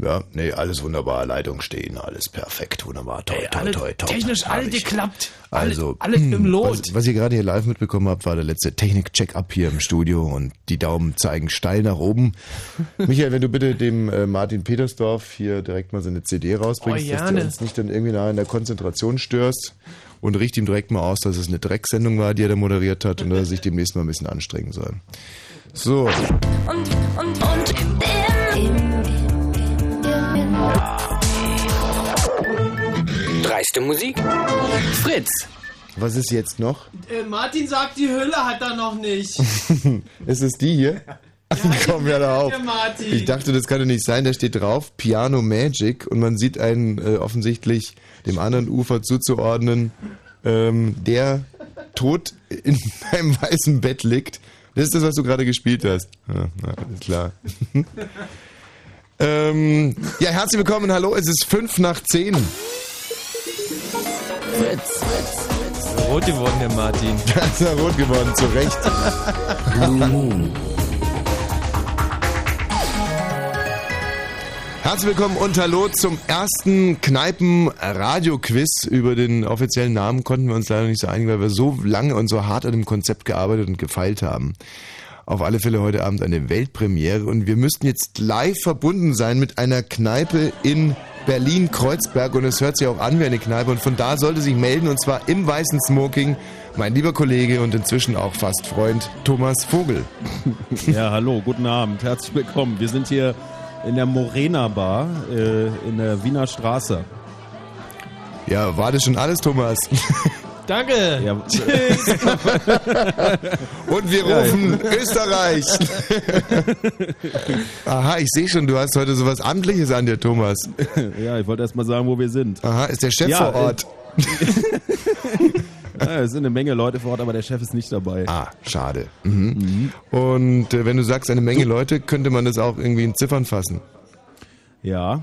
Ja, nee, alles wunderbar. Leitung stehen, alles perfekt, wunderbar. Toi, toi, alle, toi, top. technisch alles geklappt. Also, alles, im Lot. Was, was ihr gerade hier live mitbekommen habt, war der letzte Technik-Check-up hier im Studio und die Daumen zeigen steil nach oben. Michael, wenn du bitte dem äh, Martin Petersdorf hier direkt mal so eine CD rausbringst, Oh, dass du uns nicht dann irgendwie nachher in der Konzentration störst und richt ihm direkt mal aus, dass es eine Drecksendung war, die er da moderiert hat und dass er sich demnächst mal ein bisschen anstrengen soll. So, und, und, und im, im, Dreiste Musik. Fritz. was ist jetzt noch? Äh, Martin sagt, die Hülle hat er noch nicht. Ist es die hier? Komm ja da auf. Martin. Ich dachte, das kann doch nicht sein. Da steht drauf Piano Magic und man sieht einen äh, offensichtlich dem anderen Ufer zuzuordnen, ähm, der tot in einem weißen Bett liegt. Das ist das, was du gerade gespielt hast. Ja, na, alles klar. Ähm, ja, herzlich willkommen. Hallo, es ist fünf nach zehn. Fritz. Rot geworden, der Martin. Da ist er rot geworden, zu Recht. Herzlich willkommen und hallo zum ersten Kneipen-Radio-Quiz. Über den offiziellen Namen konnten wir uns leider nicht so einigen, weil wir so lange und so hart an dem Konzept gearbeitet und gefeilt haben. Auf alle Fälle heute Abend eine Weltpremiere und wir müssten jetzt live verbunden sein mit einer Kneipe in Berlin-Kreuzberg und es hört sich auch an wie eine Kneipe und von da sollte sich melden und zwar im weißen Smoking mein lieber Kollege und inzwischen auch fast Freund Thomas Vogel. Ja, hallo, guten Abend, herzlich willkommen. Wir sind hier in der Morena Bar äh, in der Wiener Straße. Ja, war das schon alles, Thomas? Danke. Ja, Und wir rufen Österreich. Aha, ich sehe schon, du hast heute sowas Amtliches an dir, Thomas. ja, ich wollte erst mal sagen, wo wir sind. Aha, ist der Chef Ja, vor Ort. Ja, es sind eine Menge Leute vor Ort, aber der Chef ist nicht dabei. Ah, schade. Mhm. Und äh, wenn du sagst eine Menge Leute, könnte man das auch irgendwie in Ziffern fassen. Ja.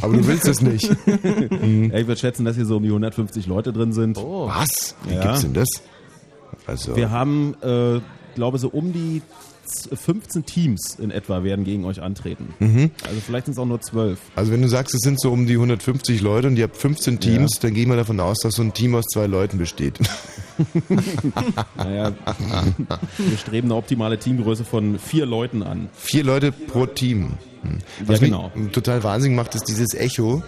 Aber du willst es nicht. Ja, Ich würde schätzen, dass hier so um die 150 Leute drin sind. Oh. Was? Wie Ja. gibt's denn das? Also, Wir haben, äh, glaube so um die 15 Teams in etwa werden gegen euch antreten. Mhm. Also vielleicht sind es auch nur 12. also wenn du sagst, es sind so um die 150 Leute und ihr habt 15 Teams, dann gehen wir davon aus, dass so ein Team aus zwei Leuten besteht. Naja, wir streben eine optimale Teamgröße von vier Leuten an. Vier Leute pro Team. Hm. Was Ja, genau. mich total wahnsinnig macht, ist dieses Echo.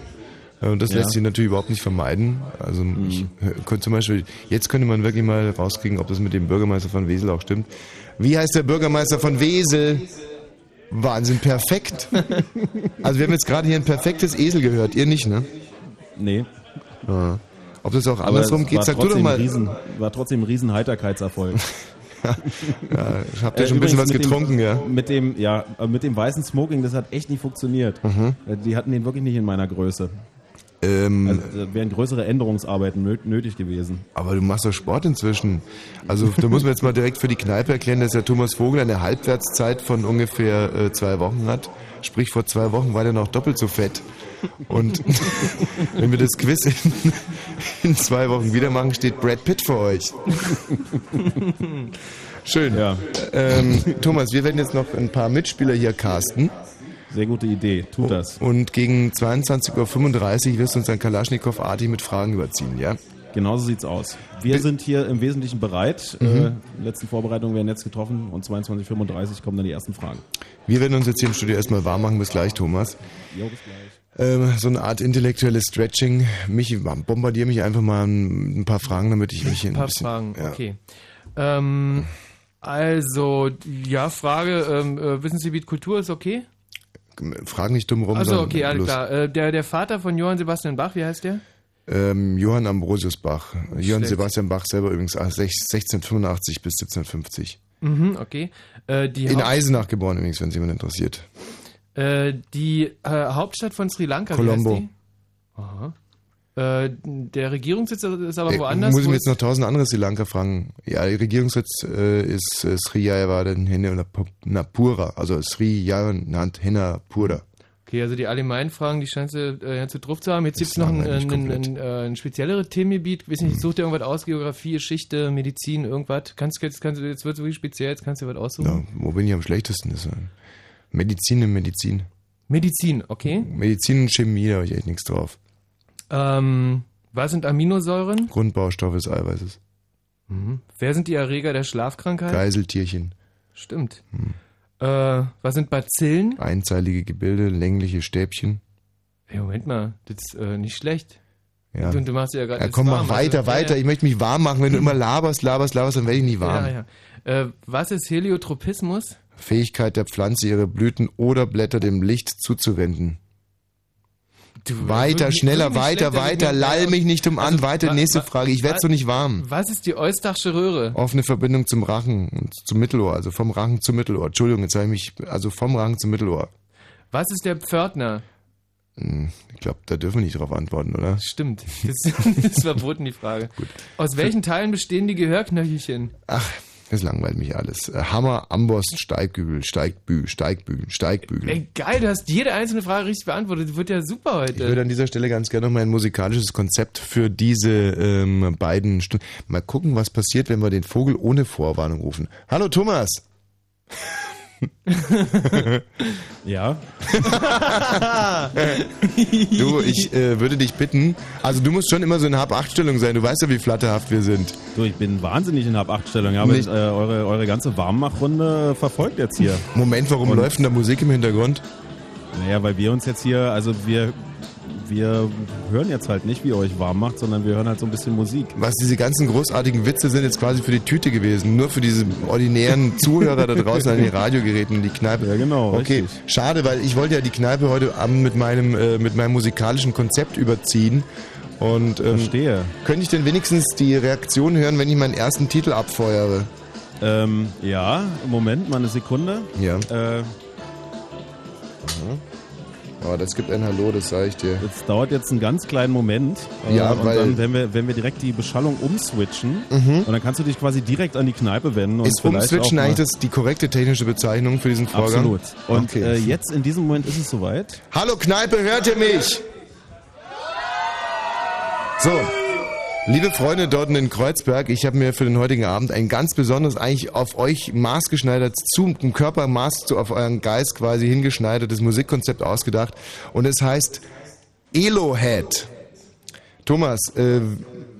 Äh, Und das Ja. lässt sich natürlich überhaupt nicht vermeiden. Also ich hör- könnte zum Beispiel, jetzt könnte man wirklich mal rauskriegen, ob das mit dem Bürgermeister von Wesel auch stimmt. Wie heißt der Bürgermeister von Wesel? Wahnsinn, perfekt. Also wir haben jetzt gerade hier ein perfektes Esel gehört, ihr nicht, ne? Nee. Ja. Ob das auch andersrum geht, sag du doch mal. Riesen, war trotzdem ein riesen Heiterkeitserfolg. Ja, habt ihr Äh, schon ein bisschen was getrunken, dem, ja? Mit dem, ja, äh, mit dem weißen Smoking, das hat echt nicht funktioniert. Mhm. Äh, Die hatten den wirklich nicht in meiner Größe. Ähm, Also da wären größere Änderungsarbeiten nö- nötig gewesen. Aber du machst doch Sport inzwischen. Also da muss man jetzt mal direkt für die Kneipe erklären, dass der Thomas Vogel eine Halbwertszeit von ungefähr äh, zwei Wochen hat. Sprich, vor zwei Wochen war der noch doppelt so fett. Und wenn wir das Quiz in, in zwei Wochen wieder machen, steht Brad Pitt vor euch. Schön. Ja, Ähm, Thomas, wir werden jetzt noch ein paar Mitspieler hier casten. Sehr gute Idee. Tut das. Und gegen 22.35 Uhr wirst du uns ein Kalaschnikow artig mit Fragen überziehen, ja? Genauso sieht's aus. Wir sind hier im Wesentlichen bereit. Mhm. Äh, die letzten Vorbereitungen werden jetzt getroffen und 22.35 kommen dann die ersten Fragen. Wir werden uns jetzt hier im Studio erstmal warm machen. Bis gleich, Thomas. Jo, bis gleich. Ähm, so eine Art intellektuelles Stretching. Mich bombardier mich einfach mal ein, ein paar Fragen, damit ich mich Ein paar bisschen, Fragen, ja. okay. Ähm, also, ja, Frage, ähm, äh, wissen Sie, wie die Kultur ist, okay? Frag nicht dumm rum. Also okay, alles klar. Äh, der, der Vater von Johann Sebastian Bach, wie heißt der? Ähm, Johann Ambrosius Bach. Johann Schlecht. Sebastian Bach selber übrigens ah, sech- 1685 bis 1750. Mhm, okay. Äh, In Haupt, Eisenach geboren übrigens, wenn es jemand interessiert. äh, die äh, Hauptstadt von Sri Lanka, Colombo. wie heißt die? Aha. Äh, der Regierungssitz ist aber Äh, woanders. muss ich mir jetzt noch tausend andere Sri Lanka fragen. Ja, der Regierungssitz äh, ist äh, Sri Jayavardenhenapura, also Sri Jayavardenhenapura. Okay, also die allgemeinen Fragen, die scheinst du äh, gut drauf zu haben. Jetzt Das gibt's noch ein, ein, ein, komplett. ein, ein spezielleres Themengebiet. Weiß nicht, such dir irgendwas aus, Geografie, Geschichte, Medizin, irgendwas. Kannst, jetzt, kannst du, jetzt wird es wirklich speziell, jetzt kannst du was aussuchen. Ja, wo bin ich am schlechtesten? Das ist, äh, Medizin in Medizin. Medizin, okay. Medizin und Chemie, da habe ich echt nichts drauf. Ähm, was sind Aminosäuren? Grundbaustoff des Eiweißes. Wer sind die Erreger der Schlafkrankheit? Geiseltierchen. Stimmt. Äh, was sind Bazillen? Einzeilige Gebilde, längliche Stäbchen. Hey, Moment mal, das ist äh, nicht schlecht. Ja. Du, du machst ja gerade Ja, komm, warm, mach weiter, also, weiter. Ja, Ich möchte mich warm machen. Wenn du immer laberst, laberst, laberst, dann werde ich nie warm. ja, ja. Äh, was ist Heliotropismus? Fähigkeit der Pflanze, ihre Blüten oder Blätter dem Licht zuzuwenden. Du, Weiter, schneller, weiter, weiter. Lall mich nicht um an. Also, Weiter, nächste Frage. Ich werde so nicht warm. Was ist die Eustachsche Röhre? Offene Verbindung zum Rachen und zum Mittelohr, also vom Rachen zum Mittelohr. Entschuldigung, jetzt habe ich mich, also vom Rachen zum Mittelohr. Was ist der Pförtner? Hm, Ich glaube, da dürfen wir nicht drauf antworten, oder? Stimmt. Das, das ist verboten, die Frage. Aus welchen Teilen bestehen die Gehörknöchelchen? Ach, das langweilt mich alles. Äh, Hammer, Amboss, Steigbügel, Steigbü, Steigbügel, Steigbügel. Ey, geil, du hast jede einzelne Frage richtig beantwortet. Das wird ja super heute. Ich würde an dieser Stelle ganz gerne noch mein musikalisches Konzept für diese ähm, beiden Stunden. Mal gucken, was passiert, wenn wir den Vogel ohne Vorwarnung rufen. Hallo Thomas! Ja. Du, ich äh, würde dich bitten, also du musst schon immer so in Hab-Acht-Stellung sein. Du weißt ja, wie flatterhaft wir sind. Du, ich bin wahnsinnig in Hab-8-Stellung. Ich habe Nicht- äh, eure, eure ganze Warmmachrunde verfolgt jetzt hier. Moment, warum Und- läuft denn da Musik im Hintergrund? Naja, weil wir uns jetzt hier, also wir, wir hören jetzt halt nicht, wie ihr euch warm macht, sondern wir hören halt so ein bisschen Musik. Was diese ganzen großartigen Witze sind jetzt quasi für die Tüte gewesen. Nur für diese ordinären Zuhörer da draußen an den Radiogeräten, die Kneipe. Ja, genau, Okay, richtig. schade, weil ich wollte ja die Kneipe heute Abend mit meinem, äh, mit meinem musikalischen Konzept überziehen. Und ähm, Verstehe. könnte ich denn wenigstens die Reaktion hören, wenn ich meinen ersten Titel abfeuere? Ähm, ja, Moment, mal eine Sekunde. Ja. Äh, Oh, das gibt ein Hallo, das sage ich dir. das dauert jetzt einen ganz kleinen Moment. Äh, Ja, und weil- dann, wenn wir, wenn wir direkt die Beschallung umswitchen, und dann kannst du dich quasi direkt an die Kneipe wenden. Und Ist Umswitchen eigentlich das, die korrekte technische Bezeichnung für diesen Vorgang? Absolut. Und Okay. äh, jetzt in diesem Moment ist es soweit. Hallo Kneipe, hört ihr mich? So, liebe Freunde dort in Kreuzberg, ich habe mir für den heutigen Abend ein ganz besonderes, eigentlich auf euch maßgeschneidert, zum Körper Maß zu, auf euren Geist quasi hingeschneidertes Musikkonzept ausgedacht. Und es heißt Elohead. Thomas, äh,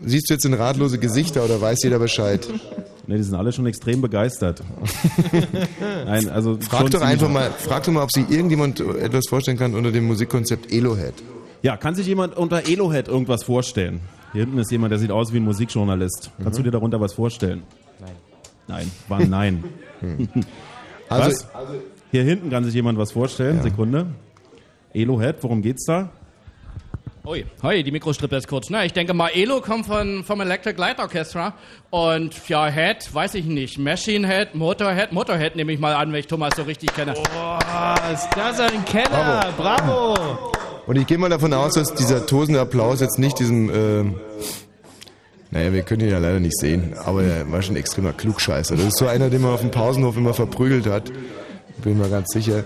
siehst du jetzt in ratlose Gesichter oder weiß jeder Bescheid? Ne, die sind alle schon extrem begeistert. Nein, also Frag doch einfach mal, frag doch mal, ob sich irgendjemand etwas vorstellen kann unter dem Musikkonzept Elohead. Ja, kann sich jemand unter Elohead irgendwas vorstellen? Hier hinten ist jemand, der sieht aus wie ein Musikjournalist. Kannst du dir darunter was vorstellen? Nein. Nein, war ein Nein. Also, was? Hier hinten kann sich jemand was vorstellen. Sekunde. Elohead, worum geht's da? Ui, hoi, die Mikrostrippe ist kurz. Ne? Ich denke mal, Elo kommt von, vom Electric Light Orchestra. Und ja, Head, weiß ich nicht. Machine Head, Motorhead, Motorhead nehme ich mal an, wenn ich Thomas so richtig kenne. Boah, ist das ein Kenner? Bravo. Und ich gehe mal davon aus, dass dieser tosende Applaus jetzt nicht diesem, äh, naja, wir können ihn ja leider nicht sehen, aber er war schon ein extremer Klugscheißer. Das ist so einer, den man auf dem Pausenhof immer verprügelt hat, bin ich mir ganz sicher.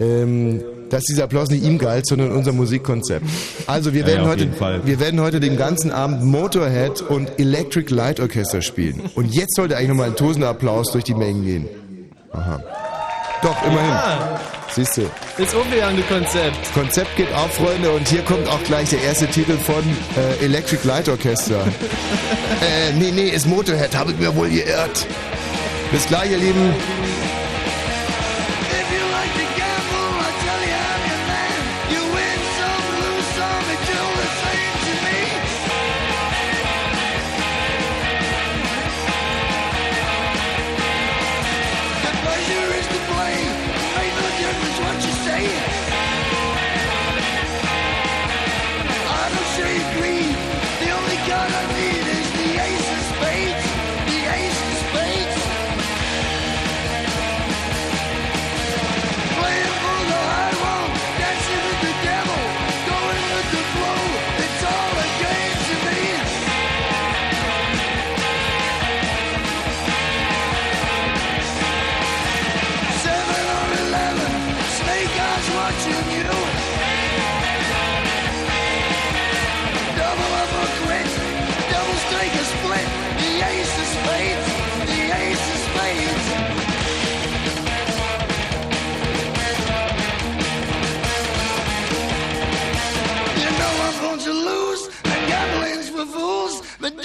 Ähm, dass dieser Applaus nicht ihm galt, sondern unser Musikkonzept. Also wir Ja, werden ja, heute, wir werden heute den ganzen Abend Motorhead und Electric Light Orchestra spielen. Und jetzt sollte eigentlich nochmal ein tosender Applaus durch die Mengen gehen. Aha. Doch, immerhin. Siehst du. Das umgegangen Konzept. Konzept geht auf, Freunde, und hier kommt auch gleich der erste Titel von äh, Electric Light Orchestra. äh, nee, nee, ist Motorhead, habe ich mir wohl geirrt. Bis gleich, ihr Lieben.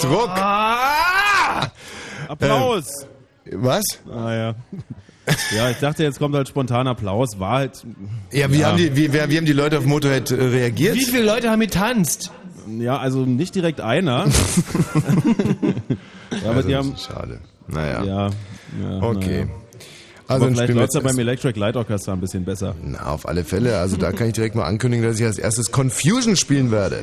Druck. Ah! Applaus! Was? Ah ja. Ja, ich dachte, jetzt kommt halt spontan Applaus. War halt. Ja, wie, Ja. Haben, die, wie, wer- wie haben die Leute auf Motorhead äh, reagiert? Wie viele Leute haben getanzt? Ja, also nicht direkt einer. ja, aber Also, die haben. schade. Naja. Ja. ja Okay. Naja. Also Aber vielleicht wir läuft jetzt ja beim Electric Light Orchestra ein bisschen besser. Na, auf alle Fälle. Also da kann ich direkt mal ankündigen, dass ich als erstes Confusion spielen werde.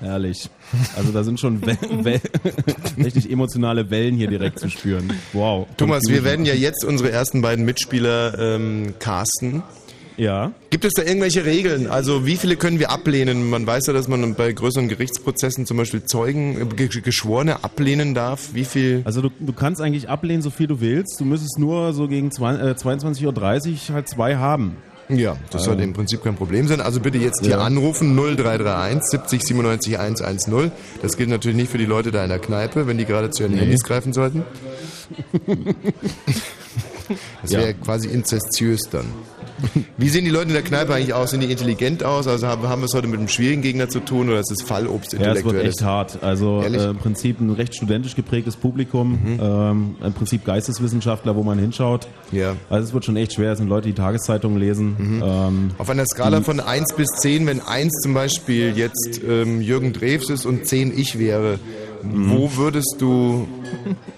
Herrlich. Also da sind schon Wel Wel richtig emotionale Wellen hier direkt zu spüren. Wow. Thomas, wir Confusion. werden ja jetzt unsere ersten beiden Mitspieler ähm, casten. Ja. Gibt es da irgendwelche Regeln? Also wie viele können wir ablehnen? Man weiß ja, dass man bei größeren Gerichtsprozessen zum Beispiel Zeugen, äh, Ge- Geschworene ablehnen darf. Wie viel? Also du, du kannst eigentlich ablehnen, so viel du willst. Du müsstest nur so gegen zwei- äh, 22.30 Uhr halt zwei haben. Ja, das sollte im Prinzip kein Problem sein. Also bitte jetzt hier Ja. anrufen 0331 70 97 110. Das gilt natürlich nicht für die Leute da in der Kneipe, wenn die gerade zu ihren Handys greifen sollten. Das Ja. wäre quasi inzestiös dann. Wie sehen die Leute in der Kneipe eigentlich aus? Sind die intelligent aus? Also haben, haben wir es heute mit einem schwierigen Gegner zu tun oder ist es Fallobst Ja, es wird echt hart. Also? Mhm. äh, im Prinzip ein recht studentisch geprägtes Publikum, ähm, im Prinzip Geisteswissenschaftler, wo man hinschaut. Ja. Also es wird schon echt schwer. Es sind Leute, die Tageszeitungen lesen. Mhm. Ähm, Auf einer Skala von 1 bis 10, wenn 1 zum Beispiel jetzt ähm, Jürgen Drews ist und 10 ich wäre, Mhm. wo würdest du,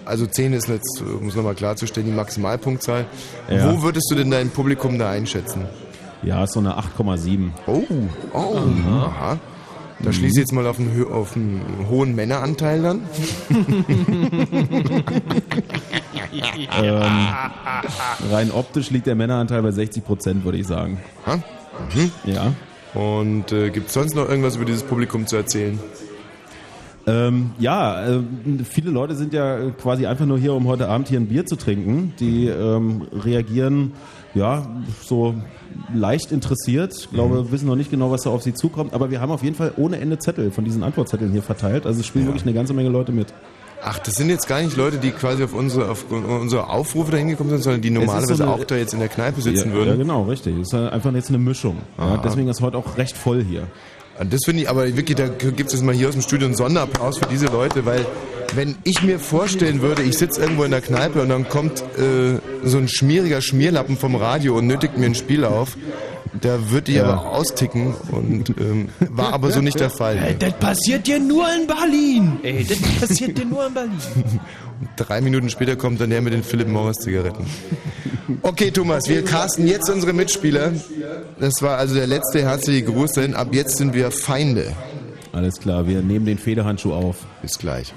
also 10 ist jetzt, um es nochmal klarzustellen, die Maximalpunktzahl, Ja. wo würdest du denn dein Publikum da einschätzen? ja, ist so eine 8,7. Oh, oh, aha. Da schließe ich jetzt mal auf einen, auf einen hohen Männeranteil dann. Ähm, rein optisch liegt der Männeranteil bei 60 Prozent, würde ich sagen. Ha? Ja. Und äh, gibt es sonst noch irgendwas über dieses Publikum zu erzählen? Ähm, ja, äh, viele Leute sind ja quasi einfach nur hier, um heute Abend hier ein Bier zu trinken. Die ähm, reagieren, ja, so leicht interessiert. Ich glaube, wissen noch nicht genau, was da auf sie zukommt. Aber wir haben auf jeden Fall ohne Ende Zettel von diesen Antwortzetteln hier verteilt. Also es spielen wirklich eine ganze Menge Leute mit. Ach, das sind jetzt gar nicht Leute, die quasi auf unsere, auf unsere Aufrufe da hingekommen sind, sondern die so normalerweise eine- auch da jetzt in der Kneipe sitzen ja, würden. Ja, genau, richtig. Es ist halt einfach jetzt eine Mischung. Ja, deswegen ist heute auch recht voll hier. Und Das finde ich, aber wirklich, da gibt es jetzt mal hier aus dem Studio einen Sonderapplaus für diese Leute, weil wenn ich mir vorstellen würde, ich sitze irgendwo in der Kneipe und dann kommt äh, so ein schmieriger Schmierlappen vom Radio und nötigt mir ein Spiel auf, da würde ich Ja. aber austicken und ähm, war aber so nicht der Fall. Das passiert dir nur in Berlin. Ey, das passiert dir nur in Berlin. Drei Minuten später kommt dann der mit den Philip Morris Zigaretten. Okay, Thomas, wir casten jetzt unsere Mitspieler. Das war also der letzte herzliche Gruß, denn ab jetzt sind wir Feinde. Alles klar, wir nehmen den Federhandschuh auf. Bis gleich.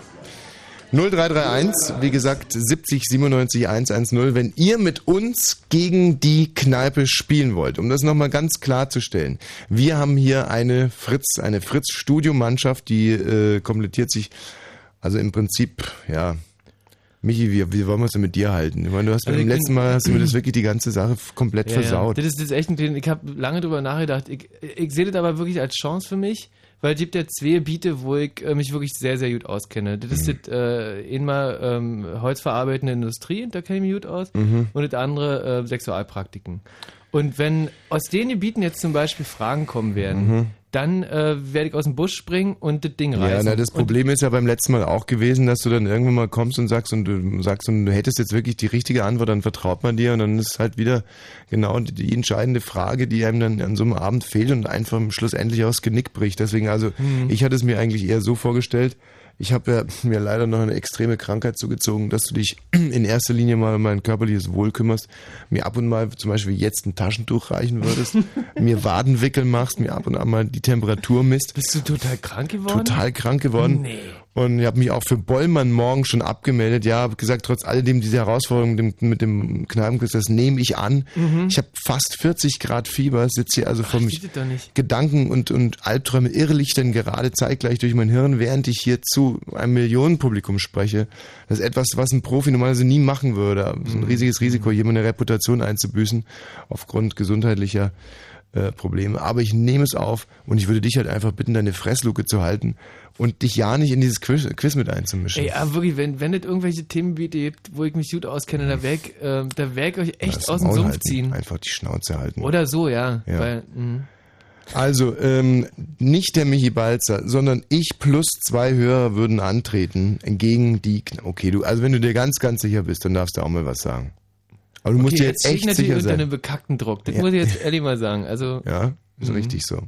0331, wie gesagt, 70 97 110, wenn ihr mit uns gegen die Kneipe spielen wollt, um das nochmal ganz klarzustellen. Wir haben hier eine Fritz, eine Fritz-Studiomannschaft, die äh, komplettiert sich, also im Prinzip, ja, Michi, wie, wie wollen wir es denn mit dir halten? Ich meine, du hast Also beim letzten Mal hast du mir das wirklich die ganze Sache komplett Ja, versaut. Ja. Das ist das ist echt ein. Ich habe lange drüber nachgedacht. Ich, ich sehe das aber wirklich als Chance für mich, weil es gibt ja zwei Gebiete, wo ich äh, mich wirklich sehr, sehr gut auskenne. Das ist das äh, einmal ähm, holzverarbeitende Industrie, da kenne ich mich gut aus, und das andere äh, Sexualpraktiken. Und wenn aus den Gebieten jetzt zum Beispiel Fragen kommen werden, dann äh, werde ich aus dem Bus springen und das Ding reißen. Ja, na, das Und Problem ist ja beim letzten Mal auch gewesen, dass du dann irgendwann mal kommst und sagst und du sagst und du hättest jetzt wirklich die richtige Antwort, dann vertraut man dir und dann ist halt wieder genau die, entscheidende Frage, die einem dann an so einem Abend fehlt und einfach schlussendlich das Genick bricht. Deswegen also, Mhm. ich hatte es mir eigentlich eher so vorgestellt, ich habe ja mir leider noch eine extreme Krankheit zugezogen, dass du dich in erster Linie mal um mein körperliches Wohl kümmerst, mir ab und mal zum Beispiel jetzt ein Taschentuch reichen würdest, mir Wadenwickel machst, mir ab und an mal die Temperatur misst. Bist du total krank geworden? Total krank geworden. Nee. Und ich habe mich auch für Bollmann morgen schon abgemeldet. Ja, habe gesagt, trotz alledem diese Herausforderung mit dem, mit dem Kneipenquiz, das nehme ich an. Ich habe fast 40 Grad Fieber, sitze hier also vor mich. Gedanken und, und Albträume irrlichtern gerade zeitgleich durch mein Hirn, während ich hier zu einem Millionenpublikum spreche. Das ist etwas, was ein Profi normalerweise nie machen würde. Ist ein riesiges Risiko, jemand eine Reputation einzubüßen aufgrund gesundheitlicher äh, Probleme. Aber ich nehme es auf und ich würde dich halt einfach bitten, deine Fressluke zu halten und dich ja nicht in dieses Quiz, Quiz mit einzumischen. Ey, aber wirklich, wenn, wenn es irgendwelche Themengebiete gibt, wo ich mich gut auskenne, da wär ich, äh, da wär ich euch echt Das aus dem Maul Sumpf halten, ziehen. Einfach die Schnauze halten. Oder so, ja. Ja. Weil, mh. Also, ähm, nicht der Michi Balzer, sondern ich plus zwei Hörer würden antreten gegen die. Okay, du, also wenn du dir ganz, ganz sicher bist, dann darfst du auch mal was sagen. Aber du musst okay, dir jetzt jetzt echt sicher unter sein. einem bekackten Druck. Das Ja. muss ich jetzt ehrlich mal sagen. Also, Ja, ist richtig so.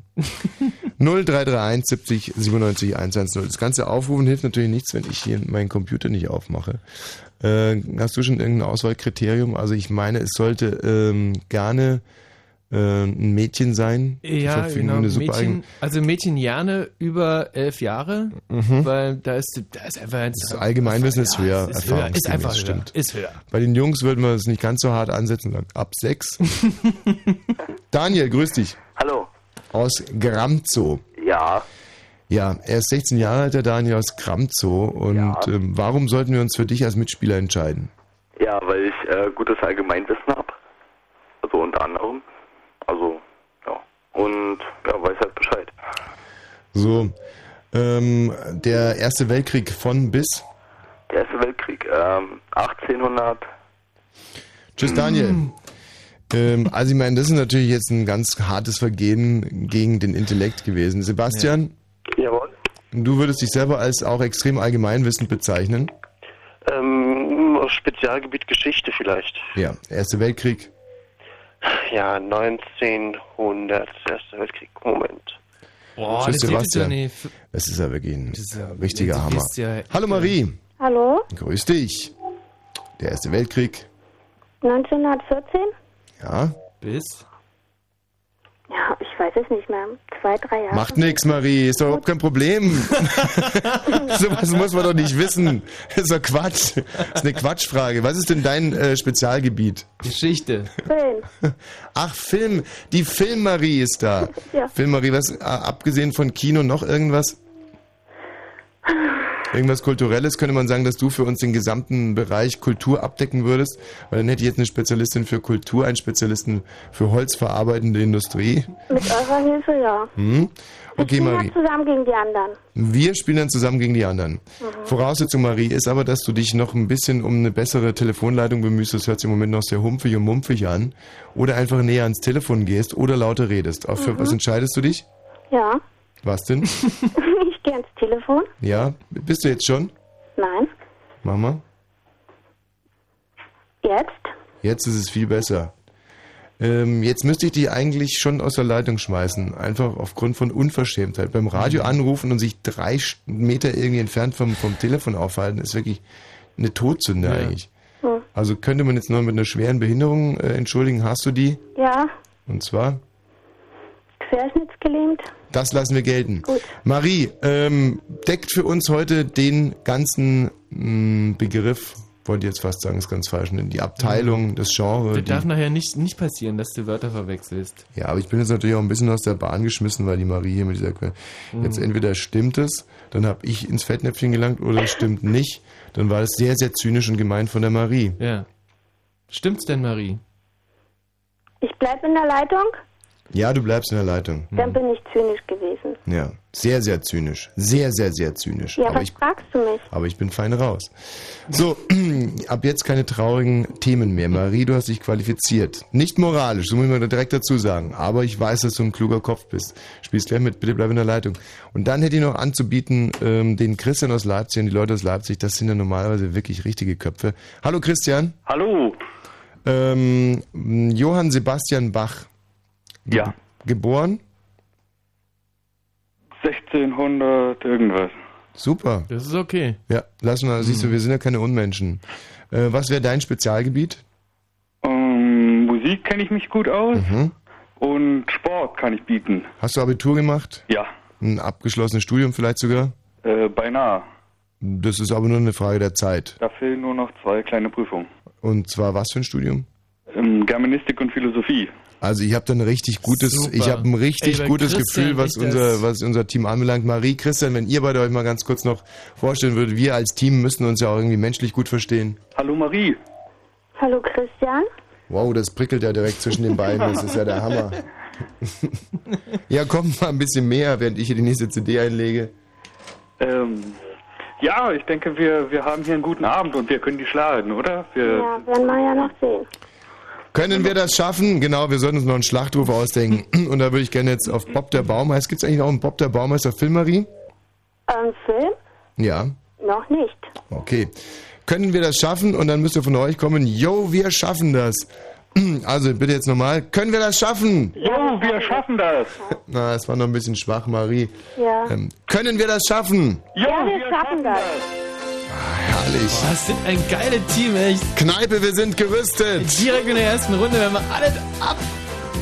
0331 70 97 110. Das ganze Aufrufen hilft natürlich nichts, wenn ich hier meinen Computer nicht aufmache. Äh, hast du schon irgendein Auswahlkriterium? Also ich meine, es sollte ähm, gerne äh, ein Mädchen sein. Ja, genau. eine super Mädchen, also Mädchen gerne über elf Jahre, weil da ist, da ist einfach ein Das Allgemeinwissen ist höher, ist, höher, ist einfach höher. stimmt. Ist höher. Bei den Jungs würden wir es nicht ganz so hart ansetzen sagen, ab sechs. Daniel, grüß dich. Hallo. Aus Gramzow. Ja, Ja, er ist 16 Jahre alt, der Daniel aus Gramzow. Und Ja. ähm, warum sollten wir uns für dich als Mitspieler entscheiden? ja, weil ich äh, gutes Allgemeinwissen habe. Also unter anderem. Also, ja. Und ja, weiß halt Bescheid. So, ähm, der Erste Weltkrieg von bis. Der Erste Weltkrieg, ähm, 1800. Tschüss, Daniel. Ähm, also ich meine, das ist natürlich jetzt ein ganz hartes Vergehen gegen den Intellekt gewesen. Sebastian, Jawohl. du würdest dich selber als auch extrem allgemeinwissend bezeichnen. Ähm, Spezialgebiet Geschichte vielleicht. Ja, Erste Weltkrieg. Ja, 1900, Erster Weltkrieg. Moment. Boah, Tschüss, das ja Sebastian. nicht. Das ist ja wirklich ein ja- richtiger du Hammer. ja- Hallo Marie, Hallo? grüß dich. Der Erste Weltkrieg. 1914? Ja, Bis? Ja, ich weiß es nicht mehr. Zwei, drei Jahre. macht nix, Marie, ist doch überhaupt kein Problem. Sowas muss man doch nicht wissen. Das ist doch Quatsch. Das ist eine Quatschfrage. Was ist denn dein äh, Spezialgebiet? Geschichte. Film. Ach, Film. Die Film-Marie ist da. Ja. Film-Marie, was, äh, abgesehen von Kino, noch irgendwas? Irgendwas Kulturelles könnte man sagen, dass du für uns den gesamten Bereich Kultur abdecken würdest, weil dann hätte ich jetzt eine Spezialistin für Kultur, einen Spezialisten für holzverarbeitende Industrie. Mit eurer Hilfe, ja. Hm? Okay, Wir Marie. spielen zusammen gegen die anderen. Wir spielen dann zusammen gegen die anderen. Voraussetzung, Marie, ist aber, dass du dich noch ein bisschen um eine bessere Telefonleitung bemühst. Das hört sich im Moment noch sehr humpfig und mumpfig an. Oder einfach näher ans Telefon gehst oder lauter redest. Auf für was entscheidest du dich? Ja. Was denn? gehe ans Telefon. ja? Bist du jetzt schon? Nein. Mach mal. Jetzt? Jetzt ist es viel besser. Ähm, jetzt müsste ich dich eigentlich schon aus der Leitung schmeißen. Einfach aufgrund von Unverschämtheit. Beim Radio anrufen und sich drei Meter irgendwie entfernt vom, vom Telefon aufhalten, ist wirklich eine Todsünde Ja. eigentlich. Hm. Also könnte man jetzt noch mit einer schweren Behinderung äh, entschuldigen. Hast du die? Ja. Und zwar? Querschnittsgelähmt. Das lassen wir gelten. Gut. Marie, ähm, deckt für uns heute den ganzen mh, Begriff, wollte ich jetzt fast sagen, ist ganz falsch, ne? die Abteilung, das Genre. Das die, darf nachher nicht, nicht passieren, dass du Wörter verwechselst. Ja, aber ich bin jetzt natürlich auch ein bisschen aus der Bahn geschmissen, weil die Marie hier mit dieser Que Jetzt entweder stimmt es, dann habe ich ins Fettnäpfchen gelangt, oder es stimmt nicht. Dann war es sehr, sehr zynisch und gemein von der Marie. Ja. Stimmt's denn, Marie? Ich bleib in der Leitung. Ja, du bleibst in der Leitung. Dann bin ich zynisch gewesen. Ja, sehr, sehr zynisch. Sehr, sehr, sehr zynisch. Ja, aber, was ich, fragst du mich? aber ich bin fein raus. So, ab jetzt keine traurigen Themen mehr. Marie, du hast dich qualifiziert. Nicht moralisch, so muss ich mal direkt dazu sagen. Aber ich weiß, dass du ein kluger Kopf bist. Spielst gleich mit, bitte bleib in der Leitung. Und dann hätte ich noch anzubieten, ähm, den Christian aus Leipzig und die Leute aus Leipzig, das sind ja normalerweise wirklich richtige Köpfe. Hallo Christian. Hallo. Ähm, Johann Sebastian Bach. Ja. Geboren? 1600 irgendwas. Super. Das ist okay. Ja, lass mal, siehst du, wir sind ja keine Unmenschen. Äh, was wäre dein Spezialgebiet? Ähm, Musik kenne ich mich gut aus Mhm. und Sport kann ich bieten. Hast du Abitur gemacht? Ja, Ein abgeschlossenes Studium vielleicht sogar? äh, beinahe. Das ist aber nur eine Frage der Zeit. Da fehlen nur noch zwei kleine Prüfungen. Und zwar was für ein Studium? Ähm, Germanistik und Philosophie. Also ich habe da ein richtig gutes, Super. ich habe ein richtig Ey, gutes Christian Gefühl, was unser, was unser Team anbelangt. Marie, Christian, wenn ihr beide euch mal ganz kurz noch vorstellen würdet, wir als Team müssen uns ja auch irgendwie menschlich gut verstehen. Hallo Marie. Hallo Christian? Wow, das prickelt ja direkt zwischen den beiden, das ist ja der Hammer. ja, komm mal ein bisschen mehr, während ich hier die nächste CD einlege. Ähm, ja, ich denke, wir, wir haben hier einen guten Abend und wir können die schlagen, oder? Wir, Ja, werden wir ja noch sehen. Können wir das schaffen? Genau, wir sollten uns noch einen Schlachtruf ausdenken. Und da würde ich gerne jetzt auf Bob der Baumeister. Gibt es eigentlich auch einen Bob der Baumeister Film, Marie? Ähm, Film? Ja, Noch nicht. okay. Können wir das schaffen? Und dann müsst ihr von euch kommen, yo, wir schaffen das. Also bitte jetzt nochmal. Können wir das schaffen? jo, wir schaffen das. Na, es war noch ein bisschen schwach, Marie. Ja. Ähm, können wir das schaffen? Jo, Ja, wir schaffen das. Herrlich. Das sind ein geiles Team, echt. Kneipe, wir sind gerüstet. Direkt in der ersten Runde, wenn wir alles ab.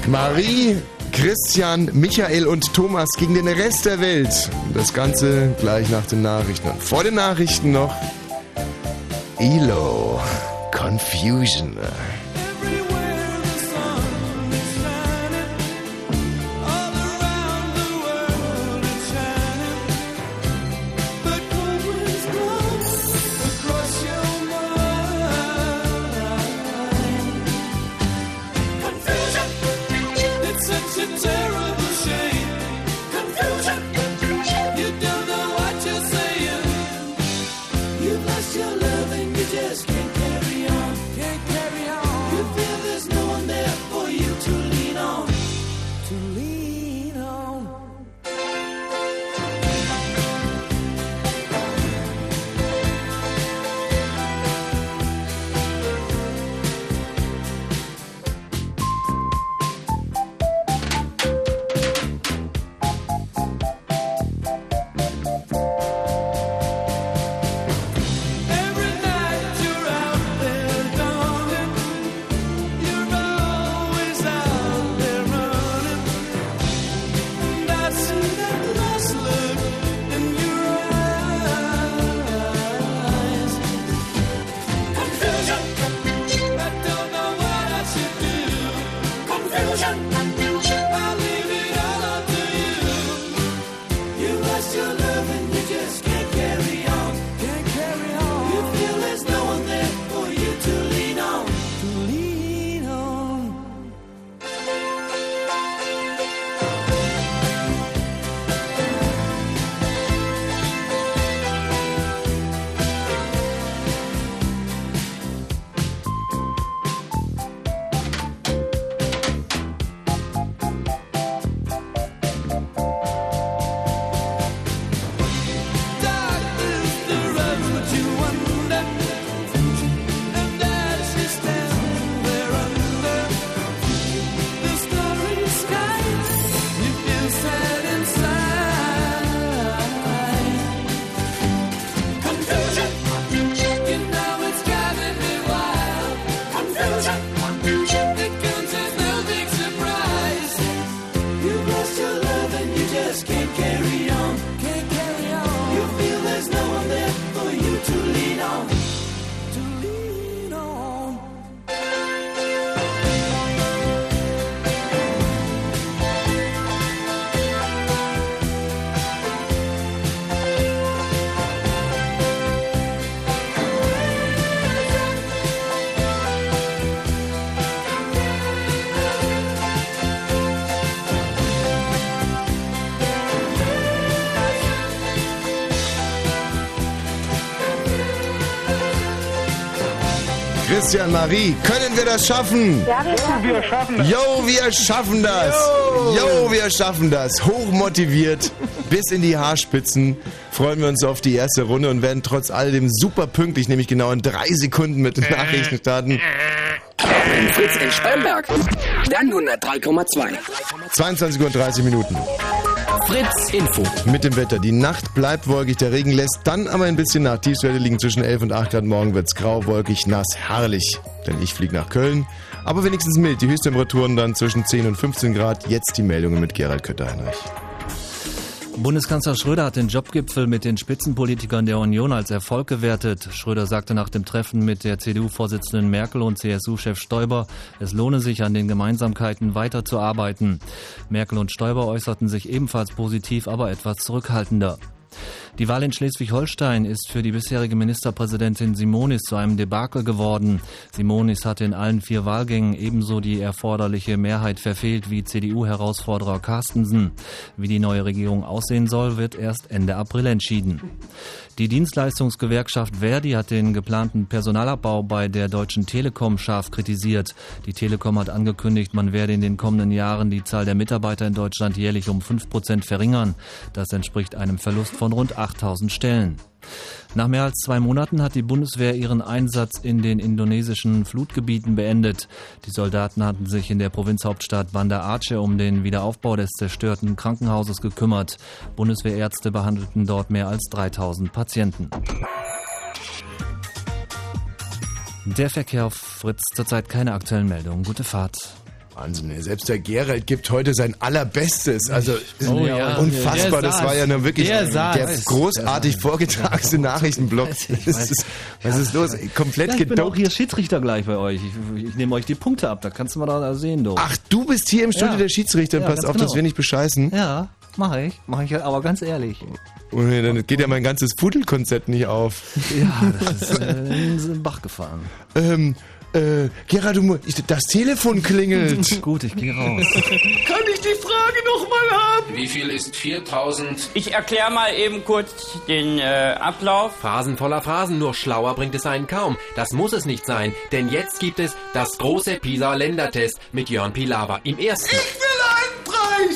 Marie, Christian, Michael und Thomas gegen den Rest der Welt. Das Ganze gleich nach den Nachrichten. Und vor den Nachrichten noch Elo. Confusion. Christian Marie, können wir das schaffen? Ja, wir schaffen das. Jo, wir schaffen das. Jo, wir schaffen das. Hochmotiviert bis in die Haarspitzen freuen wir uns auf die erste Runde und werden trotz alledem super pünktlich, nämlich genau in drei Sekunden mit den Nachrichten starten. Fritz in Starnberg. Dann 103,2. 22 Uhr und 30 Minuten. Fritz Info. Mit dem Wetter. Die Nacht bleibt wolkig, der Regen lässt dann aber ein bisschen nach. Tiefstwerte liegen zwischen 11 und 8 Grad. Morgen wird's grau, wolkig, nass, herrlich. Denn ich fliege nach Köln. Aber wenigstens mild. Die Höchsttemperaturen dann zwischen 10 und 15 Grad. Jetzt die Meldungen mit Gerald Kötter-Heinrich. Bundeskanzler Schröder hat den Jobgipfel mit den Spitzenpolitikern der Union als Erfolg gewertet. Schröder sagte nach dem Treffen mit der CDU-Vorsitzenden Merkel und CSU-Chef Stoiber, es lohne sich, an den Gemeinsamkeiten weiterzuarbeiten. Merkel und Stoiber äußerten sich ebenfalls positiv, aber etwas zurückhaltender. Die Wahl in Schleswig-Holstein ist für die bisherige Ministerpräsidentin Simonis zu einem Debakel geworden. Simonis hatte in allen vier Wahlgängen ebenso die erforderliche Mehrheit verfehlt wie CDU-Herausforderer Carstensen. Wie die neue Regierung aussehen soll, wird erst Ende April entschieden. Die Dienstleistungsgewerkschaft Verdi hat den geplanten Personalabbau bei der Deutschen Telekom scharf kritisiert. Die Telekom hat angekündigt, man werde in den kommenden Jahren die Zahl der Mitarbeiter in Deutschland jährlich um 5 Prozent verringern. Das entspricht einem Verlust von rund 8000 Stellen. Nach mehr als zwei Monaten hat die Bundeswehr ihren Einsatz in den indonesischen Flutgebieten beendet. Die Soldaten hatten sich in der Provinzhauptstadt Banda Aceh um den Wiederaufbau des zerstörten Krankenhauses gekümmert. Bundeswehrärzte behandelten dort mehr als 3000 Patienten. Der Verkehr auf Fritz zurzeit keine aktuellen Meldungen. Gute Fahrt. Wahnsinn, selbst der Gerald gibt heute sein allerbestes. Also Oh ja. unfassbar, das war ja nur wirklich Der der, großartig vorgetragene Nachrichtenblock. Was ist, was ist los? Komplett Ja, ich bin auch hier Schiedsrichter gleich bei euch. Ich, ich nehme euch die Punkte ab, da kannst du mal da sehen, du. Ach, du bist hier im Studio Ja. der Schiedsrichter. Pass auf, dass genau. wir nicht bescheißen. Ja, mache ich. Mache ich aber ganz ehrlich. Oh, nee, dann geht ja mein ganzes Pudelkonzept nicht auf. Ja, das ist äh, in den Bach gefahren. Ähm, äh, Gerard, du, ich, das Telefon klingelt. Gut, ich gehe raus. Kann ich die Frage noch mal haben? Wie viel ist 4000? Ich erkläre mal eben kurz den äh, Ablauf. Phrasen voller Phrasen, nur schlauer bringt es einen kaum. Das muss es nicht sein, denn jetzt gibt es das große PISA-Ländertest mit Jörn Pilawa im ersten. Ich will!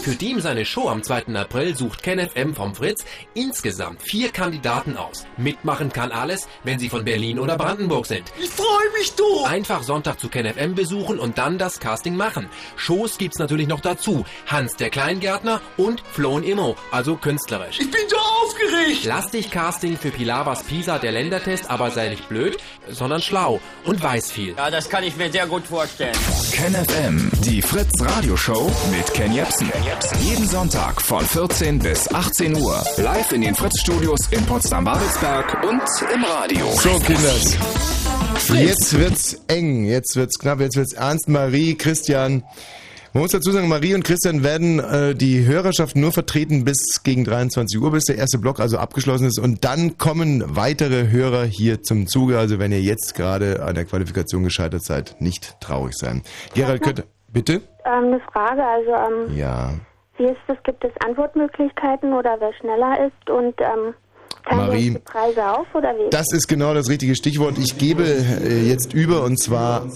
Für die ihm seine Show am 2. April sucht KenFM vom Fritz insgesamt vier Kandidaten aus. Mitmachen kann alles, wenn sie von Berlin oder Brandenburg sind. Ich freue mich doch! Einfach Sonntag zu KenFM besuchen und dann das Casting machen. Shows gibt's natürlich noch dazu. Hans der Kleingärtner und Flown Immo, also künstlerisch. Ich bin so aufgeregt! Lass dich Casting für Pilavas Pisa der Ländertest, aber sei nicht blöd, sondern schlau und weiß viel. Ja, das kann ich mir sehr gut vorstellen. KenFM, die Fritz Radioshow mit Ken Jepsen. Jeden Sonntag von 14 bis 18 Uhr. Live in den Fritz Studios in Potsdam-Babelsberg und im Radio. So, Kinders. Jetzt wird's eng, jetzt wird's knapp, jetzt wird's ernst. Marie, Christian. Man muss dazu sagen, Marie und Christian werden äh, die Hörerschaft nur vertreten bis gegen 23 Uhr, bis der erste Block also abgeschlossen ist. Und dann kommen weitere Hörer hier zum Zuge. Also wenn ihr jetzt gerade an der Qualifikation gescheitert seid, nicht traurig sein. Gerald Kötter, bitte? Ähm, eine Frage, also ähm, Ja. wie ist es, gibt es Antwortmöglichkeiten oder wer schneller ist und ähm, teilen wir Marie. Preise auf oder wie? Das ist genau das richtige Stichwort. Ich gebe äh, jetzt über und zwar,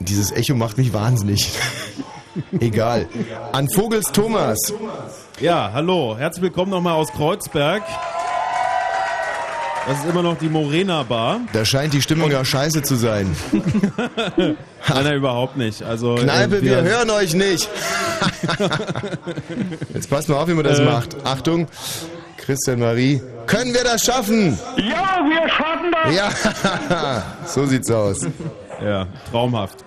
dieses Echo macht mich wahnsinnig. Egal. An Vogels Thomas. Ja, hallo, herzlich willkommen nochmal aus Kreuzberg. Das ist immer noch die Morena Bar. Da scheint die Stimmung ja scheiße zu sein. Nein, nein, überhaupt nicht. Also, Kneipe, äh, wir hören euch nicht. Jetzt passt mal auf, wie man das Äh. macht. Achtung, Christian Marie. Können wir das schaffen? Ja, wir schaffen das! Ja, so sieht's aus. Ja, traumhaft.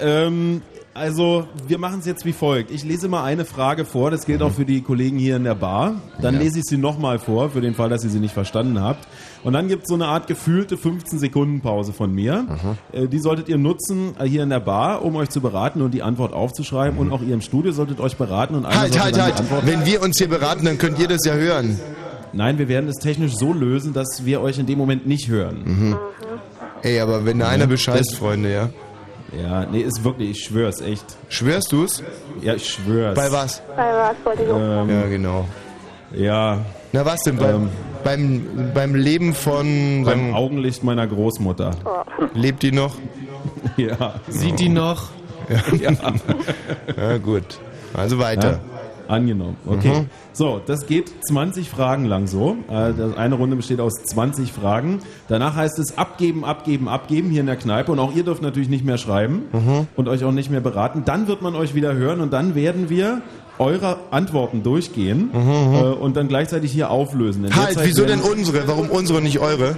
Ähm, also, wir machen es jetzt wie folgt. Ich lese mal eine Frage vor, das gilt auch für die Kollegen hier in der Bar. Dann Ja. lese ich sie nochmal vor, für den Fall, dass ihr sie nicht verstanden habt. Und dann gibt es so eine Art gefühlte 15 Sekunden Pause von mir. Äh, die solltet ihr nutzen äh, hier in der Bar, um euch zu beraten und die Antwort aufzuschreiben. Und auch ihr im Studio solltet euch beraten und einer Halt, halt, halt. Wenn wir uns hier beraten, dann könnt ihr das ja hören. Nein, wir werden es technisch so lösen, dass wir euch in dem Moment nicht hören. Mhm. Ey, aber wenn da einer das- Freunde, ja. Ja, nee, ist wirklich, ich schwör's echt. Schwörst du's? Ja, ich schwör's. Bei was? Bei was wollte ich auch Ähm, Ja, genau. Ja. Na was denn? Bei, Ähm, beim, beim Leben von... Beim Augenlicht meiner Großmutter. Lebt die noch? Ja. Sieht die noch? Ja. ja, gut. Also weiter. Ja? Angenommen. Okay. Mhm. So, das geht 20 Fragen lang so. Äh, Eine Runde besteht aus 20 Fragen. Danach heißt es abgeben, abgeben, abgeben hier in der Kneipe. Und auch ihr dürft natürlich nicht mehr schreiben Mhm. und euch auch nicht mehr beraten. Dann wird man euch wieder hören und dann werden wir eure Antworten durchgehen äh, und dann gleichzeitig hier auflösen. In Mhm, Halt, wieso denn unsere? Warum unsere und nicht eure?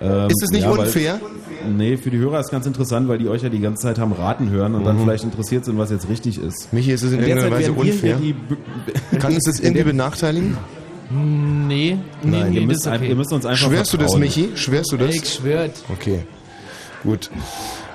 Ähm, Ist es nicht ja, weil- unfair? Nee, für die Hörer ist ganz interessant, weil die euch ja die ganze Zeit haben raten hören und dann Mhm. vielleicht interessiert sind, was jetzt richtig ist. Michi, ist es in irgendeiner Weise unfair? Kann es das In irgendwie benachteiligen? Nee, nee, Nein, nee, ihr müsst, okay. ihr müsst uns einfach Schwörst du das, vertrauen. Michi? Schwörst du das? Ich schwört. Okay, gut.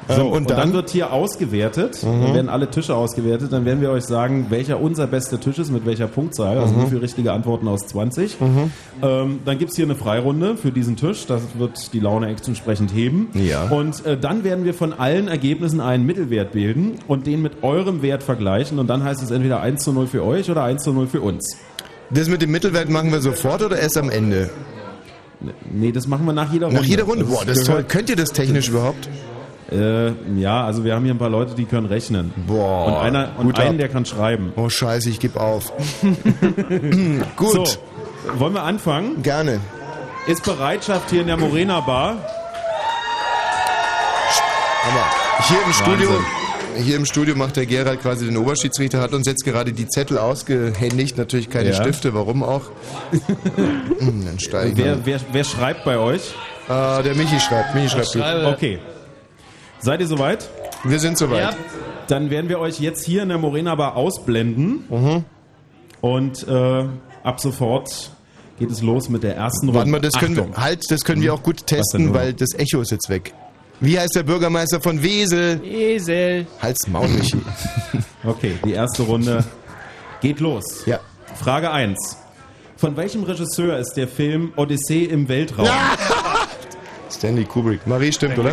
So, Ähm, und, dann? wird hier ausgewertet, Mhm. dann werden alle Tische ausgewertet, dann werden wir euch sagen, welcher unser bester Tisch ist, mit welcher Punktzahl, also Mhm. wie viele richtige Antworten aus 20. Mhm. Ähm, dann gibt's hier eine Freirunde für diesen Tisch, das wird die Laune entsprechend heben. Ja. Und äh, dann werden wir von allen Ergebnissen einen Mittelwert bilden und den mit eurem Wert vergleichen und dann heißt es entweder 1 zu 0 für euch oder 1 zu 0 für uns. Das mit dem Mittelwert machen wir sofort oder erst am Ende? Nee, das machen wir nach jeder Runde. Nach jeder Runde? Boah, das ist toll. Könnt ihr das technisch überhaupt? Äh, ja, also wir haben hier ein paar Leute, die können rechnen. Boah, Und einer und einen, der kann schreiben. Oh scheiße, ich gebe auf. Gut. So, wollen wir anfangen? Gerne. Ist Bereitschaft hier in der Morena Bar? Aber hier im Studio, Wahnsinn. hier im Studio macht der Gerald quasi den Oberschiedsrichter, hat uns jetzt gerade die Zettel ausgehändigt, natürlich keine Ja. Stifte, warum auch? Hm, Dann steigen Wer, wer, wer schreibt bei euch? Äh, der Michi schreibt. Michi schreibt. Okay. Seid ihr soweit? Wir sind soweit. Ja. Dann werden wir euch jetzt hier in der Morena Bar ausblenden. Mhm. Und äh, ab sofort geht es los mit der ersten Runde. Warte mal, das können Achtung. wir, halt, das können wir auch gut testen, weil das Echo ist jetzt weg. Wie heißt der Bürgermeister von Wesel? Esel. Halt's Maul, Michi. Okay, die erste Runde geht los. Ja. Frage 1. Von welchem Regisseur ist der Film Odyssee im Weltraum? Stanley Kubrick. Marie stimmt, oder?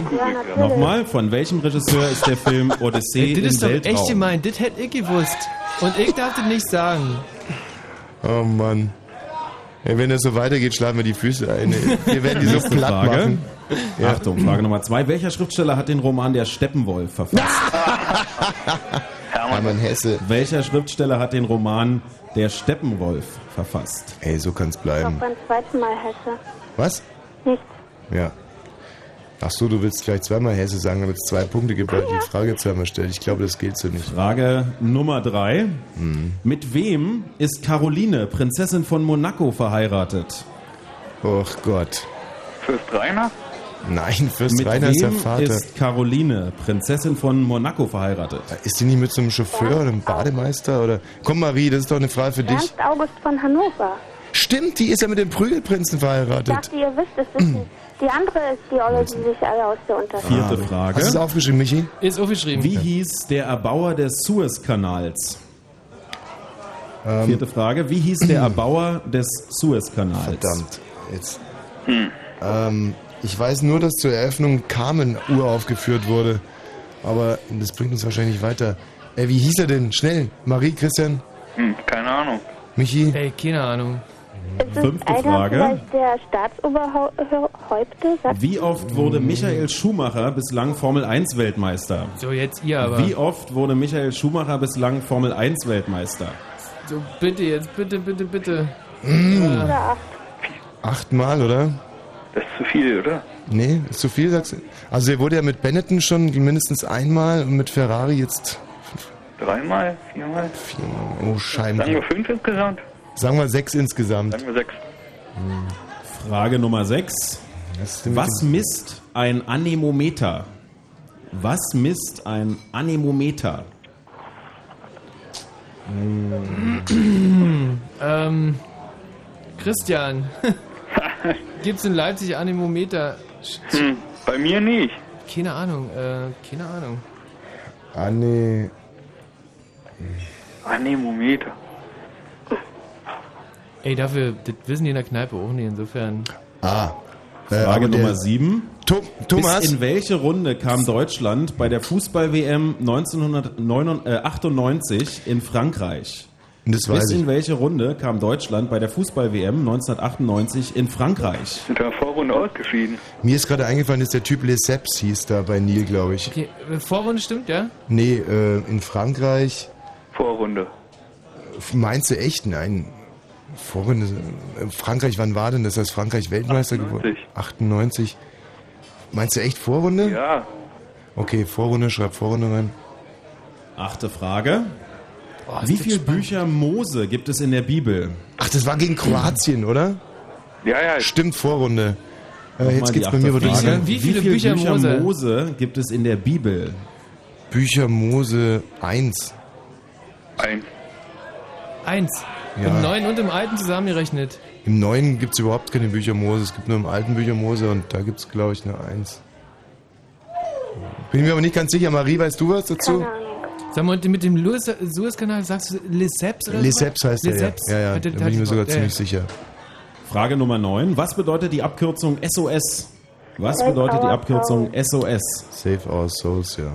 Ja. Nochmal, von welchem Regisseur ist der Film Odyssee Das im ist doch Weltraum? echt gemein, das hätte ich gewusst. Und ich darf das nicht sagen. Oh Mann. Ey, wenn das so weitergeht, schlagen wir die Füße ein. Wir werden die so platt Frage. machen. Ja. Achtung, Frage Nummer zwei. Welcher Schriftsteller hat den Roman Der Steppenwolf verfasst? Hermann Hesse. Welcher Schriftsteller hat den Roman Der Steppenwolf verfasst? Ey, so kann's Noch bleiben. beim zweiten Mal Hesse. Was? Nichts. Ja. Ach so, du willst vielleicht zweimal Hesse sagen, damit es zwei Punkte gibt, weil du die Frage zweimal stellt. Ich glaube, das geht so nicht. Frage Nummer drei. Hm. Mit wem ist Caroline, Prinzessin von Monaco, verheiratet? Och Gott. Fürst Rainer? Nein, Fürst Mit Rainer ist der wem Vater. ist Caroline, Prinzessin von Monaco, verheiratet? Ist die nicht mit so einem Chauffeur oder einem Bademeister? Oder Komm, Marie, das ist doch eine Frage für dich. Ernst August von Hannover. Stimmt, die ist ja mit dem Prügelprinzen Ich verheiratet. dachte, ihr wisst es wissen. Die andere ist die Olle, die sich alle aus der Unterschied. Vierte Frage. Hast du es aufgeschrieben, Michi? Ist aufgeschrieben. Wie hieß der Erbauer des Suezkanals? Ähm, Vierte Frage. Wie hieß der Erbauer des Suezkanals? Verdammt. Jetzt. Ähm, ich weiß nur, dass zur Eröffnung Carmen uraufgeführt wurde. Aber das bringt uns wahrscheinlich weiter. Äh, wie hieß er denn? Schnell. Marie, Christian, Hm, keine Ahnung. Michi? Ey, keine Ahnung. Es Fünfte einer Frage. der Staatsoberhäupte? Sagt Wie oft wurde Michael Schumacher bislang Formel 1 Weltmeister? So, jetzt ihr aber. Wie oft wurde Michael Schumacher bislang Formel 1 Weltmeister? So, bitte jetzt, bitte, bitte, bitte. oder acht? Achtmal, oder? Das ist zu viel, oder? Nee, ist zu viel, sagst du? Also er wurde ja mit Benetton schon mindestens einmal und mit Ferrari jetzt Dreimal? Viermal? viermal. Oh, Sagen wir fünf insgesamt? Sagen wir sechs insgesamt. Sagen wir sechs. Frage Nummer 6. Was, misst ein Anemometer? Was misst ein Anemometer? Ähm, Christian. Gibt's in Leipzig Anemometer? Hm, bei mir nicht. Keine Ahnung, äh, keine Ahnung. Ah, nee. Anemometer. Ey, dafür, das wissen die in der Kneipe auch nicht, insofern. Ah. Äh, Frage der- Nummer 7. Tho- Thomas? Bis in welche Runde kam Deutschland bei der Fußball-WM 1998 in Frankreich? Das weiß Bis ich. in welche Runde kam Deutschland bei der Fußball-WM 1998 in Frankreich? Sind in der Vorrunde ausgeschieden. Mir ist gerade eingefallen, dass der Typ Lesseps hieß da bei Neil, glaube ich. Okay, äh, Vorrunde stimmt, ja? Nee, äh, in Frankreich. Vorrunde. Meinst du echt? Nein. Vorrunde. äh, Frankreich, wann war denn das? Das Frankreich Weltmeister geworden? 98. Meinst du echt Vorrunde? Ja. Okay, Vorrunde, schreib Vorrunde rein. Achte Frage. Oh, Wie viele Bücher Mose gibt es in der Bibel? Ach, das war gegen Kroatien, oder? Ja, ja. Stimmt, Vorrunde. Äh, jetzt geht's bei mir wieder Frage. rein. Wie viele Bücher Mose gibt es in der Bibel? Bücher Mose 1. Eins. Eins. Ja. Im neuen und im alten zusammengerechnet. Im Neuen gibt es überhaupt keine Bücher Mose. Es gibt nur im alten Bücher Mose und da gibt es, glaube ich, eine 1. Bin ich mir aber nicht ganz sicher. Marie, weißt du was dazu? Sag mal, mit dem Luis- Suezkanal sagst du Lesseps oder so? Lesseps heißt er, ja. Lesseps. Ja, ja, Hat da der- bin ich mir sogar ja, ziemlich ja. sicher. Frage Nummer 9. Was bedeutet die Abkürzung SOS? Was bedeutet die Abkürzung SOS? Save our souls, ja.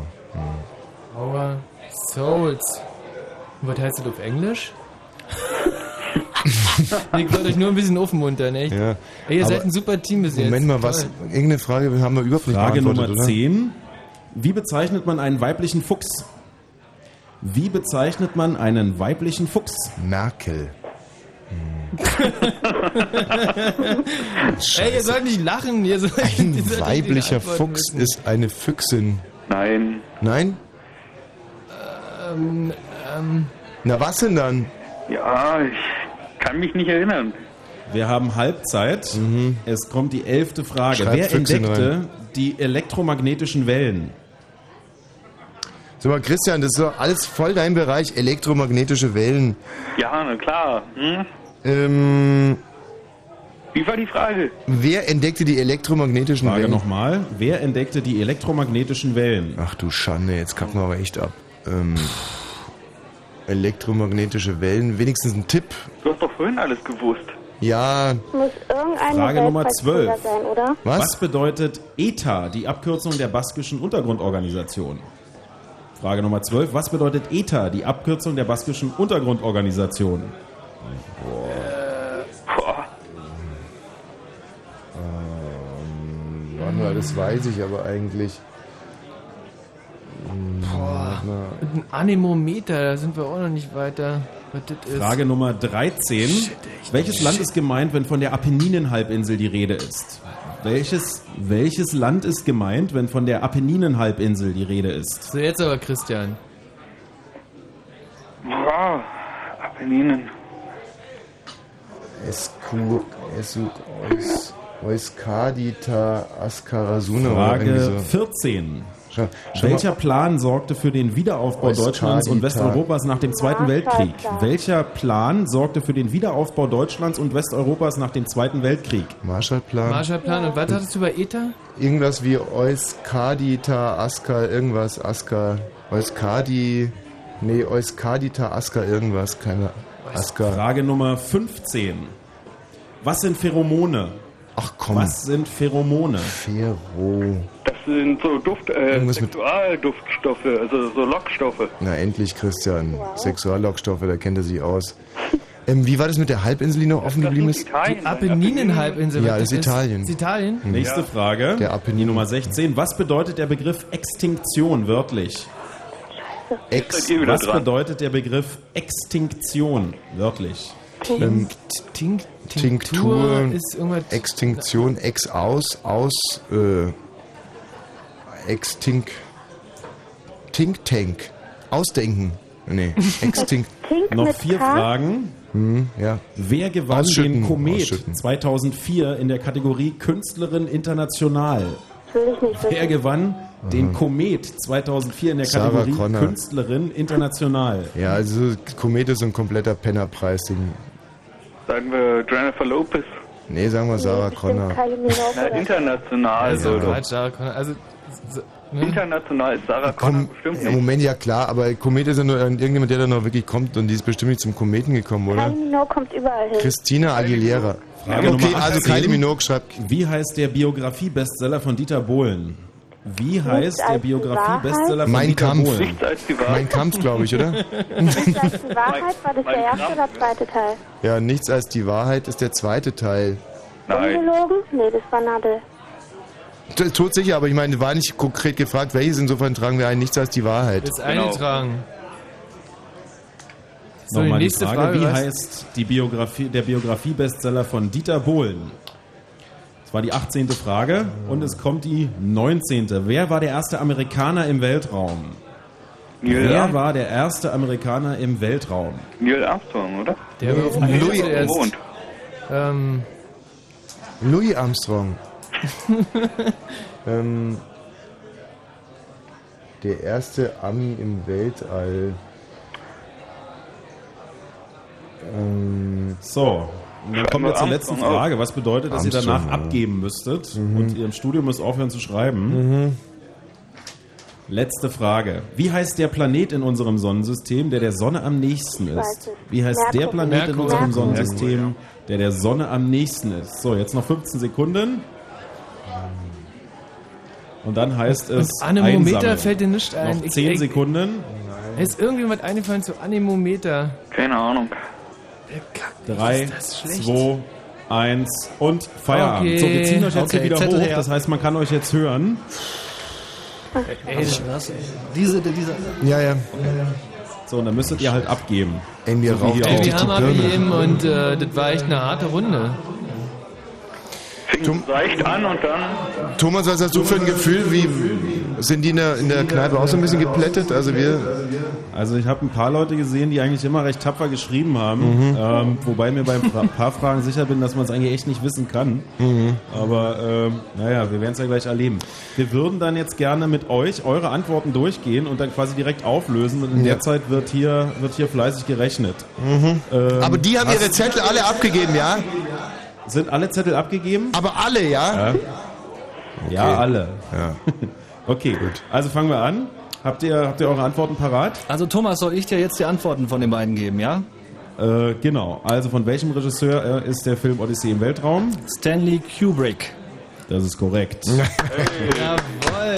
Our Souls. Was heißt das auf Englisch? ich wollte euch nur ein bisschen aufmuntern, echt. Ja. Ey, ihr Aber seid ein super Team bis jetzt. Moment mal, was? Toll. Irgendeine Frage haben wir überhaupt nicht Frage Nummer oder? 10. Wie bezeichnet man einen weiblichen Fuchs? Wie bezeichnet man einen weiblichen Fuchs? Merkel. Ey, ihr sollt nicht lachen. Ihr sollt, ihr sollt Ein weiblicher Fuchs müssen. ist eine Füchsin. Nein. Nein? Ähm, ähm, Na was denn dann? Ja, ich kann mich nicht erinnern. Wir haben Halbzeit. Es kommt die elfte Frage. Mhm. Schreibt Wer Füchsin entdeckte rein. die elektromagnetischen Wellen? Sag mal, Christian, das ist doch alles voll dein Bereich, elektromagnetische Wellen. Ja, na klar. Hm? Ähm, Wie war die Frage? wer entdeckte die elektromagnetischen Frage Wellen? nochmal. Wer entdeckte die elektromagnetischen Wellen? Ach du Schande, jetzt kacken wir aber echt ab. Ähm, elektromagnetische Wellen, wenigstens ein Tipp. Du hast doch vorhin alles gewusst. Ja, Muss irgendeine Frage Nummer Weltpreisträger 12. sein, oder? Was? bedeutet ETA, die Abkürzung der baskischen Untergrundorganisation? Frage Nummer 12. Was bedeutet ETA, die Abkürzung der baskischen Untergrundorganisation? Boah. Ähm, warte mal, das weiß ich aber eigentlich. Hm, warte mal. und ein Anemometer, da sind wir auch noch nicht weiter. Frage Nummer 13. Welches Land ist gemeint, wenn von der Apenninenhalbinsel die Rede ist? Welches, welches Land ist gemeint, wenn von der Apenninenhalbinsel die Rede ist? So, jetzt aber Christian. Boah. Apenninen. SU, Eus, Euskadita, Askarasuna Frage so. 14. Schau, schau Welcher. Plan sorgte für den Wiederaufbau. Deutschlands und Westeuropas nach dem Zweiten Weltkrieg? Marshallplan. Welcher Plan sorgte für den Wiederaufbau Deutschlands und Westeuropas nach dem Zweiten Weltkrieg? Marshallplan? Marshallplan. Und was hattest du bei ETA? Irgendwas wie Euskadita, Aska, irgendwas, Aska, Euskadi, nee, Euskadita, Aska, irgendwas, keine Aska. Frage Nummer 15. Was sind Pheromone? Ach komm. Was sind Pheromone? Fero. Das sind so Duft, äh, Sexualduftstoffe, also so Lockstoffe. Na endlich, Christian. Sexuallockstoffe, da kennt er sich aus. Ähm, wie war das mit der Halbinsel, die noch offen geblieben ist? Italien. Die Apenninenhalbinsel. Ja, das ist Italien. Ist Italien? Nächste Frage. Der Apennin. Nummer 16. Was bedeutet der Begriff Extinktion wörtlich? Ex. Was bedeutet der Begriff Extinktion wörtlich? Ähm, Tink, Tinktur, ist irgendwas. Extinktion, ex aus, aus, äh, extink, Think Tank, ausdenken. Nee, extinkt. Tink Noch vier K? Fragen. Hm, ja. Wer gewann Ausschütten, den Komet ausschütten. 2004 in der Kategorie Künstlerin International? Wer gewann den Komet 2004 in der Sarah Kategorie Connor. Künstlerin International? Ja, also Komet ist so ein kompletter Pennerpreis. Den, Sagen wir Jennifer Lopez. nee, sagen wir Sarah Connor. Na, international. Also, Also, Quatsch, Sarah Connor. Also, so, ne? international ist Sarah Connor bestimmt Im nicht. Moment ja klar, aber Komet ist ja nur irgendjemand, der da noch wirklich kommt und die ist bestimmt nicht zum Kometen gekommen, oder? Kylie Minogue kommt überall hin. Christina Frage Aguilera. okay, Nummer also 18. Kylie Minogue schreibt Wie heißt der Biografie-Bestseller von Dieter Bohlen? Wie heißt der Biografie-Bestseller von Mein Dieter Kampf. Mein Kampf, glaube ich, oder? Nichts als die Wahrheit war das der erste oder zweite Teil? Ja, nichts als die Wahrheit ist der zweite Teil. Nein. Ungelogen? Nee, das war Nadel. T- Tot sicher, aber ich meine, war nicht konkret gefragt, welches insofern tragen wir ein, nichts als die Wahrheit. Ist Genau. eingetragen. So, die Nochmal die nächste Frage, Frage, wie heißt die Biografie, der Biografie-Bestseller von Dieter Bohlen? Das war die 18. Frage und es kommt die 19. Wer war der erste Amerikaner im Weltraum? Neil, Wer Arm war der erste Amerikaner im Weltraum? Neil Armstrong, oder? Der war auf dem Louis- Louis erst. Mond. Ähm, Louis Armstrong. ähm, der erste Ami im Weltall. Ähm, So, und dann kommen wir zur letzten. Frage. Was bedeutet, dass ihr danach abgeben müsstet und ihr im Studio müsst aufhören zu schreiben? Letzte Frage. Wie heißt der Planet in unserem Sonnensystem, der der Sonne am nächsten ist? Wie heißt der. Planet in unserem. Sonnensystem, der der Sonne am nächsten ist? So, jetzt noch 15 Sekunden. Und dann heißt es Anemometer einsammeln. fällt dir nicht ein. Noch Ich- 10 ich- Sekunden. Ist irgendjemand eingefallen zu Anemometer? Keine Ahnung. Drei, zwei, eins und Feierabend. Okay. So, wir ziehen euch jetzt Okay, hier wieder Zettel hoch. her. Das heißt, man kann euch jetzt hören. Ey, Was? Diese, diese. ja, ja. So, und dann müsstet ihr halt abgeben. Ey, mir So raucht hier ey, wir die haben abgegeben und äh, das war echt eine harte Runde. Fing leicht an und dann Thomas, was hast du für ein Gefühl? Wie sind die in der, in der Kneipe auch so ein bisschen geplättet? Also wir. Also ich habe ein paar Leute gesehen, die eigentlich immer recht tapfer geschrieben haben, Mhm. ähm, wobei mir bei ein paar Fragen sicher bin, dass man es eigentlich echt nicht wissen kann. Mhm. Aber ähm, naja, wir werden es ja gleich erleben. Wir würden dann jetzt gerne mit euch eure Antworten durchgehen und dann quasi direkt auflösen und in Ja. der Zeit wird hier, wird hier fleißig gerechnet. Ähm, Aber die haben ihre Zettel alle abgegeben, ja? Sind alle Zettel abgegeben? Aber alle, ja? Ja, ja alle. Ja. Okay, gut. Also fangen wir an. Habt ihr, habt ihr eure Antworten parat? Also Thomas, soll ich dir jetzt die Antworten von den beiden geben, ja? Äh, genau. Also von welchem Regisseur äh, ist der Film Odyssee im Weltraum? Stanley Kubrick. Das ist korrekt. Jawoll.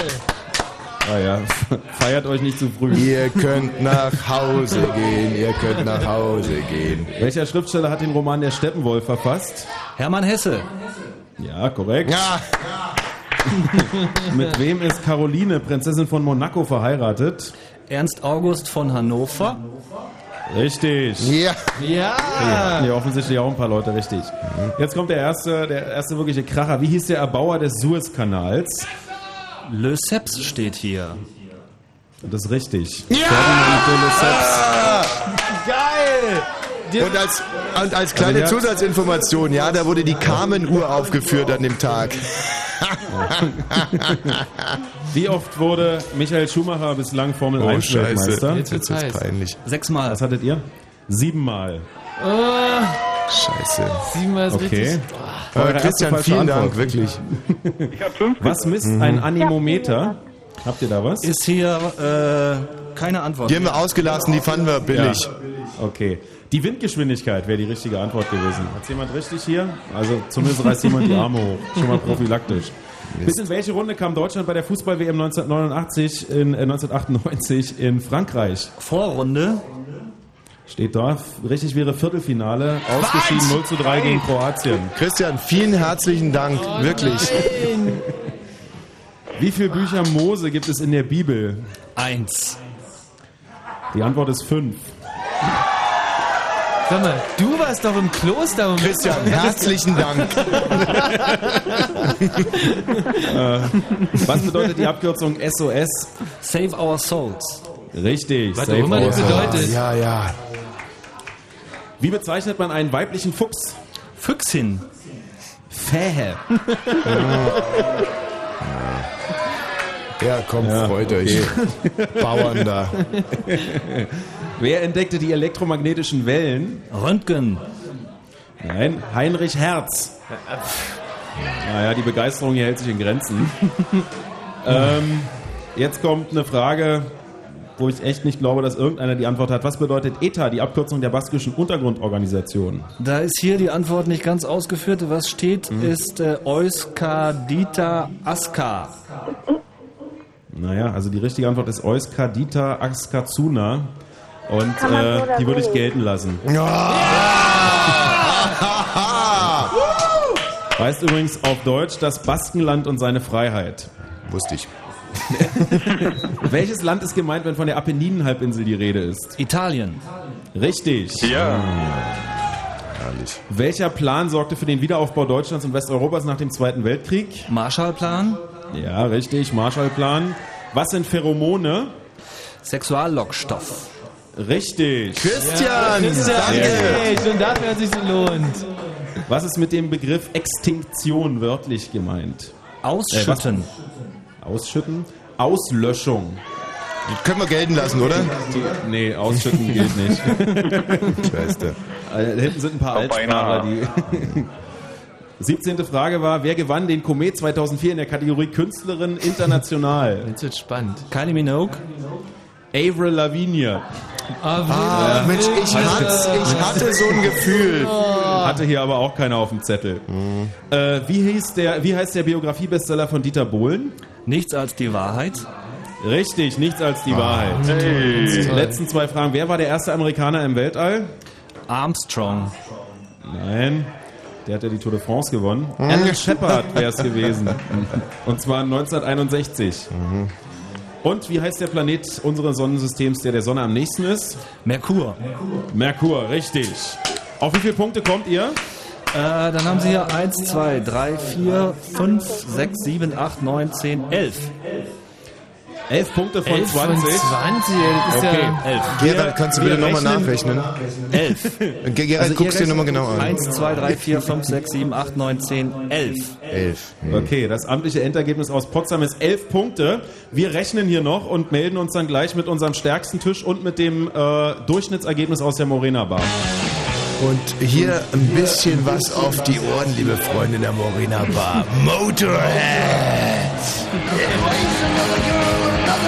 Ah ja, feiert euch nicht zu früh. Ihr könnt nach Hause gehen, ihr könnt nach Hause gehen. Welcher Schriftsteller hat den Roman Der Steppenwolf verfasst? Hermann Hesse. Ja, korrekt. Ja, Mit wem ist Caroline, Prinzessin von Monaco, verheiratet? Ernst August von Hannover. Richtig. ja. Ja. Hier offensichtlich auch ein paar Leute richtig. Jetzt kommt der erste, der erste wirkliche Kracher. Wie hieß der Erbauer des Suezkanals? Le Seps steht hier. Das ist richtig. Ja! Lesseps. Geil. Und als, und als kleine Also Zusatzinformation, ja, da wurde die Carmen-Uhr aufgeführt an dem Tag. Wie oft wurde Michael Schumacher bislang Formel 1 Weltmeister? Jetzt wird's heiß. peinlich. Sechsmal. Was hattet ihr? Siebenmal. Oh, Scheiße. siebenmal ist Okay. richtig. Aber Eure erste Christian, vielen Antwort. Dank, wirklich. ich habe fünf. Was misst ein Anemometer? Habt ihr da was? Ist hier äh, keine Antwort. Die haben wir ausgelassen, die fanden wir billig. Okay. Die Windgeschwindigkeit wäre die richtige Antwort gewesen. Hat jemand richtig hier? Also zumindest reißt jemand die Arme hoch. Schon mal prophylaktisch. Bis in welche Runde kam Deutschland bei der Fußball-WM 1989 in, äh, 1998 in Frankreich? Vorrunde. Steht da. Richtig wäre Viertelfinale. Ausgeschieden 0 zu 3 gegen Kroatien. Christian, vielen herzlichen Dank, wirklich. Wie viele Bücher Mose gibt es in der Bibel? Eins. Die Antwort ist fünf. Sag mal, du warst doch im Kloster. und- Christian, herzlichen Dank. Äh, was bedeutet die Abkürzung SOS? Save Our Souls. Richtig. Was auch Save immer our das bedeutet. Ja, ja. Wie bezeichnet man einen weiblichen Fuchs? Füchsin. Fähe. Ja, komm, freut euch. Bauern da. Wer entdeckte die elektromagnetischen Wellen? Röntgen. Nein, Heinrich Hertz. Naja, die Begeisterung hier hält sich in Grenzen. ähm, jetzt kommt eine Frage, wo ich echt nicht glaube, dass irgendeiner die Antwort hat. Was bedeutet ETA, die Abkürzung der baskischen Untergrundorganisation? Da ist hier die Antwort nicht ganz ausgeführt. Was steht, Mhm. ist äh, Euskadita Aska. Naja, also die richtige Antwort ist Euskadita Askazuna. Und so äh, oder die würde ich so gelten lassen. Heißt übrigens auf Deutsch das Baskenland und seine Freiheit. Wusste ich. Welches Land ist gemeint, wenn von der Apenninenhalbinsel die Rede ist? Italien. Richtig. Ja. Herrlich. Welcher Plan sorgte für den Wiederaufbau Deutschlands und Westeuropas nach dem Zweiten Weltkrieg? Marshallplan. Ja, richtig. Marshallplan. Was sind Pheromone? Sexuallockstoff. Richtig. Christian, Christian, danke. hey, schon dafür hat sich so lohnt. Was ist mit dem Begriff Extinktion wörtlich gemeint? Ausschütten. Äh, ausschütten? Auslöschung. Können wir gelten lassen, oder? Die, nee, ausschütten gilt nicht. Scheiße. Äh, Da hinten sind ein paar Altsprachler, die. 17. Frage war, wer gewann den Komet 2004 in der Kategorie Künstlerin international? Jetzt wird spannend. Kylie Minogue. Avril Lavigne. Ah, Mensch, ich, ich hatte so ein Gefühl. Hatte hier aber auch keiner auf dem Zettel. Äh, wie, hieß der, wie heißt der Biografie-Bestseller von Dieter Bohlen? Nichts als die Wahrheit. Richtig, nichts als die Wahrheit. Die letzten zwei Fragen. Wer war der erste Amerikaner im Weltall? Armstrong. Nein, der hat ja die Tour de France gewonnen. Alan Shepard wäre es gewesen. Und zwar 1961. Und wie heißt der Planet unseres Sonnensystems, der der Sonne am nächsten ist? Merkur. Merkur, richtig. Auf wie viele Punkte kommt ihr? Äh, dann haben Sie hier 1, 2, 3, 4, 5, 6, 7, 8, 9, 10, 11. 11 Punkte von 11 von 20. 20, ey, das ist Okay. ja... 11. Gerald, kannst du bitte nochmal rechnen- nachrechnen? 11. Ge- Gerald, guckst dir nochmal genau an. 1, 2, 3, 4, 5, 6, 7, 8, 9, 10, 11. Elf. Okay, das amtliche Endergebnis aus Potsdam ist 11 Punkte. Wir rechnen hier noch und melden uns dann gleich mit unserem stärksten Tisch und mit dem äh, Durchschnittsergebnis aus der Morena Bar. Und hier ein bisschen was auf die Ohren, liebe Freunde der Morena Bar. Motorhead!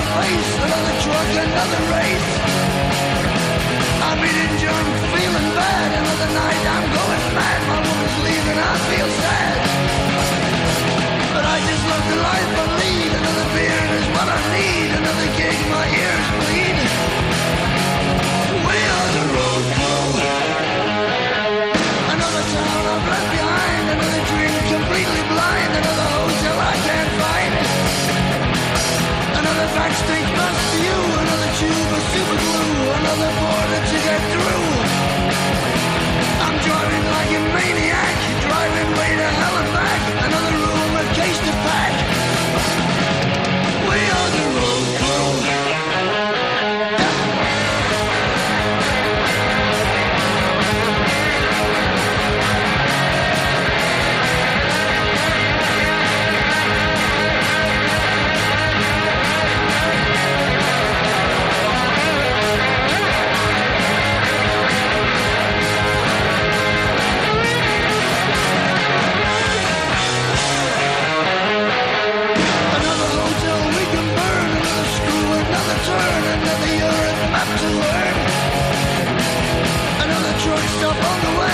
Another face, another truck, another race. I'm eating junk, feeling bad. Another night, I'm going mad. My woman's leaving, I feel sad. But I just love the life I lead. Another beer is what I need. Another gig, my ears bleed. We are the road crew. To get through. I'm driving like a maniac, driving way to hell up on the way.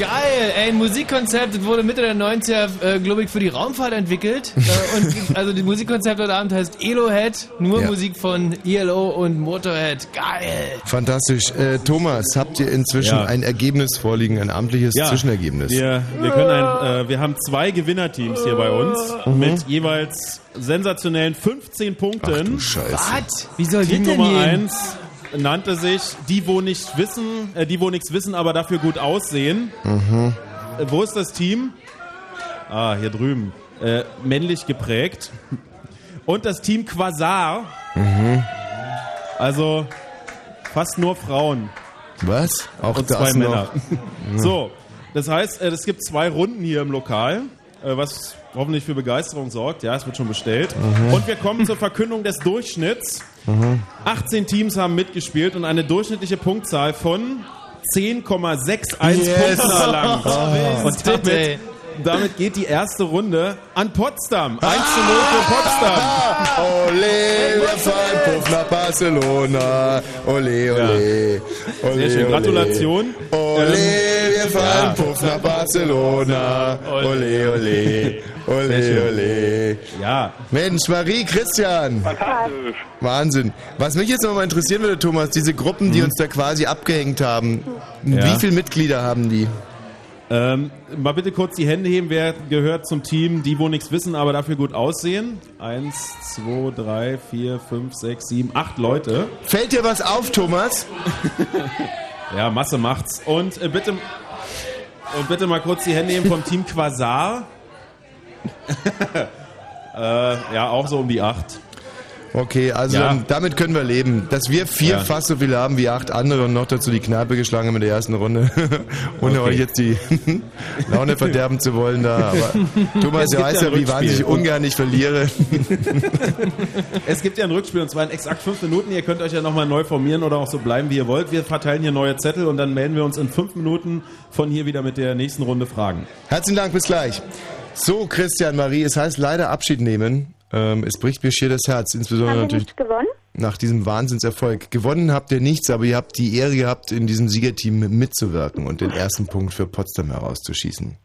Geil. Ey, ein Musikkonzept, das wurde Mitte der 90er, äh, glaube ich, für die Raumfahrt entwickelt. äh, und also das Musikkonzept heute Abend heißt Elohead, nur Ja. Musik von ELO und Motorhead. Geil. Fantastisch. Äh, Thomas, habt ihr inzwischen Ja. ein Ergebnis vorliegen, ein amtliches Ja, Zwischenergebnis? Wir, wir, können ein, äh, wir haben zwei Gewinnerteams hier bei uns Mhm. mit jeweils sensationellen 15 Punkten. Ach du Scheiße. Was? Wie soll die Team denn Nummer gehen? 1 nannte sich Die, wo nicht wissen, äh, die, wo nichts wissen, aber dafür gut aussehen. Mhm. Äh, wo ist das Team? Ah, hier drüben. Äh, männlich geprägt. Und das Team Quasar. Mhm. Also fast nur Frauen. Was? Auch und zwei? Männer. so, das heißt, äh, es gibt zwei Runden hier im Lokal, äh, was hoffentlich für Begeisterung sorgt. Ja, es wird schon bestellt. Mhm. Und wir kommen zur Verkündung des Durchschnitts. 18 Teams haben mitgespielt und eine durchschnittliche Punktzahl von 10,61 Yes. Punkten erlangt. Oh, und damit, damit geht die erste Runde an Potsdam. 1 zu 0 für Potsdam. Ole, wir fahren Puff nach Barcelona. Ole, ole. ole Sehr schön. ole. Gratulation. Ole, Ähm, wir fahren ja. Puff nach Barcelona. Ole, ole. Ole, ole. Ja. Mensch, Marie, Christian. Fantastisch. Wahnsinn. Was mich jetzt noch mal interessieren würde, Thomas, diese Gruppen, die uns da quasi abgehängt haben. Ja. wie viele Mitglieder haben die? Ähm, mal bitte kurz die Hände heben. Wer gehört zum Team, die wo nichts wissen, aber dafür gut aussehen? Eins, zwei, drei, vier, fünf, sechs, sieben, acht Leute. Fällt dir was auf, Thomas? Ja, Masse macht's. Und äh, bitte und bitte mal kurz die Hände heben vom Team Quasar. äh, ja, auch so um die acht. Okay, also Ja. dann, damit können wir leben. Dass wir vier Ja. fast so viel haben wie acht andere und noch dazu die Kneipe geschlagen haben in der ersten Runde, ohne Okay. euch jetzt die Laune verderben zu wollen da. Aber Thomas, du weißt ja wie wahnsinnig ungern ich verliere. Es gibt ja ein Rückspiel und zwar in exakt fünf Minuten. Ihr könnt euch ja nochmal neu formieren oder auch so bleiben, wie ihr wollt. Wir verteilen hier neue Zettel und dann melden wir uns in fünf Minuten von hier wieder mit der nächsten Runde Fragen. Herzlichen Dank, bis gleich. So, Christian, Marie, es heißt leider Abschied nehmen. Ähm, es bricht mir schier das Herz, insbesondere Haben wir natürlich nicht gewonnen? nach diesem Wahnsinnserfolg. Gewonnen habt ihr nichts, aber ihr habt die Ehre gehabt, in diesem Siegerteam mitzuwirken und den ersten Punkt für Potsdam herauszuschießen.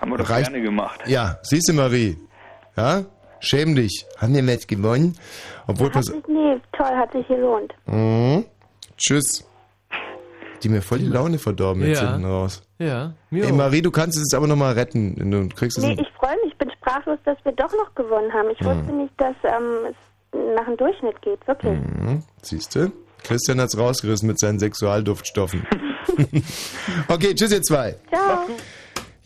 Haben wir doch Reicht- gerne gemacht. Ja, siehst du, Marie. Ja? Schäm dich. Haben wir Match gewonnen? Obwohl, Hat sich, nee, toll, hat sich gelohnt. Mhm. Tschüss. Die mir voll die Laune verdorben jetzt Ja. hinten raus. Ja, mir Ey, auch. Marie, du kannst es jetzt aber nochmal retten. Du kriegst es Nee, ich freue mich, ich bin sprachlos, dass wir doch noch gewonnen haben. Ich wusste nicht, dass ähm, es nach dem Durchschnitt geht, wirklich. Mhm. Siehst du? Christian hat's rausgerissen mit seinen Sexualduftstoffen. okay, tschüss ihr zwei. Ciao.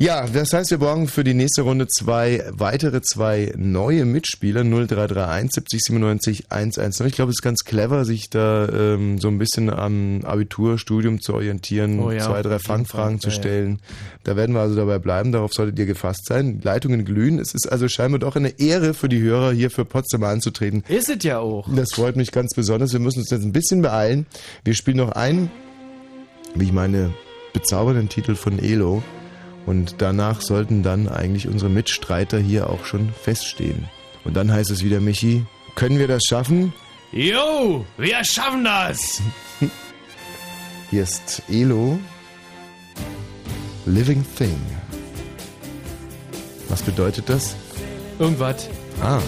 Ja, das heißt, wir brauchen für die nächste Runde zwei weitere zwei neue Mitspieler 0331 70 97 110. Ich glaube, es ist ganz clever, sich da ähm, so ein bisschen am Abiturstudium zu orientieren, Oh ja, zwei, drei Fangfragen zu Fall. Ja, ja. stellen. Da werden wir also dabei bleiben, darauf solltet ihr gefasst sein. Leitungen glühen. Es ist also scheinbar doch eine Ehre für die Hörer, hier für Potsdam anzutreten. Ist es ja auch. Das freut mich ganz besonders. Wir müssen uns jetzt ein bisschen beeilen. Wir spielen noch einen, wie ich meine, bezaubernden Titel von Elo. Und danach sollten dann eigentlich unsere Mitstreiter hier auch schon feststehen. Und dann heißt es wieder, Michi, können wir das schaffen? Jo, wir schaffen das. Hier ist Elo, Living Thing. Was bedeutet das? Irgendwas. Ah,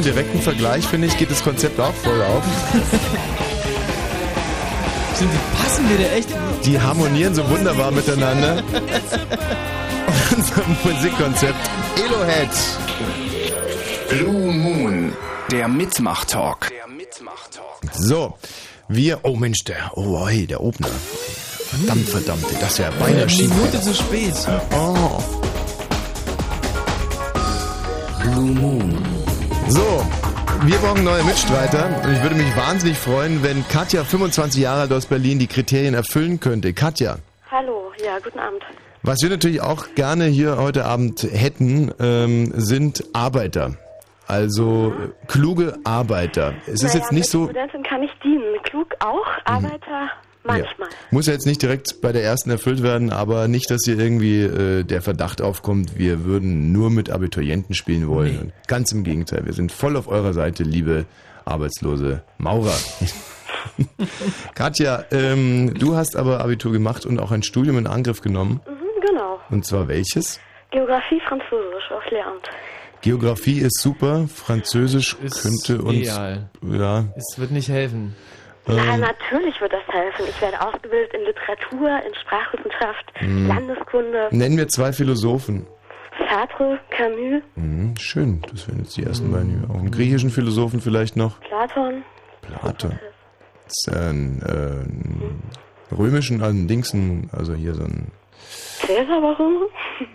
im direkten Vergleich, finde ich, geht das Konzept auch voll auf. Stimmt, die passen wieder echt. Die harmonieren so wunderbar miteinander. Unser Musikkonzept Elohead. Blue Moon, der Mitmach-Talk. So, wir, oh Mensch, der, oh hey, der Opener. Verdammt, verdammt, das ist ja beinahe schief. Minute zu spät. Oh. Blue Moon. So, wir brauchen neue Mitstreiter und ich würde mich wahnsinnig freuen, wenn Katja, 25 Jahre alt aus Berlin, die Kriterien erfüllen könnte. Katja, Hallo, ja, guten Abend. was wir natürlich auch gerne hier heute Abend hätten, ähm, sind Arbeiter. Also äh, kluge Arbeiter. Es ist naja, jetzt nicht als so, Studentin kann ich dienen. Klug auch, Arbeiter manchmal. Ja. Muss ja jetzt nicht direkt bei der ersten erfüllt werden, aber nicht, dass hier irgendwie äh, der Verdacht aufkommt, wir würden nur mit Abiturienten spielen wollen. Und Ganz im Gegenteil, wir sind voll auf eurer Seite, liebe arbeitslose Maurer. Katja, ähm, du hast aber Abitur gemacht und auch ein Studium in Angriff genommen. Mhm, genau. Und zwar welches? Geografie, Französisch auf Lehramt. Geografie ist super, Französisch könnte uns ideal. ja Es wird nicht helfen. Ja, ähm, natürlich wird das helfen. Ich werde ausgebildet in Literatur, in Sprachwissenschaft, Mhm. Landeskunde, nennen wir zwei Philosophen. Sartre, Camus, Mhm, schön, das wären jetzt die ersten beiden. Auch einen griechischen Philosophen vielleicht noch. Platon. Platon. Das ist ein, äh, einen römischen, also einen Dingsen, also hier so ein, Cäsar, warum?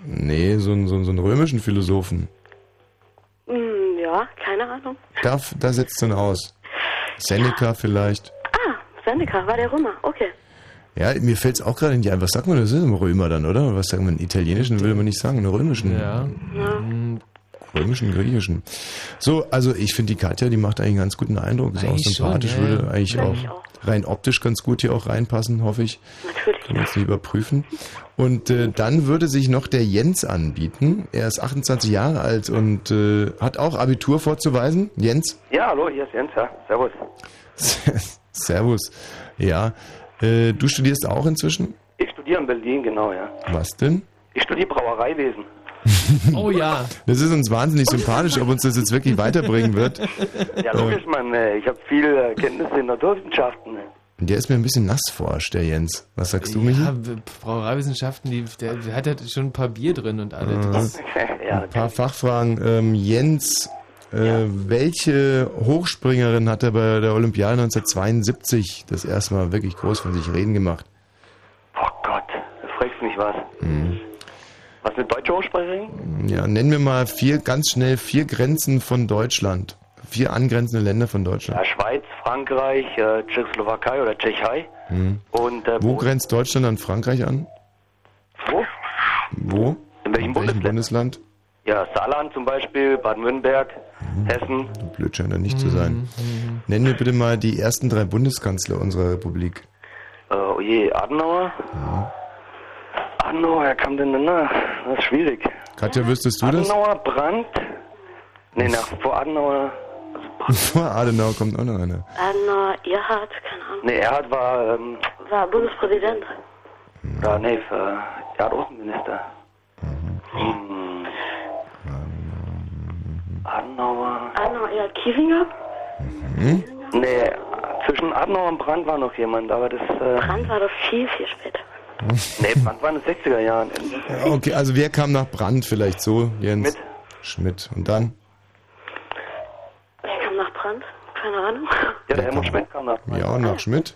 nee, so einen, so einen, so einen römischen Philosophen. Hm, ja, keine Ahnung. Da, da setzt dann aus. Seneca vielleicht. Seneca, war der Römer, okay. Ja, mir fällt es auch gerade nicht ein. Was sagt man, das ist ein Römer dann, oder? Was sagt man? Italienischen will man nicht sagen, einen römischen. Ja. Römischen, griechischen. So, also ich finde die Katja, die macht eigentlich einen ganz guten Eindruck. Ist auch Eigentlich sympathisch, schon, ja, würde ja. eigentlich auch, auch. rein optisch ganz gut hier auch reinpassen, hoffe ich. Natürlich. Können wir jetzt nicht überprüfen. Und äh, dann würde sich noch der Jens anbieten. Er ist 28 Jahre alt und äh, hat auch Abitur vorzuweisen. Jens? Ja, hallo, hier ist Jens, ja. Servus. Servus. Ja. Äh, du studierst auch inzwischen? Ich studiere in Berlin, genau, ja. Was denn? Ich studiere Brauereiwesen. Oh ja. Das ist uns wahnsinnig sympathisch, ob uns das jetzt wirklich weiterbringen wird. Ja, logisch, Mann. äh, Ich habe viel äh, Kenntnisse in Naturwissenschaften. Der ist mir ein bisschen nassforsch, der Jens. Was sagst du, Michi? Ja, Brauereiwissenschaften, die, der, der hat ja schon ein paar Bier drin und alles. Ah. Ein paar Fachfragen. Ähm, Jens, äh, welche Hochspringerin hat er bei der Olympiade 1972 das erste Mal wirklich groß von sich reden gemacht? Oh Gott, da fragst du mich was. Mhm. Was eine deutsche Hochsprecherin? Ja, nennen wir mal vier, ganz schnell vier Grenzen von Deutschland. Vier angrenzende Länder von Deutschland. Ja, Schweiz, Frankreich, äh, Tschechoslowakei oder Tschechei. Mhm. Und äh, Wo grenzt Deutschland an Frankreich an? wo? Wo? In welchem Bundesland? Bundesland? Ja, Saarland zum Beispiel, Baden-Württemberg, Mhm. Hessen. Blöd scheint er nicht zu sein. Nennen wir bitte mal die ersten drei Bundeskanzler unserer Republik. Äh, oh je, Adenauer. Adenauer, wer kam denn danach? Das ist schwierig. Katja, wüsstest du das? Adenauer, Brandt. Nee, nach, vor Adenauer. Vor Adenauer kommt auch noch einer. Adenauer, Erhard, keine Ahnung. Nee, Erhard war, ähm, War Bundespräsident. ja, nee, für, er hat Außenminister. Hm. Adenauer. Adenauer, Erhard Kiesinger. Hm? Nee, zwischen Adenauer und Brandt war noch jemand, aber das. Äh, Brandt war doch viel, viel später. Nee, Brandt war in den 60er Jahren. Ja, Okay, also wer kam nach Brand vielleicht so, Jens? Schmidt. Schmidt. Und dann? Wer kam nach Brandt? Keine Ahnung. Ja, der Helmut Schmidt kam nach Brandt. Ja, und nach Schmidt?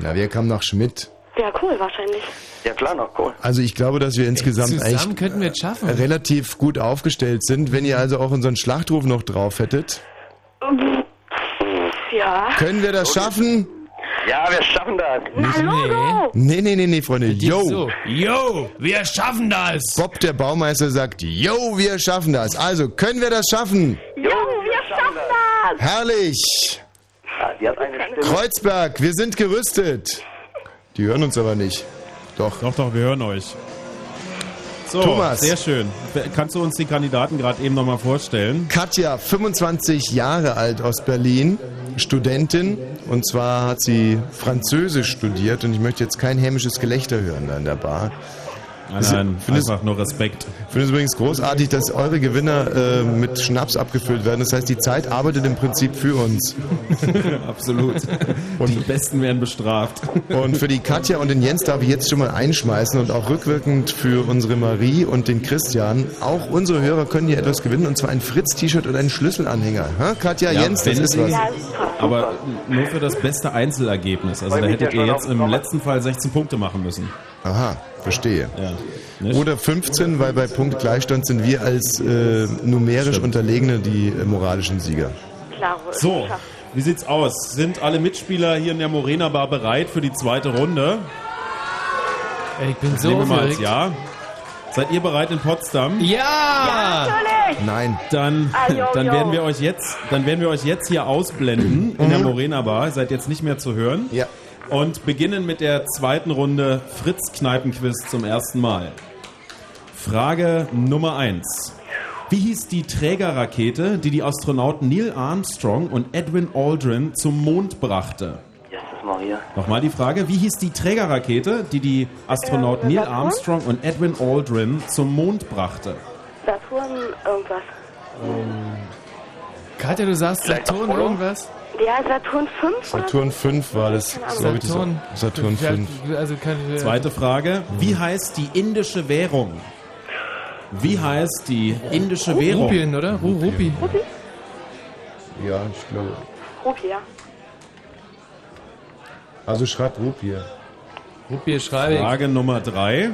Ja, wer kam nach Schmidt? Ja, cool, wahrscheinlich. Ja, klar, noch cool. Also ich glaube, dass wir insgesamt zusammen eigentlich könnten wir schaffen. relativ gut aufgestellt sind. Wenn ihr also auch unseren Schlachtruf noch drauf hättet, Ja. können wir das schaffen? Ja, wir schaffen das. Na, Logo! Nee, nee, nee, nee, Freunde. Yo! so. Yo, wir schaffen das! Bob, der Baumeister, sagt, yo, wir schaffen das. Also, können wir das schaffen? Jo, wir schaffen das! Herrlich! Ja, die hat eine Stimme. Kreuzberg, wir sind gerüstet. Die hören uns aber nicht. Doch. Doch, doch, wir hören euch. So, Thomas. sehr schön. Kannst du uns die Kandidaten gerade eben nochmal vorstellen? Katja, 25 Jahre alt aus Berlin, Studentin. Und zwar hat sie Französisch studiert. Und ich möchte jetzt kein hämisches Gelächter hören da in der Bar. Nein, nein, einfach nur Respekt. Ich finde es übrigens großartig, dass eure Gewinner äh, mit Schnaps abgefüllt werden. Das heißt, die Zeit arbeitet im Prinzip für uns. Absolut. Und die Besten werden bestraft. Und für die Katja und den Jens darf ich jetzt schon mal einschmeißen und auch rückwirkend für unsere Marie und den Christian. Auch unsere Hörer können hier etwas gewinnen und zwar ein Fritz-T-Shirt und einen Schlüsselanhänger. Ha? Katja, Ja, Jens, das ist was. Aber nur für das beste Einzelergebnis. Also da hättet ihr jetzt im letzten Fall 16 Punkte machen müssen. Aha, verstehe. Nicht? Oder 15, weil bei Punktgleichstand sind wir als äh, numerisch Unterlegene die äh, moralischen Sieger. Klaro. So, wie sieht's aus? Sind alle Mitspieler hier in der Morena Bar bereit für die zweite Runde? Ich bin Das so nehmen wir mal als. Ja. Seid ihr bereit in Potsdam? Ja! Nein. Dann, Ah, dann werden wir euch jetzt, dann werden wir euch jetzt hier ausblenden in der Mhm. Morena Bar. Seid jetzt nicht mehr zu hören. Ja. Und beginnen mit der zweiten Runde Fritz Kneipenquiz zum ersten Mal. Frage Nummer eins: Wie hieß die Trägerrakete, die die Astronauten Neil Armstrong und Edwin Aldrin zum Mond brachte? Maria. Nochmal die Frage, wie hieß die Trägerrakete, die die Astronauten Äh, Neil Saturn? Armstrong und Edwin Aldrin zum Mond brachte? Saturn irgendwas. Katja, du sagst Saturn irgendwas? Ja, Saturn 5 oder Saturn 5 war das. Saturn. Saturn Ja, 5. Also Zweite Frage, wie heißt die indische Währung? Wie heißt die indische Währung? Rupien, oder? Ru Rupi. Ja, ich glaube. Rupi, ja. Also schreibt Rupie. Rupie schreibe ich. Frage Nummer drei.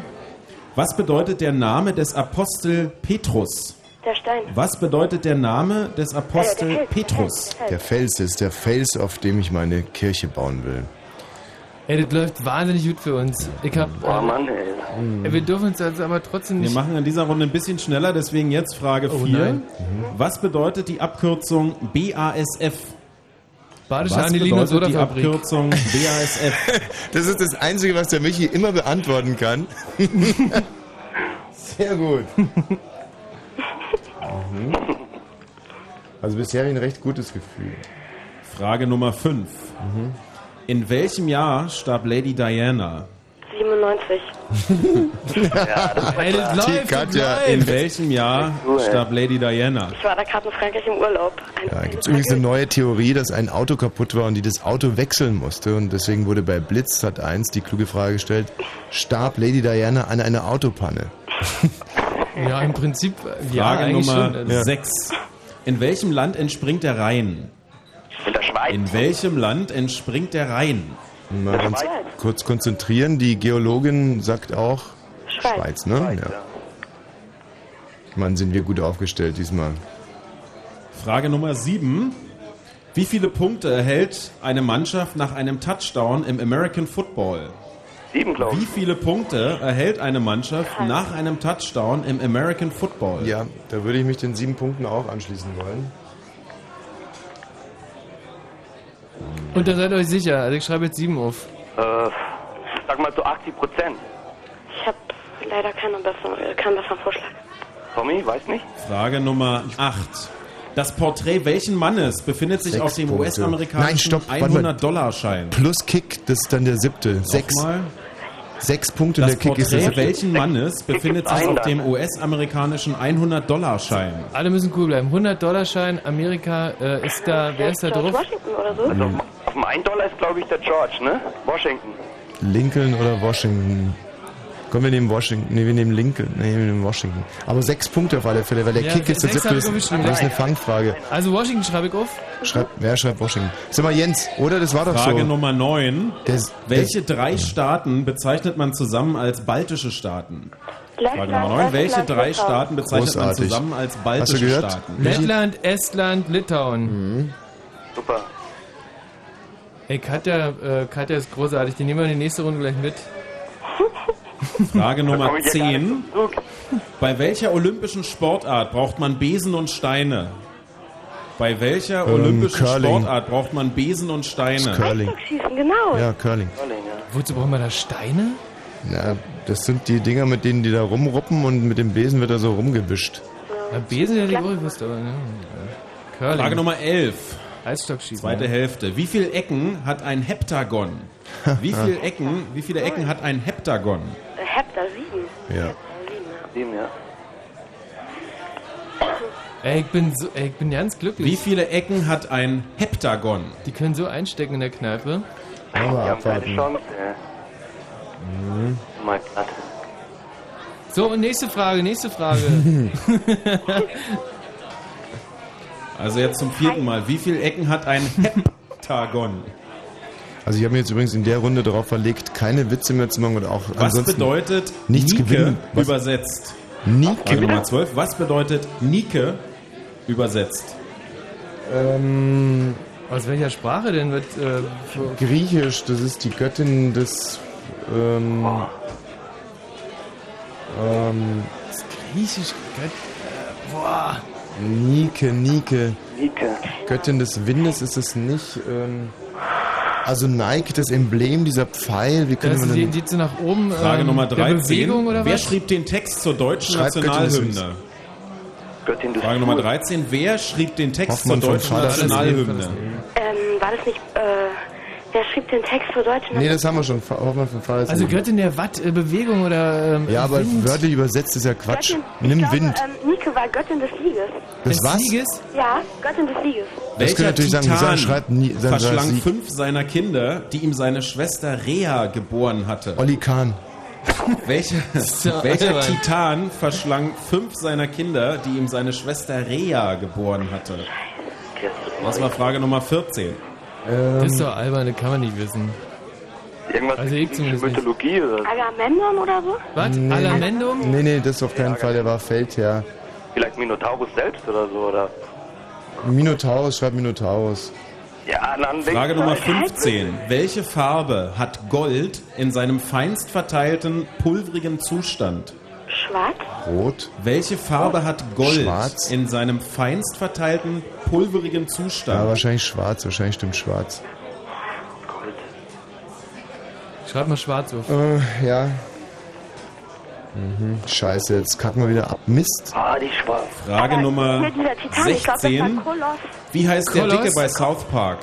Was bedeutet der Name des Apostel Petrus? Der Stein. Was bedeutet der Name des Apostel Äh, der Fels, Petrus? Der Fels ist der Fels, auf dem ich meine Kirche bauen will. Ey, das läuft wahnsinnig gut für uns. Ich hab. Boah, ähm, Mann, ey. ey, wir dürfen uns jetzt aber trotzdem Wir nicht. machen in dieser Runde ein bisschen schneller, deswegen jetzt Frage Oh 4. nein. Was bedeutet die Abkürzung BASF? Badische Was Anilin und bedeutet die. Abkürzung BASF? Das ist das Einzige, was der Michi immer beantworten kann. Sehr gut. Mhm. Also bisher ein recht gutes Gefühl. Frage Nummer 5. In welchem Jahr starb Lady Diana? 97. Ja, das Ey, das läuft, Katja. In welchem Jahr starb Lady Diana? Ich war da gerade in Frankreich im Urlaub. Ein Da gibt es übrigens eine neue Theorie, dass ein Auto kaputt war und die das Auto wechseln musste. Und deswegen wurde bei Blitz hat 1 die kluge Frage gestellt, starb Lady Diana an einer Autopanne? Ja, im Prinzip. ja, Frage eigentlich Nummer schon. Ja. 6. In welchem Land entspringt der Rhein? In der Schweiz. In welchem Land entspringt der Rhein? Mal ganz kurz konzentrieren. Die Geologin sagt auch Schweiz. Schweiz, ne? Ja. Mann, sind wir gut aufgestellt diesmal. Frage Nummer 7. Wie viele Punkte erhält eine Mannschaft nach einem Touchdown im American Football? Sieben, glaube Wie ich. viele Punkte erhält eine Mannschaft nach einem Touchdown im American Football? Ja, da würde ich mich den sieben Punkten auch anschließen wollen. Und da seid ihr euch sicher. Also ich schreibe jetzt sieben auf. Äh, sag mal so 80 Prozent. Ich habe leider keinen besseren, äh, keinen besseren Vorschlag. Tommy, weiß nicht. Frage Nummer 8. Das Porträt welchen Mannes befindet sich Sechs auf dem. US-amerikanischen Nein, stopp, warte mal. 100-Dollar-Schein? Plus Kick, das ist dann der siebte. Sechs, Nochmal. sechs Punkte, Das der Kick ist der Porträt siebte. welchen Mannes befindet sich auf dem US-amerikanischen 100-Dollar-Schein? Alle müssen cool bleiben. 100-Dollar-Schein, Amerika, äh, ist da, wer ist da George drauf? Washington oder so? Also auf dem 1 Dollar ist, glaube ich, der George, ne? Washington. Lincoln oder Washington? Komm, wir nehmen Washington. Nee, wir nehmen Lincoln. Nee, wir nehmen Washington. Aber sechs Punkte auf alle Fälle, weil der Ja, Kick ist ich Das das ist eine Fangfrage. Also Washington schreibe ich auf. Schreibt, wer schreibt Washington? Sag mal, Jens, oder? Das war doch Frage so. Nummer 9. Der, Welche drei Staaten bezeichnet man zusammen als baltische Staaten? Frage Nummer 9. Welche drei. Staaten bezeichnet man Großartig. zusammen als Hast du baltische gehört? Staaten? Lettland, Estland, Litauen. Super. Ey, Katja, äh, Katja ist großartig. Die nehmen wir in die nächste Runde gleich mit. Frage Nummer komm ich ja gar nicht 10. Bei welcher olympischen Sportart braucht man Besen und Steine? Bei welcher Ähm, olympischen Curling. Sportart braucht man Besen und Steine? Curling. Schießen, genau. Ja, Curling. Wozu brauchen wir da Steine? Na, das sind die Dinger, mit denen die da rumruppen und mit dem Besen wird da so rumgewischt. Na, Besen hätte ich auch gewusst, aber ne. Curling. Frage Nummer 11. Eisstockschießen. Zweite ja. Hälfte. Wie viele Ecken hat ein Heptagon? Wie viele Ecken, wie viele Ecken hat ein Heptagon? Hepta, sieben. Ja. Sieben, ja. Ey, ich bin, so, ey, ich bin ganz glücklich. Wie viele Ecken hat ein Heptagon? Die können so einstecken in der Kneipe. Aber Wir haben keine. Chance. Mhm. So, und nächste Frage, nächste Frage. Also jetzt zum vierten Mal. Wie viele Ecken hat ein Heptagon? Also ich habe mir jetzt übrigens in der Runde darauf verlegt, keine Witze mehr zu machen oder auch Was ansonsten bedeutet nichts Nike gewinnen. Was? übersetzt? Nike? Frage Nummer 12. Was bedeutet Nike übersetzt? Ähm, Aus welcher Sprache denn wird äh, Griechisch, das ist die Göttin des ähm, ähm, Griechisch? Gott, äh, boah. Nike, Nike. Nike. Göttin des Windes ist es nicht. Ähm, also Nike, das Emblem, dieser Pfeil, wie man die, denn... die so nach oben. Frage ähm, Nummer der 13. Bewegung oder Wer was? schrieb den Text zur deutschen Schreibt Nationalhymne? Göttin des Frage Nummer Fußs. 13. Wer schrieb den Text Hoffmann zur deutschen Nationalhymne? Ähm, war das nicht, äh, wer schrieb den Text für Deutschland? Nee, das haben wir schon. Hoffmann von Vater des Also Windes. Göttin der Watt, äh, Bewegung oder. Ähm, Ja, aber Wind. wörtlich übersetzt ist ja Quatsch. Göttin, ich Nimm glaube, Wind. Ähm, Nike war Göttin des Sieges. Das Des was? Sieges? Ja, Göttin des Sieges. Das Welcher könnte natürlich sagen, Titan sagen, schreibt nie, verschlang sagen Sie- fünf seiner Kinder, die ihm seine Schwester Rea geboren hatte? Olli Kahn. Welcher, welcher. Titan verschlang fünf seiner Kinder, die ihm seine Schwester Rea geboren hatte? Das war Frage Nummer 14. Das ist doch albern, das kann man nicht wissen. Irgendwas Also ich zumindest nicht. Mythologie oder so. Agamemnon oder so? Was? Agamemnon? Nee, nee, das ist auf keinen Fall, der war Feldherr. Vielleicht Minotaurus selbst oder so, oder? Minotaurus, schreibt Minotaurus. Ja, dann Frage Nummer mal. 15. Welche Farbe hat Gold in seinem feinst verteilten, pulverigen Zustand? Schwarz? Rot. Welche Farbe hat Gold Schwarz. in seinem feinst verteilten, pulverigen Ja, Zustand? wahrscheinlich schwarz, wahrscheinlich stimmt schwarz. Schreib mal schwarz auf. Äh, ja. Mhm. Scheiße, jetzt kacken wir wieder ab. Mist. Ah, die Schwarz. Frage Nummer Hier dieser Titan, ich glaube, das 16. war Koloss. Wie heißt der Koloss? Dicke bei South Park?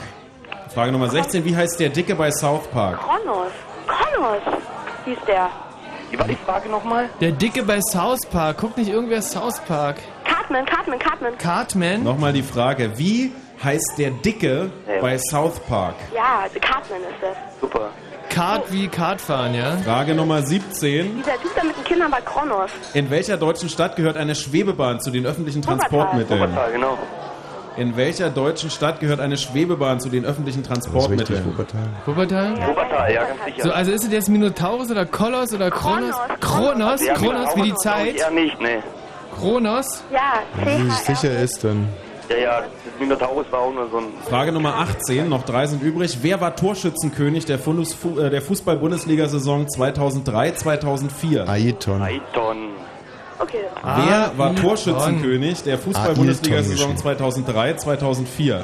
Frage Nummer 16. Wie heißt der Dicke bei South Park? Kronos. Kronos hieß der. Wie war die Frage nochmal? Der Dicke bei South Park. Guckt nicht irgendwer South Park. Cartman, Cartman, Cartman. Cartman? Nochmal die Frage. Wie heißt der Dicke bei South Park? Ja, Cartman ist das. Super. Kart wie Kartfahren, ja? Frage Nummer 17. Dieser Typ da mit den Kindern war Kronos. In welcher deutschen Stadt gehört eine Schwebebahn zu den öffentlichen Transportmitteln? Wuppertal, genau. In welcher deutschen Stadt gehört eine Schwebebahn zu den öffentlichen Das ist richtig, Transportmitteln? Wuppertal. Wuppertal? Wuppertal, ja, ganz sicher. So, also ist es jetzt Minotaurus oder Kolos oder Kronos? Kronos? Ja, Kronos wie die Zeit? Eher nicht, ne. Kronos? Ja, Wenn sie sich CHR. sicher ist, dann. Ja, ja, das Minotaurus war auch nur so ein... Frage Nummer 18, noch drei sind übrig. Wer war Torschützenkönig der, äh, der Fußball-Bundesliga-Saison 2003-2004? Ayrton. Aiton. Okay. Wer war Ayrton. Torschützenkönig der Fußball-Bundesliga-Saison Ayrton 2003-2004?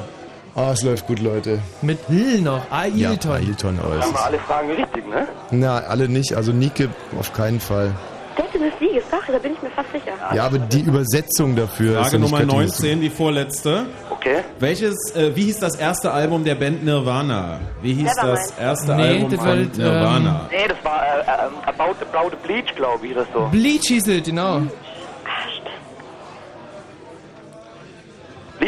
Ah, es läuft gut, Leute. Mit Hill noch. Ja, Ailton. Ayrton, aber es Haben wir alle Fragen richtig, ne? Na, alle nicht. Also Nike auf keinen Fall. Göttin des Sieges, doch, da bin ich mir fast sicher. Ja, aber die Übersetzung dafür ist Frage ja nicht Nummer Göttin des 19, die vorletzte. Okay. Welches, äh, wie hieß das erste Album der Band Nirvana? Wie hieß Nevermind. das erste Nee, Album das von das, Nirvana? Nee, das war äh, äh, About the Bleach, glaube ich, das so. Bleach hieß es, genau. Bleach?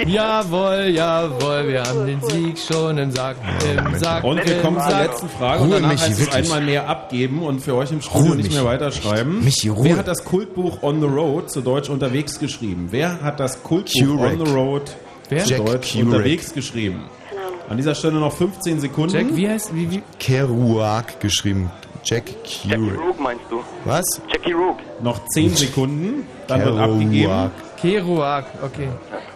Jawohl, jawohl, wir haben den Sieg schon im Sack. Im Sack Und wir kommen zur letzten Frage und Ruhe, danach Michi, heißt es einmal mehr abgeben und für euch im Studio Ruhe, nicht mehr weiterschreiben. Michi, Ruhe. Wer hat das Kultbuch On the Road zu Deutsch unterwegs geschrieben? Wer hat das Kultbuch Kurek. On the Road Wer? zu Jack Deutsch Kurek. unterwegs geschrieben? An dieser Stelle noch 15 Sekunden. Jack, wie heißt, wie, wie? Kerouac geschrieben. Jack Jackie Kerouac. Rook meinst du? Was? Jackie Rook. Noch 10 Sekunden, dann wird abgegeben. Kerouac. Kerouac, okay. Oh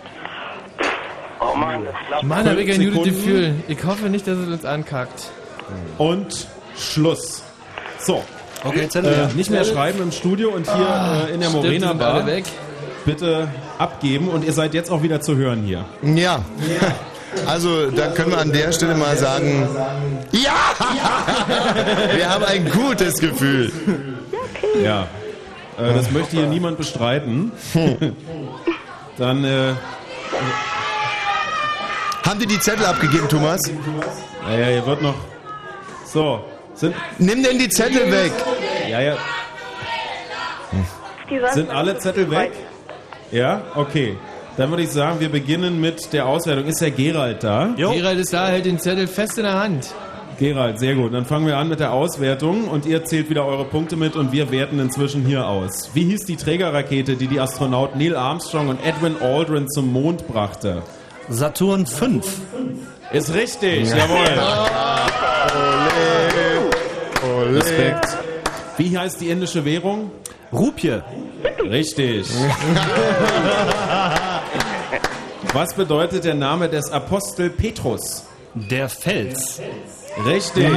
Mann, das klappt. Mann, hab ich ein gutes. Gefühl. Ich hoffe nicht, dass es uns ankackt. Und Schluss. So, Okay, Zettel. äh, nicht mehr schreiben im Studio und hier äh, in der Stimmt, Morena Bar. weg. Bitte abgeben und ihr seid jetzt auch wieder zu hören hier. Ja. Also, da können wir an der Stelle mal sagen, ja! Wir haben ein gutes Gefühl. Ja. Äh, das möchte hier niemand bestreiten. Dann äh, Haben die die Zettel abgegeben, Thomas? Naja, hier wird noch. So. Sind, Nimm denn die Zettel weg. ja, ja. Sind alle Zettel weg? Ja? Okay. Dann würde ich sagen, wir beginnen mit der Auswertung. Ist der Gerald da? Gerald ist da, hält den Zettel fest in der Hand. Gerald, sehr gut. Dann fangen wir an mit der Auswertung und ihr zählt wieder eure Punkte mit und wir werten inzwischen hier aus. Wie hieß die Trägerrakete, die die Astronauten Neil Armstrong und Edwin Aldrin zum Mond brachte? Saturn 5. Ist richtig, jawohl. Respekt. Wie heißt die indische Währung? Rupie. Richtig. Was bedeutet der Name des Apostel Petrus? Der Fels. Richtig.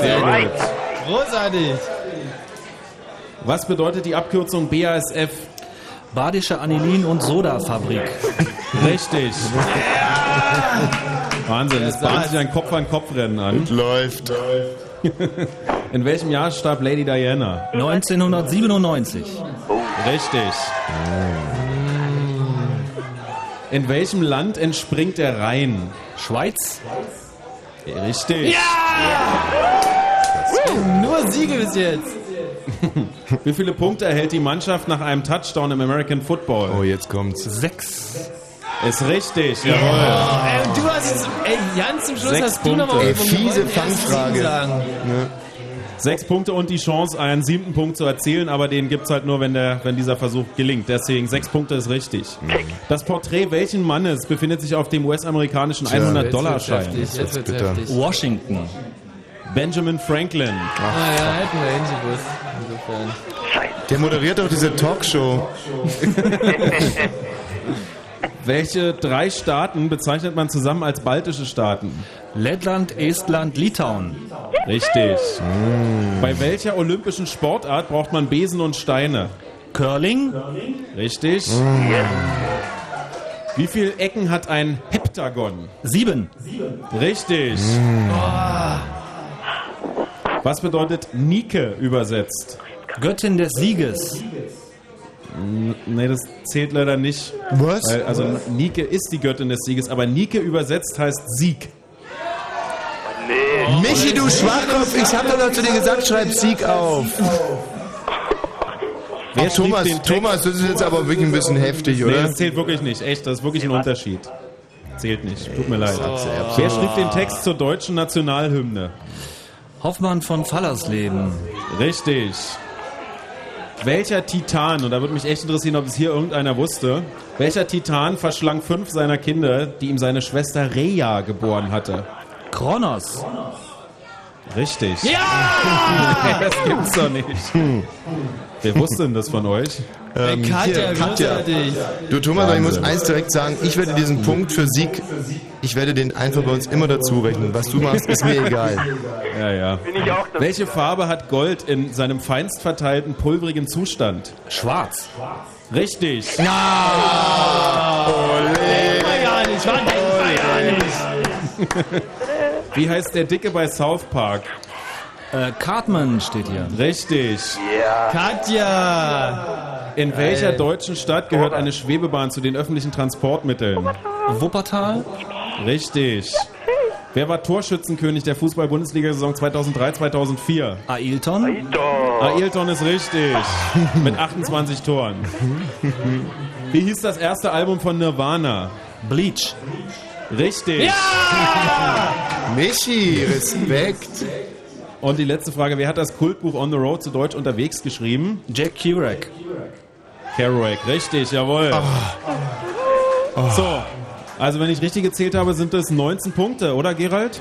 Sehr gut. Großartig. Was bedeutet die Abkürzung BASF? Badische Anilin- und Sodafabrik. Richtig. Wahnsinn, es bahnt sich ein Kopf-an-Kopf-Rennen an. Läuft. In welchem Jahr starb Lady Diana? 1997. Richtig. In welchem Land entspringt der Rhein? Schweiz. Richtig. Nur Siege bis jetzt. Wie viele Punkte erhält die Mannschaft nach einem Touchdown im American Football? Oh, jetzt kommt's. Sechs. Ist richtig, jawohl. Ey, und du hast ey, ganz zum Schluss Sechs hast du Punkte. vom Ey, fiese Fangfrage. Sagen. Sechs Punkte und die Chance, einen siebten Punkt zu erzielen, aber den gibt's halt nur, wenn, der, wenn dieser Versuch gelingt. Deswegen sechs Punkte ist richtig. Das Porträt welchen Mannes befindet sich auf dem US-amerikanischen Jetzt wird's 100-Dollar-Schein? heftig, jetzt wird's bitter. heftig. Washington. Benjamin Franklin. Ah ja, hätten wir hingewusst. Insofern. Der moderiert doch diese Talkshow. Welche drei Staaten bezeichnet man zusammen als baltische Staaten? Lettland, Estland, Litauen. Richtig. Bei welcher olympischen Sportart braucht man Besen und Steine? Curling. Richtig. Wie viele Ecken hat ein Heptagon? Sieben. Richtig. Was bedeutet Nike übersetzt? Göttin des Sieges. Nee, das zählt leider nicht. Was? Weil, also Nike ist die Göttin des Sieges, aber Nike übersetzt heißt Sieg. Michi, du Schwachkopf, ich hab doch noch zu dir gesagt, schreib Sieg auf. Wer Thomas? Thomas, das ist jetzt aber wirklich ein bisschen heftig, Nee, oder? das zählt wirklich nicht. Echt, das ist wirklich ein Unterschied. Zählt nicht. Tut mir leid. Wer schrieb den Text zur deutschen Nationalhymne? Hoffmann von Fallersleben. Richtig. Welcher Titan, und da würde mich echt interessieren, ob es hier irgendeiner wusste, welcher Titan verschlang fünf seiner Kinder, die ihm seine Schwester Rhea geboren hatte? Kronos. Richtig. Ja! das gibt's doch nicht. Wer wusste denn das von euch? Ähm, Katja, hier, Katja. Du Thomas, ich muss Wahnsinn. eins direkt sagen, ich werde diesen Punkt für Sieg, ich werde den einfach bei uns immer dazu rechnen. Was du machst, ist mir egal. Ja, ja. Bin ich auch. Welche Farbe hat Gold in seinem feinst verteilten, pulverigen Zustand? Schwarz. Richtig. War ja nicht, war war ja nicht. Wie heißt der Dicke bei South Park? Äh, Cartman steht hier. Richtig. Katja! In welcher deutschen Stadt gehört eine Schwebebahn zu den öffentlichen Transportmitteln? Wuppertal. Richtig. Wer war Torschützenkönig der Fußball-Bundesliga-Saison 2003-2004? Ailton. Ailton ist richtig. Mit 28 Toren. Wie hieß das erste Album von Nirvana? Bleach. Richtig. Michi, Respekt. Und die letzte Frage, wer hat das Kultbuch On the Road zu Deutsch unterwegs geschrieben? Jack Kerouac. Kerouac, richtig, jawohl. So, also wenn ich richtig gezählt habe, sind das 19 Punkte, oder Gerald?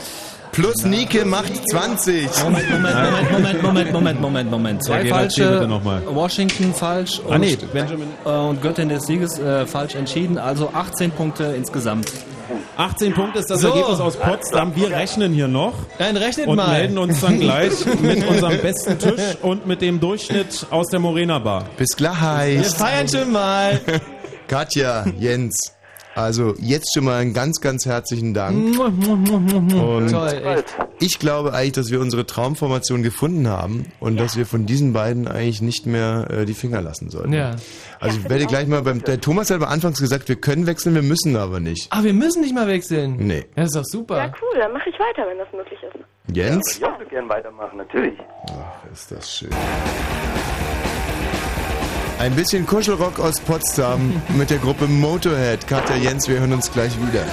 Plus Nike macht 20. Moment, Moment, Moment, Moment, Moment, Moment, Moment, Moment. Zwei Ja, falsche. bitte noch mal. Washington falsch. Ah, nee, Benjamin. äh, und Göttin des Sieges äh, falsch entschieden. Also 18 Punkte insgesamt. 18 Punkte ist das So. Ergebnis aus Potsdam. Wir rechnen hier noch Dann rechnet und mal. melden uns dann gleich mit unserem besten Tisch und mit dem Durchschnitt aus der Morena Bar. Bis Wir gleich. feiern schon mal. Katja, Jens, Also jetzt schon mal einen ganz, ganz herzlichen Dank. Und Toll, echt. ich glaube eigentlich, dass wir unsere Traumformation gefunden haben und dass wir von diesen beiden eigentlich nicht mehr äh, die Finger lassen sollten. Ja. Also ich werde gleich mal beim. Der Thomas hat aber anfangs gesagt, wir können wechseln, wir müssen aber nicht. Ah, wir müssen nicht mal wechseln. Nee. Das ist doch super. Ja, cool, dann mache ich weiter, wenn das möglich ist. Jens? Ja, ich würde gerne weitermachen, natürlich. Ach, ist das schön. Ein bisschen Kuschelrock aus Potsdam mit der Gruppe Motorhead. Katja Jens, wir hören uns gleich wieder.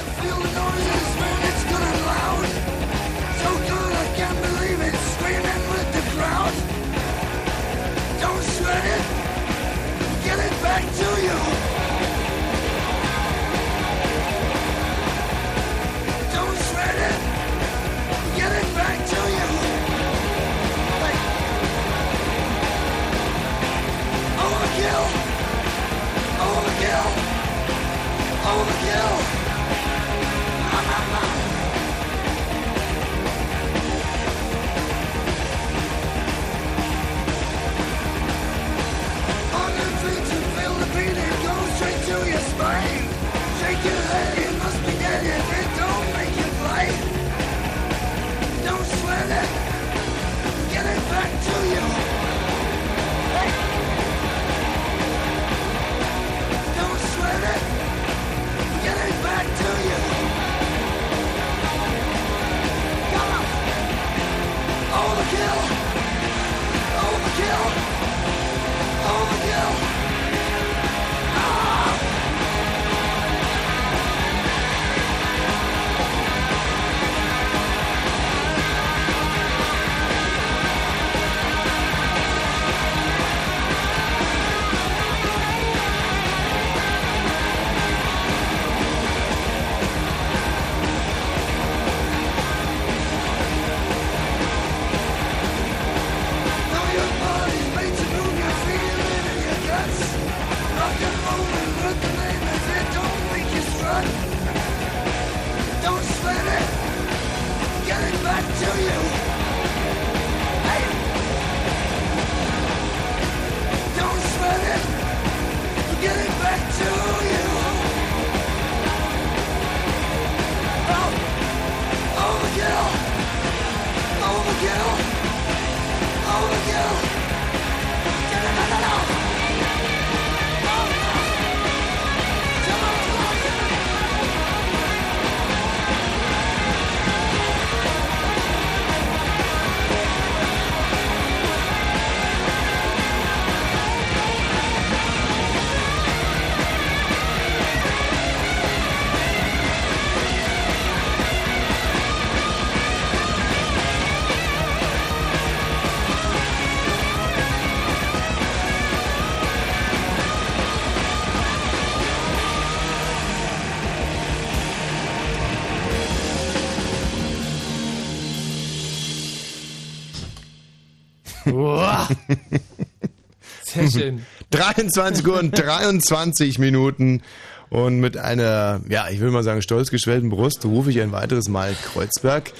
Schön. 23 Uhr und 23 Minuten. Und mit einer, ja, ich will mal sagen, stolz geschwellten Brust rufe ich ein weiteres Mal Kreuzberg.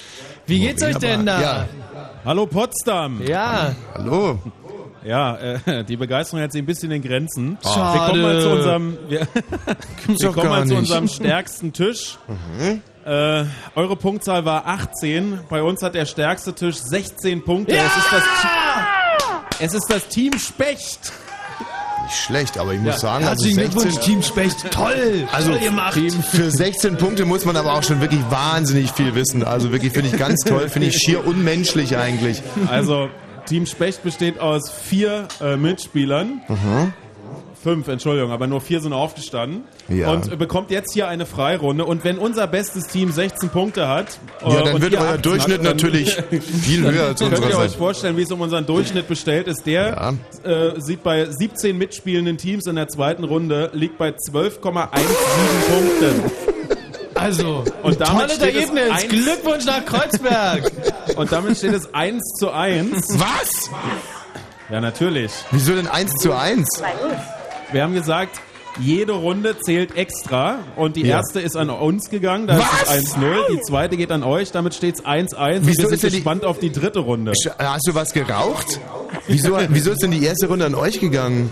Wie geht's euch denn da? Ja. Hallo Potsdam. Ja. Hallo. Ja, äh, die Begeisterung hält sich ein bisschen in Grenzen. Schade. Wir kommen mal zu unserem, wir, wir kommen mal zu unserem stärksten Tisch. Äh, eure Punktzahl war 18. Bei uns hat der stärkste Tisch 16 Punkte. Es, ist das, es ist das Team Specht. Nicht schlecht, aber ich muss sagen, also Herzlichen 16, Glückwunsch, Team Specht. Toll. also Toll gemacht. für 16 Punkte muss man aber auch schon wirklich wahnsinnig viel wissen. Also wirklich finde ich ganz toll, finde ich schier unmenschlich eigentlich. Also Team Specht besteht aus vier äh, Mitspielern. Fünf, Entschuldigung, aber nur vier sind aufgestanden. Ja. Und bekommt jetzt hier eine Freirunde. Und wenn unser bestes Team 16 Punkte hat, äh, Ja, dann wird euer 18 Durchschnitt dann- natürlich viel höher als Könnt ihr unserer euch vorstellen, wie es um unseren Durchschnitt bestellt ist? Der äh, sieht bei 17 mitspielenden Teams in der zweiten Runde, liegt bei 12,17 Punkten. Also, Und damit tolles steht es Ergebnis. Glückwunsch nach Kreuzberg. Und damit steht es 1 zu 1. Was? Ja, natürlich. Wieso denn 1 zu 1? Wir haben gesagt, jede Runde zählt extra und die Ja. erste ist an uns gegangen, da Was? ist es 1-0, die zweite geht an euch, damit steht es 1-1 und Wieso wir sind ist denn die- gespannt auf die dritte Runde. Sch- Hast du was geraucht? Wieso, wieso ist denn die erste Runde an euch gegangen?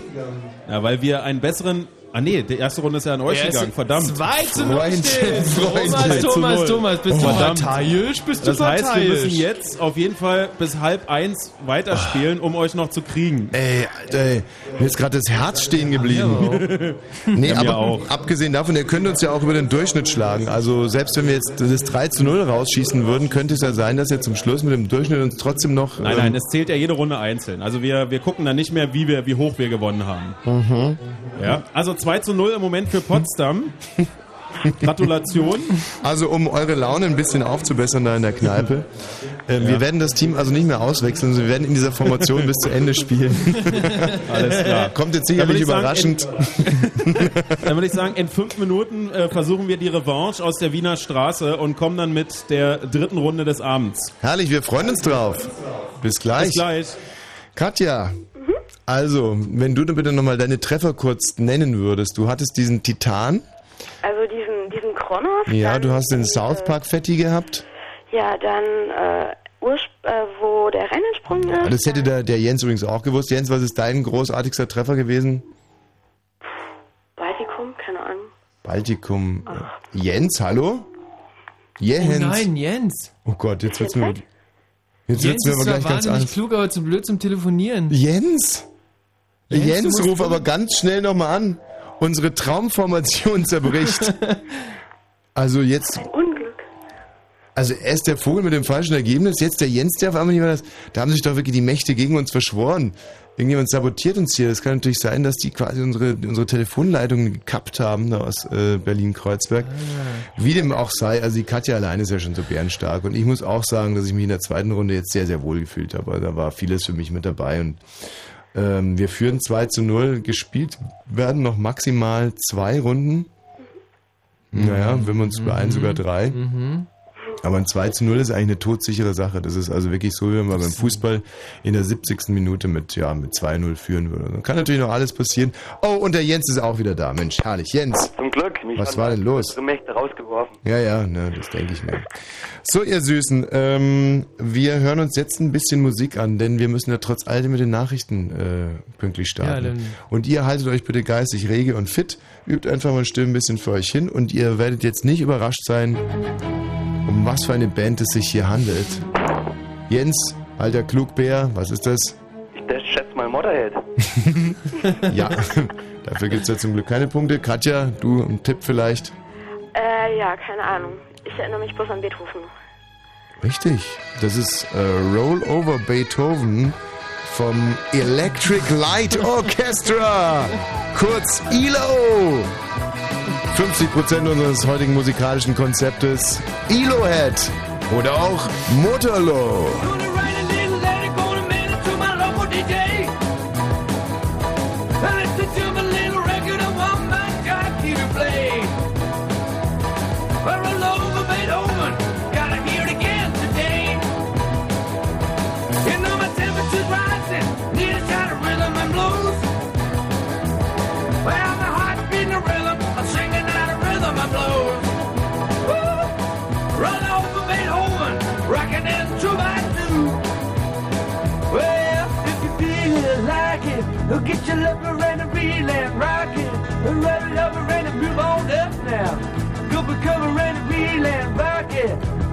Ja, weil wir einen besseren Ah nee, die erste Runde ist ja an euch ist gegangen, verdammt. 2 zu 0 Freundchen, steht. Freundchen. Thomas, 2 zu Thomas, 0. Thomas, bist du Verdammt. parteiisch? Bist du Das heißt, wir parteiisch? müssen jetzt auf jeden Fall bis halb eins weiterspielen, um euch noch zu kriegen. Ey, ey, mir ist gerade das Herz stehen geblieben. nee, mir aber auch. abgesehen davon, ihr könnt uns ja auch über den Durchschnitt schlagen. Also selbst wenn wir jetzt das 3 zu 0 rausschießen würden, könnte es ja sein, dass ihr zum Schluss mit dem Durchschnitt uns trotzdem noch... Nein, ähm, nein, es zählt ja jede Runde einzeln. Also wir, wir gucken dann nicht mehr, wie, wir, wie hoch wir gewonnen haben. Mhm. Ja, also 2 zu 0 im Moment für Potsdam. Gratulation. Also um eure Laune ein bisschen aufzubessern da in der Kneipe. Äh, Wir werden das Team also nicht mehr auswechseln, sondern wir werden in dieser Formation bis zu Ende spielen. Alles klar. Kommt jetzt sicherlich ich sagen, überraschend. Dann würde ich sagen, in fünf Minuten äh, versuchen wir die Revanche aus der Wiener Straße und kommen dann mit der dritten Runde des Abends. Herrlich, wir freuen uns drauf. Bis gleich. Bis gleich. Katja, also, wenn du dann bitte nochmal deine Treffer kurz nennen würdest. Du hattest diesen Titan. Also diesen, diesen Kronos. Ja, du hast den South Park Fetti gehabt. Ja, dann, äh, Ursp äh, wo der Rennensprung ist. Das hätte der, der Jens übrigens auch gewusst. Jens, was ist dein großartigster Treffer gewesen? Baltikum, keine Ahnung. Baltikum. Jens, hallo? Jens. Oh nein, Jens. Oh Gott, jetzt wird's mir, jetzt Jens wird's mir ist aber zwar gleich ganz wahnsinnig anders. klug, aber zu blöd zum Telefonieren. Jens? Jens, Jens, ruf aber ganz schnell nochmal an. Unsere Traumformation zerbricht. also jetzt. Unglück. Also erst der Vogel mit dem falschen Ergebnis, jetzt der Jens, der auf einmal nicht mehr das. Da haben sich doch wirklich die Mächte gegen uns verschworen. Irgendjemand sabotiert uns hier. Das kann natürlich sein, dass die quasi unsere, unsere Telefonleitungen gekappt haben da aus äh, Berlin-Kreuzberg. Wie dem auch sei, also die Katja alleine ist ja schon so bärenstark. Und ich muss auch sagen, dass ich mich in der zweiten Runde jetzt sehr, sehr wohl gefühlt habe. Also Da war vieles für mich mit dabei. Und ähm, wir führen 2 zu 0. Gespielt werden noch maximal zwei Runden. Naja, wenn wir uns beeilen, sogar drei. Mhm. Aber ein 2 zu 0 ist eigentlich eine todsichere Sache. Das ist also wirklich so, wie wenn man beim Fußball in der 70. Minute mit, ja, mit 2-0 führen würde. Dann kann natürlich noch alles passieren. Oh, und der Jens ist auch wieder da. Mensch, herrlich. Jens. Zum Glück. Mich Was war denn los? Mächte rausgeworfen. Ja, ja, ne, das denke ich mir. So, ihr Süßen, ähm, wir hören uns jetzt ein bisschen Musik an, denn wir müssen ja trotz allem mit den Nachrichten äh, pünktlich starten. Ja, und ihr haltet euch bitte geistig rege und fit, übt einfach mal still ein bisschen für euch hin und ihr werdet jetzt nicht überrascht sein, um was für eine Band es sich hier handelt. Jens, alter Klugbär, was ist das? Ich das schätze mal Motorhead. ja, dafür gibt's ja zum Glück keine Punkte. Katja, du, ein Tipp vielleicht? Äh, ja, keine Ahnung. Ich erinnere mich bloß an Beethoven. Richtig. Das ist äh, Roll Over Beethoven vom Electric Light Orchestra. Kurz ELO. 50% unseres heutigen musikalischen Konzeptes ELO-Head oder auch Motorlo. It, get your lover and a reel and rock it. Run it over and a move on up now. Go for cover and a reel and rock it.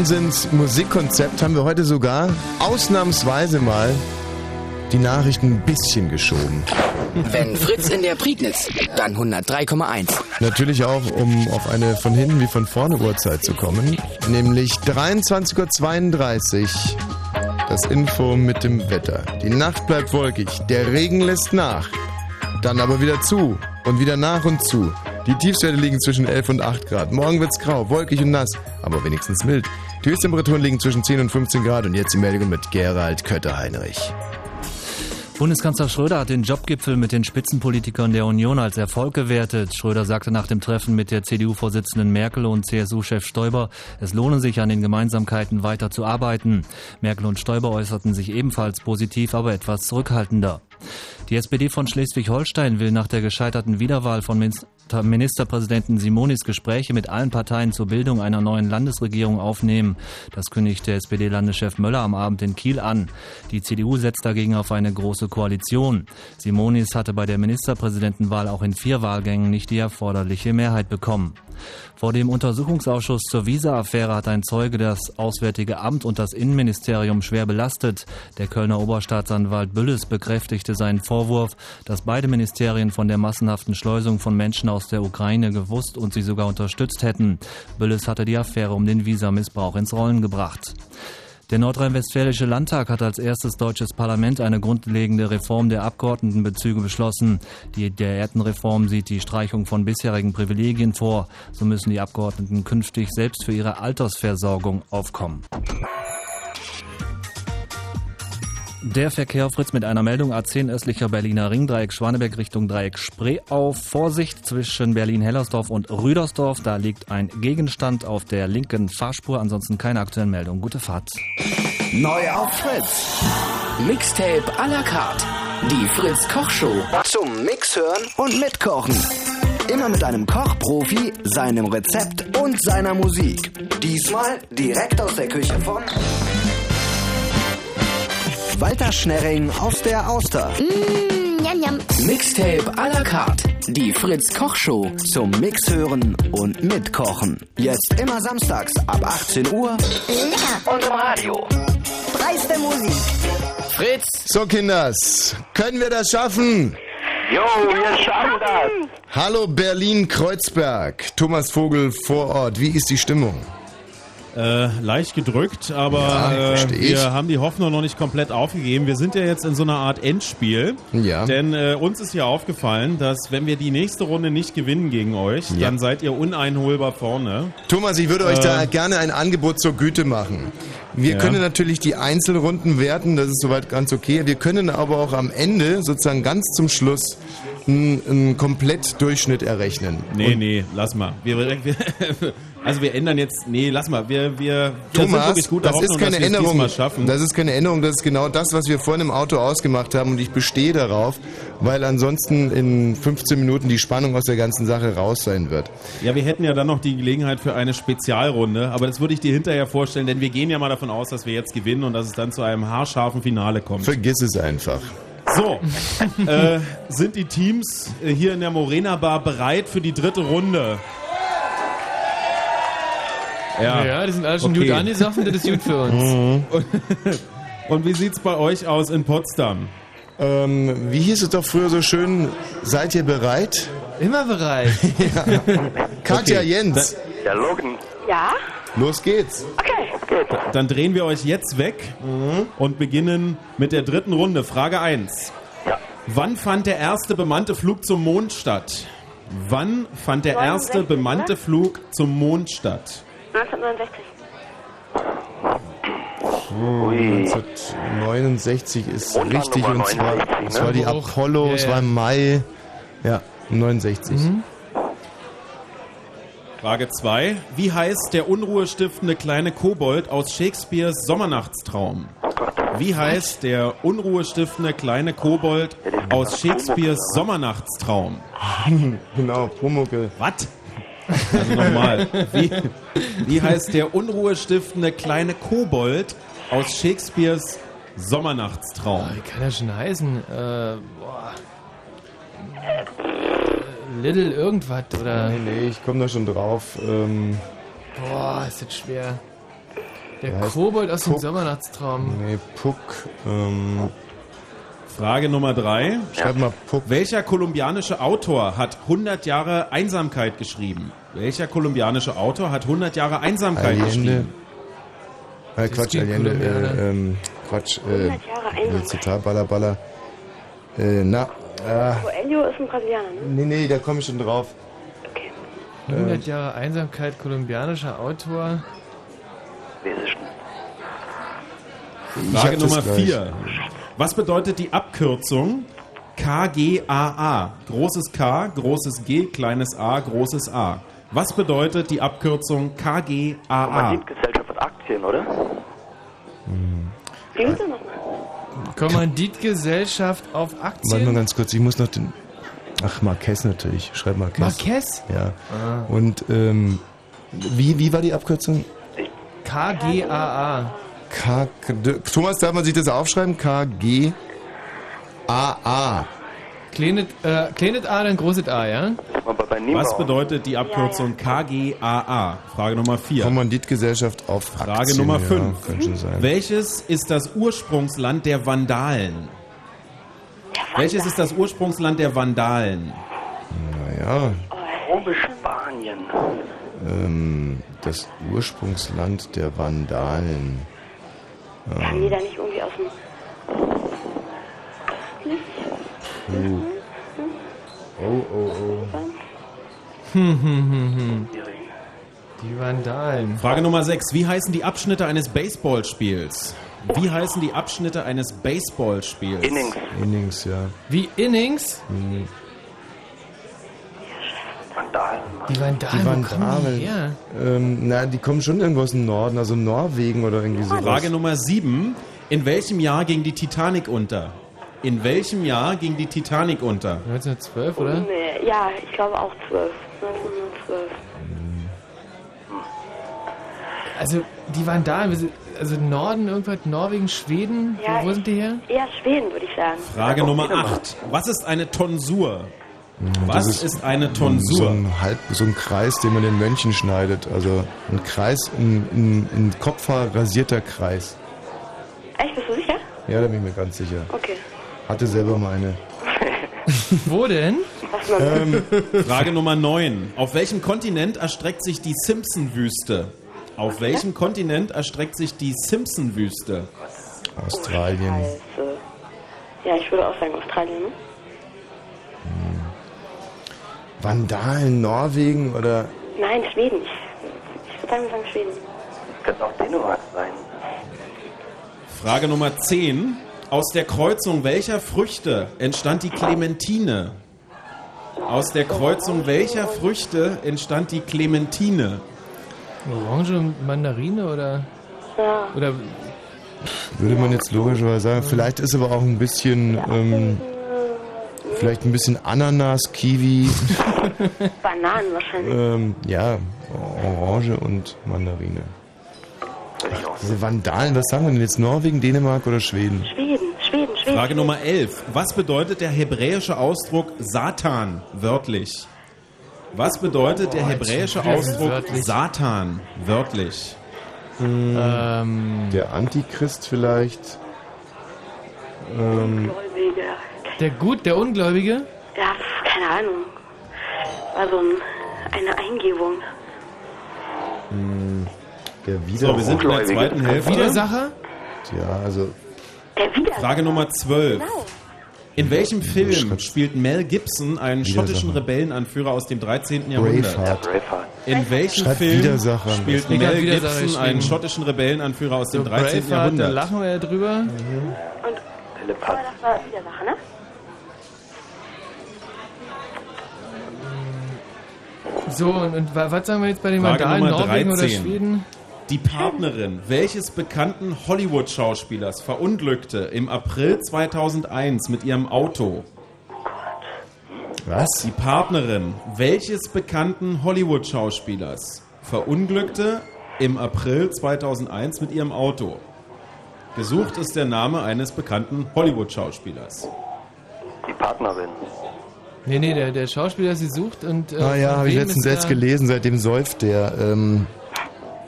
Wahnsinns-Musikkonzept haben wir heute sogar ausnahmsweise mal die Nachrichten ein bisschen geschoben. Wenn Fritz in der Prignitz, dann 103,1. Natürlich auch, um auf eine von hinten wie von vorne Uhrzeit zu kommen, nämlich 23.32 Uhr. Das Info mit dem Wetter. Die Nacht bleibt wolkig, der Regen lässt nach, dann aber wieder zu und wieder nach und zu. Die Tiefstwerte liegen zwischen 11 und 8 Grad. Morgen wird's grau, wolkig und nass, aber wenigstens mild. Die Höchsttemperaturen liegen zwischen 10 und 15 Grad und jetzt die Meldung mit Gerald Kötter-Heinrich. Bundeskanzler Schröder hat den Jobgipfel mit den Spitzenpolitikern der Union als Erfolg gewertet. Schröder sagte nach dem Treffen mit der CDU-Vorsitzenden Merkel und CSU-Chef Stoiber, es lohne sich an den Gemeinsamkeiten weiter zu arbeiten. Merkel und Stoiber äußerten sich ebenfalls positiv, aber etwas zurückhaltender. Die SPD von Schleswig-Holstein will nach der gescheiterten Wiederwahl von Ministerpräsidenten Simonis Gespräche mit allen Parteien zur Bildung einer neuen Landesregierung aufnehmen. Das kündigt der SPD-Landeschef Möller am Abend in Kiel an. Die CDU setzt dagegen auf eine große Koalition. Simonis hatte bei der Ministerpräsidentenwahl auch in vier Wahlgängen nicht die erforderliche Mehrheit bekommen. Vor dem Untersuchungsausschuss zur Visa-Affäre hat ein Zeuge das Auswärtige Amt und das Innenministerium schwer belastet. Der Kölner Oberstaatsanwalt Bülles bekräftigte seinen Vorwurf, dass beide Ministerien von der massenhaften Schleusung von Menschen aus der Ukraine gewusst und sie sogar unterstützt hätten. Bülles hatte die Affäre um den Visamissbrauch ins Rollen gebracht. Der Nordrhein-Westfälische Landtag hat als erstes deutsches Parlament eine grundlegende Reform der Abgeordnetenbezüge beschlossen. Die Diätenreform sieht die Streichung von bisherigen Privilegien vor. So müssen die Abgeordneten künftig selbst für ihre Altersversorgung aufkommen. Der Verkehr Fritz mit einer Meldung A10 östlicher Berliner Ring, Dreieck Schwaneberg Richtung Dreieck Spree auf. Vorsicht zwischen Berlin-Hellersdorf und Rüdersdorf. Da liegt ein Gegenstand auf der linken Fahrspur. Ansonsten keine aktuellen Meldungen. Gute Fahrt. Neu auf Fritz. Mixtape à la carte. Die Fritz Kochshow. Zum Mixhören und Mitkochen. Immer mit einem Kochprofi, seinem Rezept und seiner Musik. Diesmal direkt aus der Küche von Walter Schnerring aus der Auster. Mm, yum, yum. Mixtape à la carte. Die Fritz Kochshow zum Mixhören und Mitkochen. Jetzt immer samstags ab 18 Uhr. Lecker. Und im Radio. Dreiste Musik. Fritz. So, Kinders, können wir das schaffen? Jo, wir schaffen das. Hallo Berlin-Kreuzberg. Thomas Vogel vor Ort. Wie ist die Stimmung? Äh, leicht gedrückt, aber Ja, äh, wir haben die Hoffnung noch nicht komplett aufgegeben. Wir sind ja jetzt in so einer Art Endspiel. Ja. Denn äh, uns ist ja aufgefallen, dass wenn wir die nächste Runde nicht gewinnen gegen euch, Ja. dann seid ihr uneinholbar vorne. Thomas, ich würde euch da gerne ein Angebot zur Güte machen. Wir Ja. können natürlich die Einzelrunden werten, das ist soweit ganz okay. Wir können aber auch am Ende, sozusagen ganz zum Schluss, einen, einen Komplettdurchschnitt errechnen. Nee, Und nee, lass mal. Wir, wir, also wir ändern jetzt, nee, lass mal. Wir, wir, Thomas, wirklich guter das ist keine Änderung. Das ist keine Änderung, das ist genau das, was wir vorhin im Auto ausgemacht haben und ich bestehe darauf, weil ansonsten in 15 Minuten die Spannung aus der ganzen Sache raus sein wird. Ja, wir hätten ja dann noch die Gelegenheit für eine Spezialrunde, aber das würde ich dir hinterher vorstellen, denn wir gehen ja mal davon aus, dass wir jetzt gewinnen und dass es dann zu einem haarscharfen Finale kommt. Vergiss es einfach. So, äh, sind die Teams äh, hier in der Morena Bar bereit für die dritte Runde? Ja, die sind alle schon gut angesoffen, das ist gut für uns. Mhm. Und, und wie sieht's bei euch aus in Potsdam? Ähm, wie hieß es doch früher so schön? Seid ihr bereit? Immer bereit. Katja Okay, Jens, Ja, Logan. Ja? los geht's. Okay. Dann drehen wir euch jetzt weg und beginnen mit der dritten Runde. Frage 1. Wann fand der erste bemannte Flug zum Mond statt? Wann fand der erste 69, bemannte? Flug zum Mond statt? 1969. Ui. 1969 ist Mondlandung richtig und zwar, 69, es war die ne? Apollo, Ja, es war im Mai, ja, 69. Frage 2. Wie heißt der unruhestiftende kleine Kobold aus Shakespeares Sommernachtstraum? Wie heißt der unruhestiftende kleine Kobold aus Shakespeares Sommernachtstraum? genau, Pumuckel. Was? Also nochmal. Wie, wie heißt der unruhestiftende kleine Kobold aus Shakespeares Sommernachtstraum? Wie kann er schon heißen? Äh, boah. Little irgendwas oder. Nee, nee, ich komme da schon drauf. Ähm, Boah, ist das schwer. Der Kobold aus dem Puck. Sommernachtstraum. nee, Puck. Ähm, Frage Nummer 3. schreib mal Puck. Welcher kolumbianische Autor hat 100 Jahre Einsamkeit geschrieben? Welcher kolumbianische Autor hat 100 Jahre Einsamkeit Allende. geschrieben? Äh, Quatsch, Allende. Äh, ähm, Quatsch. Äh, 100 Jahre das ist Einsamkeit. total ballerballer. Äh, na, äh, Coelho ist ein Brasilianer, ne? nee, nee, da komme ich schon drauf. 100 Jahre Einsamkeit, kolumbianischer Autor. Ich Frage Nummer. 4. Was bedeutet die Abkürzung KGAA? Großes K, großes G, kleines a, großes a. Was bedeutet die Abkürzung KGAA? Kommanditgesellschaft von Aktien, oder? Bitte nochmal? Kommanditgesellschaft auf Warte mal Aktien. ganz kurz, ich muss noch den. Ach, Marquez natürlich. Schreib Marquez. Marquez? Ja. Ah. Und ähm, wie, wie war die Abkürzung? KGAA. K Thomas, darf man sich das aufschreiben? KG AA. Kleines, äh, kleines A, dann großes A, ja? Was bedeutet die Abkürzung KGAA? Frage Nummer 4. Kommanditgesellschaft auf Frage Aktien, Nummer ja, 5. Kann schon sein. Welches ist das Ursprungsland der Vandalen? Welches ist das Ursprungsland der Vandalen? Naja, Grobe Spanien. ähm, das Ursprungsland der Vandalen. Die Ähm, da nicht irgendwie aus dem... uh. Oh, oh, oh. Hm, hm, hm, hm. Die Vandalen. Frage Nummer 6. Wie heißen die Abschnitte eines Baseballspiels? Wie heißen die Abschnitte eines Baseballspiels? Innings. Innings, ja. Wie Innings? Mhm. Vandalen. Die Vandalen, Die wo kommen die Vandalen. her? Ähm, na, die kommen schon irgendwo aus dem Norden, also Norwegen oder irgendwie sowas. Frage Nummer 7. In welchem Jahr ging die Titanic unter? In welchem Jahr ging die Titanic unter? 1912, oder? Nee, ja, ich glaube auch 12. 1912. Also, die Vandalen, also Norden, irgendwas, Norwegen, Schweden, Ja, wo, wo sind die her? Eher Schweden, würde ich sagen. Frage Nummer 8. Was ist eine Tonsur? Was Das ist, eine So Tonsur? ein, halb, so ein Kreis, den man den Mönchen schneidet. Also ein Kreis, ein, ein, ein Kopfhaar rasierter Kreis. Echt, bist du sicher? Ja, da bin ich mir ganz sicher. Okay. Hatte selber mal eine. Wo denn? Ähm, Frage Nummer 9. Auf welchem Kontinent erstreckt sich die Simpson-Wüste? Auf welchem Kontinent erstreckt sich die Simpson-Wüste? Australien. Also, ja, ich würde auch sagen Australien, ne? Vandalen, Norwegen oder. Nein, Schweden. Ich, ich würde sagen, wir sagen Schweden. Könnte auch Dänemark sein. Frage Nummer 10. Aus der Kreuzung welcher Früchte entstand die Clementine? Aus der Kreuzung welcher Früchte entstand die Clementine? Orange und Mandarine oder? Oder Würde man jetzt logischerweise sagen. Vielleicht ist aber auch ein bisschen, ähm, vielleicht ein bisschen Ananas, Kiwi, Bananen wahrscheinlich. ähm, ja, Orange und Mandarine. Diese Vandalen, was sagen wir denn jetzt? Norwegen, Dänemark oder Schweden? Schweden, Schweden, Schweden. Frage Nummer 11. Was bedeutet der hebräische Ausdruck Satan wörtlich? Was bedeutet der hebräische Ausdruck wörtlich. Satan wörtlich? Ähm, der Antichrist vielleicht. Ähm, Gläubige. Der Gut, der Ungläubige? Ja, keine Ahnung. War so ein, eine Eingebung. mh, der So, wir sind in der zweiten Hälfte. Widersacher? Ja, also Der Widersacher. Frage Nummer 12. Genau. In welchem Film spielt Mel Gibson einen schottischen Rebellenanführer aus dem 13. Jahrhundert? Braveheart. In welchem Schreibt Film Widersacher. spielt Mel Widersacher Gibson einen schottischen Rebellenanführer aus dem So 13. Braveheart, da Jahrhundert? lachen wir ja drüber. Und aber das war Widersacher, ne? So, und, und wa- was sagen wir jetzt bei den Frage Vandalen? Nummer Norwegen oder 13. Schweden? Die Partnerin welches bekannten Hollywood-Schauspielers verunglückte im April 2001 mit ihrem Auto? Was? Die Partnerin welches bekannten Hollywood-Schauspielers verunglückte im April 2001 mit ihrem Auto? Gesucht ist der Name eines bekannten Hollywood-Schauspielers. Die Partnerin. Nee, nee, der, der Schauspieler, sie sucht und. Äh, Ah ja, habe ich letztens ist jetzt da- gelesen, seitdem säuft der. Ähm,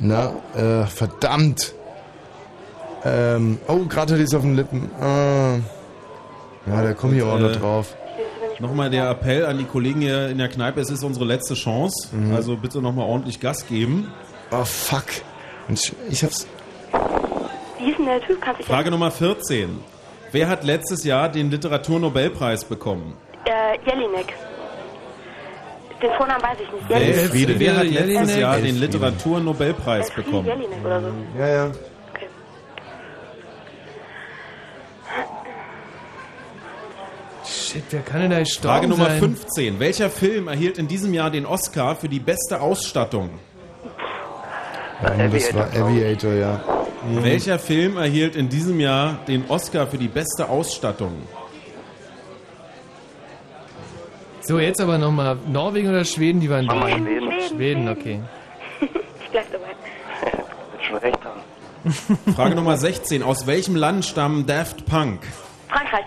na, äh, verdammt. Ähm, oh, gerade hatte ich es auf den Lippen. Ah. Ja, da komme ich auch noch Äh, drauf. Nochmal der Appell an die Kollegen hier in der Kneipe, es ist unsere letzte Chance. Mhm. Also bitte nochmal ordentlich Gas geben. Oh, fuck. Und ich hab's. Wie denn der Typ? Frage Nummer 14. Wer hat letztes Jahr den Literaturnobelpreis bekommen? Äh, Jelinek. Den Vornamen weiß ich nicht. Elfriede. Wer hat letztes Jelinek? Jahr den Elfriede. Literaturnobelpreis Elfriede bekommen? Jelinek oder so. Ja, ja. Shit, wer kann denn da gestorben Frage Nummer sein? 15. Welcher Film erhielt in diesem Jahr den Oscar für die beste Ausstattung? Ähm, das war Aviator, ja. Welcher Film erhielt in diesem Jahr den Oscar für die beste Ausstattung? So, jetzt aber nochmal Norwegen oder Schweden, die waren da. Schweden. Schweden, okay. Ich bleib dabei. Schon recht haben. Frage Nummer 16. Aus welchem Land stammen Daft Punk? Frankreich.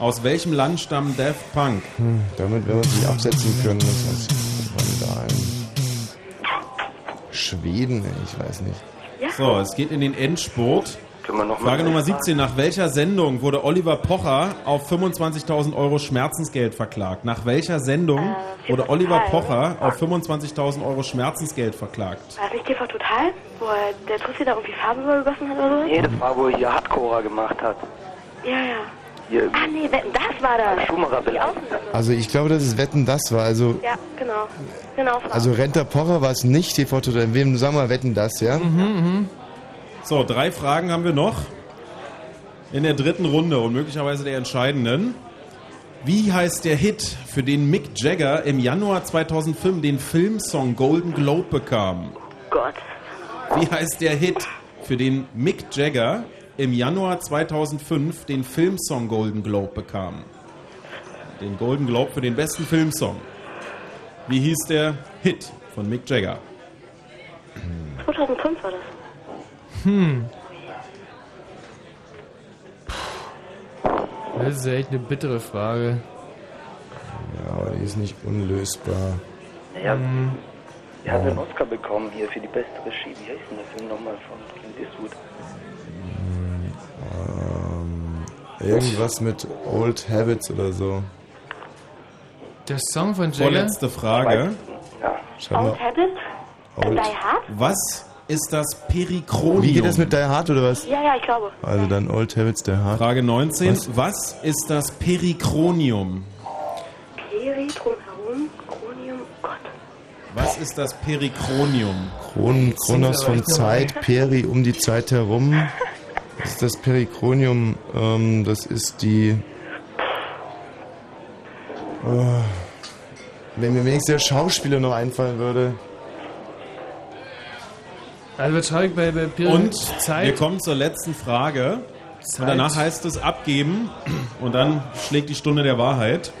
Aus welchem Land stammen Daft Punk? Hm, damit werden wir uns nicht absetzen können. Das heißt, Vandalen. Schweden, ey, ich weiß nicht. So, es geht in den Endspurt. Können wir noch mal Frage Nummer fragen? 17. Nach welcher Sendung wurde Oliver Pocher auf 25.000 Euro Schmerzensgeld verklagt? Nach welcher Sendung wurde Oliver Pocher auf 25.000 Euro Schmerzensgeld verklagt? War das nicht TV Total? Wo er der Tussi da irgendwie Farbe übergossen hat oder so? Nee, das war, wo er hier Hardcore gemacht hat. Ja, ja. Hier, Ah, nee, wetten, das war das. Schumacher Die Außen Also ich glaube, dass es Wetten das war. Also, Ja, genau. Genau. also Renter Pocher war es nicht, TV Total. Wem sagen wir Wetten das, ja? So, drei Fragen haben wir noch in der dritten Runde und möglicherweise der entscheidenden. Wie heißt der Hit, für den Mick Jagger im Januar 2005 den Filmsong Golden Globe bekam? Gott. Wie heißt der Hit, für den Mick Jagger im Januar 2005 den Filmsong Golden Globe bekam? Den Golden Globe für den besten Filmsong. Wie hieß der Hit von Mick Jagger? 2005 war das. Hm. Das ist echt eine bittere Frage. Ja, aber die ist nicht unlösbar. Naja, Hm. er hat einen Oscar bekommen hier für die beste Regie. Wie heißt denn der Film nochmal von Clint Eastwood? Ähm, irgendwas mit Old Habits oder so. Der Song von Jagger? Vorletzte Frage. Mal. Old Habit? Old. Die Hard? Was ist das Perikronium? Wie geht das mit Die Hard oder was? Ja, ja, ich glaube. Also dann Old Habits, der Hard. Frage 19. Was? Was, ist das Perikronium? Peri, drumherum, Chronium, Gott. Was ist das Perikronium? Kronen, Kronos von Zeit, Peri um die Zeit herum. Das ist das Pericronium, ähm, das ist die. Oh, wenn mir wenigstens der Schauspieler noch einfallen würde. Also schaurig bei, bei Pir Und Zeit. wir kommen zur letzten Frage. Zeit. Und danach heißt es abgeben und dann schlägt die Stunde der Wahrheit.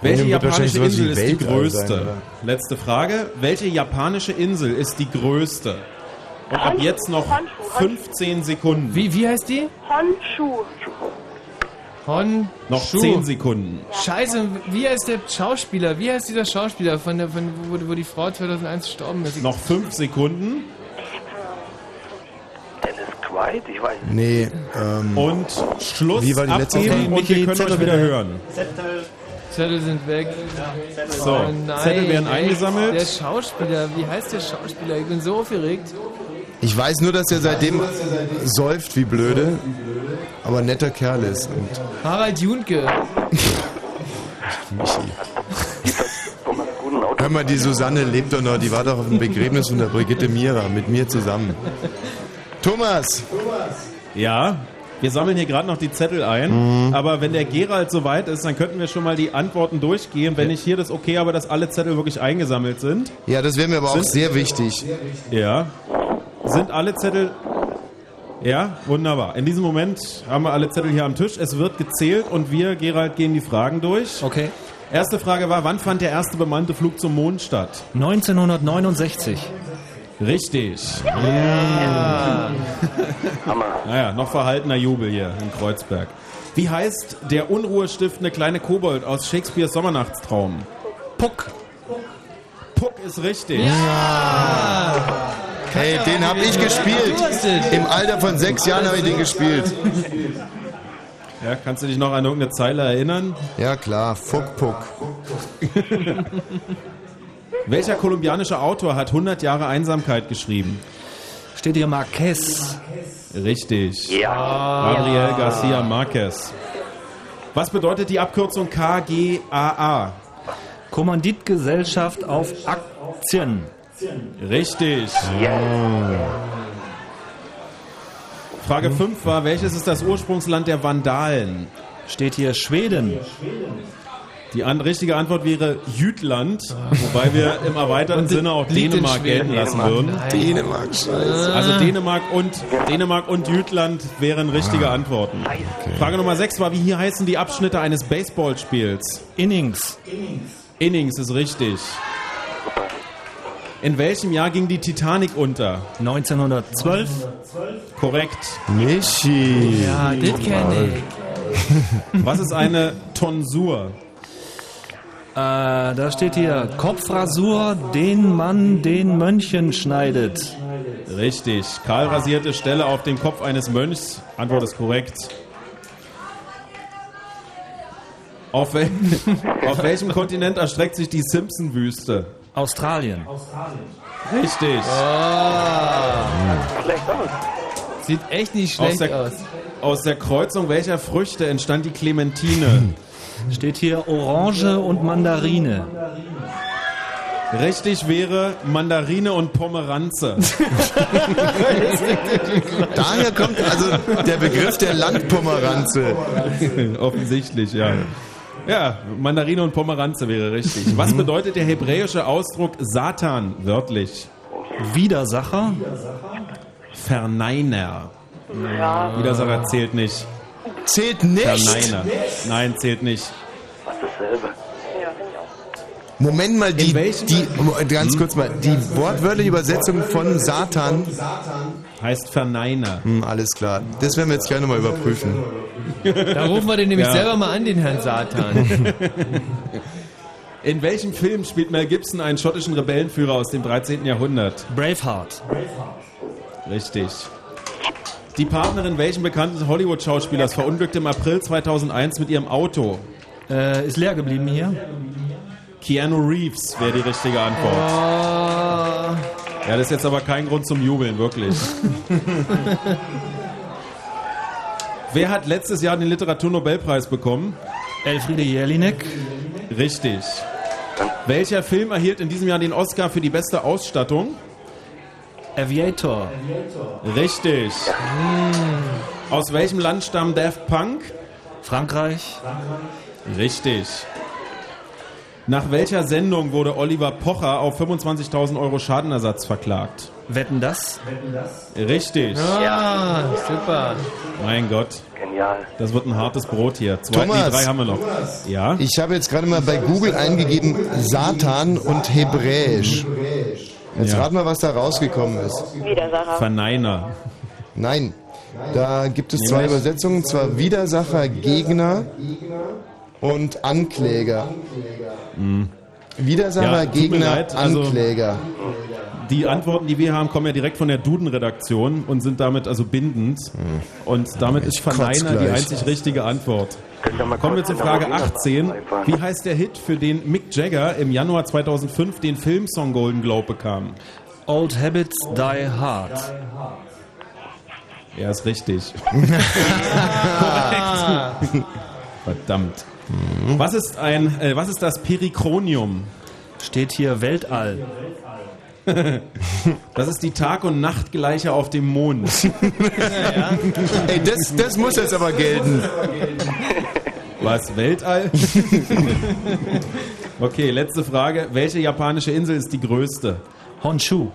Welche wird wahrscheinlich japanische Insel ist die größte? sein? Letzte Frage. Welche japanische Insel ist die größte? Und ab jetzt noch 15 Sekunden. Wie, wie heißt die? Honshu. Hon. Noch Schuh. 10 Sekunden. Scheiße, wie heißt der Schauspieler? Wie heißt dieser Schauspieler, von der, von, wo, wo die Frau 2001 gestorben ist? Noch 5 Sekunden. Dennis Quaid? Ich weiß nicht. Nee, ähm. Und Schluss Wie war die letzte abgeben Frage? und wir können euch wieder hören. Zettel sind weg. So, Oh nein, Zettel werden eingesammelt. Der Schauspieler, wie heißt der Schauspieler? Ich bin so aufgeregt. Ich weiß nur, dass er seitdem säuft wie blöde, aber ein netter Kerl ist. Und Harald Junke. hör mal, die Susanne lebt doch noch, die war doch auf dem Begräbnis von der Brigitte Mira mit mir zusammen. Thomas! Ja, wir sammeln hier gerade noch die Zettel ein. Aber wenn der Gerald soweit ist, dann könnten wir schon mal die Antworten durchgehen. Wenn ich hier das okay habe, dass alle Zettel wirklich eingesammelt sind. Ja, das wäre mir aber auch Sind- sehr wichtig. Ja. Sind alle Zettel. Ja, wunderbar. In diesem Moment haben wir alle Zettel hier am Tisch. Es wird gezählt und wir, Gerald, gehen die Fragen durch. Okay. Erste Frage war, wann fand der erste bemannte Flug zum Mond statt? 1969. Richtig. Ja. Naja, noch verhaltener Jubel hier in Kreuzberg. Wie heißt der unruhestiftende kleine Kobold aus Shakespeares Sommernachtstraum? Puck. Puck ist richtig. Hey, den habe ich gespielt. Im Alter von sechs Jahren habe ich den gespielt. Ja, kannst du dich noch an irgendeine Zeile erinnern? Ja, klar. Fuck, Puck. Welcher kolumbianische Autor hat 100 Jahre Einsamkeit geschrieben? Steht hier Marquez. Richtig. Ja. Gabriel Garcia Marquez. Was bedeutet die Abkürzung KGAA? Kommanditgesellschaft auf Aktien. Richtig. Frage 5 war, welches ist das Ursprungsland der Vandalen? Steht hier Schweden. Die an, richtige Antwort wäre Jütland, wobei wir im erweiterten Sinne auch Dänemark gelten lassen würden. Dänemark, scheiße. Also Dänemark und Dänemark und Jütland wären richtige Antworten. Frage Nummer 6 war, wie hier heißen die Abschnitte eines Baseballspiels? Innings. Innings ist richtig. In welchem Jahr ging die Titanic unter? 1912. Korrekt. Michi. Ja, das kenne ich. Was ist eine Tonsur? Äh, da steht hier Kopfrasur, den man den Mönchen schneidet. Richtig. Kahl rasierte Stelle auf dem Kopf eines Mönchs. Antwort ist korrekt. Auf, wel auf welchem Kontinent erstreckt sich die Simpson-Wüste? Australien. Richtig. Schlecht aus. Sieht echt nicht Aus schlecht der, aus. aus der Kreuzung welcher Früchte entstand die Clementine? Steht hier Orange und Mandarine. Richtig wäre Mandarine und Pomeranze. Daher kommt also der Begriff der Landpomeranze. Offensichtlich, ja. Ja, Mandarine und Pomeranze wäre richtig. Was bedeutet der hebräische Ausdruck Satan wörtlich? Widersacher. Verneiner. Widersacher zählt nicht. Zählt nicht? Verneiner. Nein, zählt nicht. Was dasselbe. Moment mal, die, die ganz kurz mal, die wortwörtliche Übersetzung von Satan. Heißt Verneiner. Hm, alles klar. Das werden wir jetzt gleich nochmal überprüfen. Da rufen wir den nämlich Ja. selber mal an, den Herrn Satan. In welchem Film spielt Mel Gibson einen schottischen Rebellenführer aus dem 13. Jahrhundert? Braveheart. Richtig. Die Partnerin welchen bekannten Hollywood-Schauspielers verunglückte im April 2001 mit ihrem Auto? Äh, ist leer geblieben hier. Keanu Reeves wäre die richtige Antwort. Oh. Ja, das ist jetzt aber kein Grund zum Jubeln, wirklich. Wer hat letztes Jahr den Literaturnobelpreis bekommen? Elfriede Jelinek. Richtig. Welcher Film erhielt in diesem Jahr den Oscar für die beste Ausstattung? Aviator. Richtig. Aus welchem Land stammt Daft Punk? Frankreich. Richtig. Nach welcher Sendung wurde Oliver Pocher auf 25.000 Euro Schadenersatz verklagt? Wetten das? Richtig. Ja, super. Mein Gott. Genial. Das wird ein hartes Brot hier. Zwei, Thomas. nee, drei haben wir noch. Ja? Ich habe jetzt gerade mal bei Google eingegeben Satan und Hebräisch. Jetzt Ja. rat mal, was da rausgekommen ist. Widersacher. Verneiner. Nein. Da gibt es zwei? Übersetzungen, zwar Widersacher, Gegner und Ankläger. Widersacher, Hm. Ja, Gegner, leid, also- Ankläger. Die Antworten, die wir haben, kommen ja direkt von der Duden-Redaktion und sind damit also bindend. Und damit ist kotz Verneiner die einzig richtige Antwort. Kommen wir zur Frage Arena 18. vorbeifahren? Wie heißt der Hit, für den Mick Jagger im Januar 2005 den Filmsong Golden Globe bekam? Old Habits Die Hard. Er ist richtig. Verdammt. Was ist ein, äh, was ist das Perikronium? Steht hier Weltall. Das ist die Tag- und Nachtgleiche auf dem Mond. Ey, das, das muss jetzt aber gelten. Was? Weltall? okay, letzte Frage. Welche japanische Insel ist die größte? Honshu.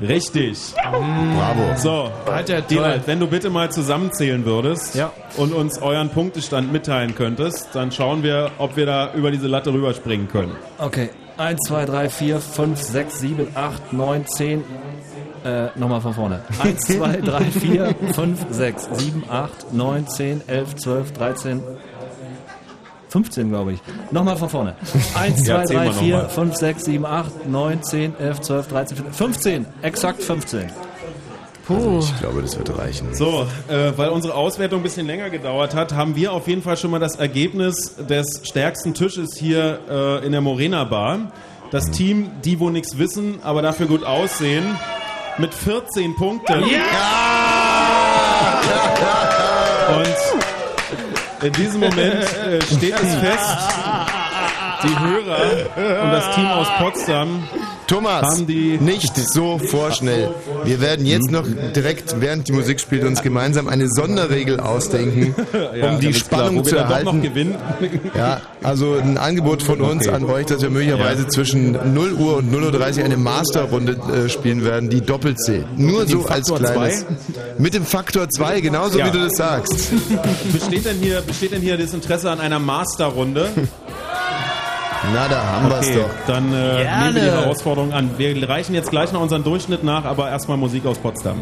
Richtig. Bravo. So, Hat er. Dinald, wenn du bitte mal zusammenzählen würdest Ja. und uns euren Punktestand mitteilen könntest, dann schauen wir, ob wir da über diese Latte rüberspringen können. Okay. 1, 2, 3, 4, 5, 6, 7, 8, 9, 10. Äh, nochmal von vorne. 1, 2, 3, 4, 5, 6, 7, 8, 9, 10, 11, 12, 13, 15, glaube ich. Nochmal von vorne. 1, Ja, 2, zählen 3, wir 4, noch mal. 5, 6, 7, 8, 9, 10, 11, 12, 13, 14, 15. Exakt 15. Puh. Ich glaube, das wird reichen. So, äh, weil unsere Auswertung ein bisschen länger gedauert hat, haben wir auf jeden Fall schon mal das Ergebnis des stärksten Tisches hier äh, in der Morena Bar. Das Team, die wo nichts wissen, aber dafür gut aussehen, mit 14 Punkten. Und in diesem Moment äh, steht es fest, die Hörer und das Team aus Potsdam Thomas, nicht so vorschnell. Wir werden jetzt noch direkt, während die Musik spielt, uns gemeinsam eine Sonderregel ausdenken, um die Spannung zu erhalten. gewinnen. Ja, also ein Angebot von uns an euch, dass wir möglicherweise zwischen 0 Uhr und 0.30 Uhr eine Masterrunde äh, spielen werden, die doppelt zählt. Nur so als kleines. Mit dem Faktor 2, genauso wie du das sagst. Besteht denn hier, besteht denn hier das Interesse an einer Masterrunde? Na, da haben wir's Okay, doch. dann äh, nehmen wir die Herausforderung an. Wir reichen jetzt gleich noch unseren Durchschnitt nach, aber erstmal Musik aus Potsdam.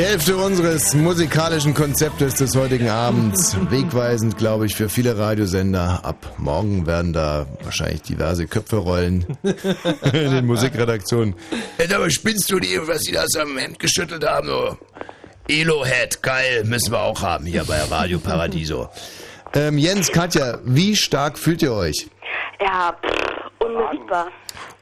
Die Hälfte unseres musikalischen Konzeptes des heutigen Abends. Wegweisend, glaube ich, für viele Radiosender. Ab morgen werden da wahrscheinlich diverse Köpfe rollen in den Musikredaktionen. Ey, aber spinnst du die, was die das am Hemd geschüttelt haben? So. Elo-Head, geil, müssen wir auch haben hier bei Radio Paradiso. Ähm, Jens, Katja, wie stark fühlt ihr euch? Ja, pff, unbesiegbar.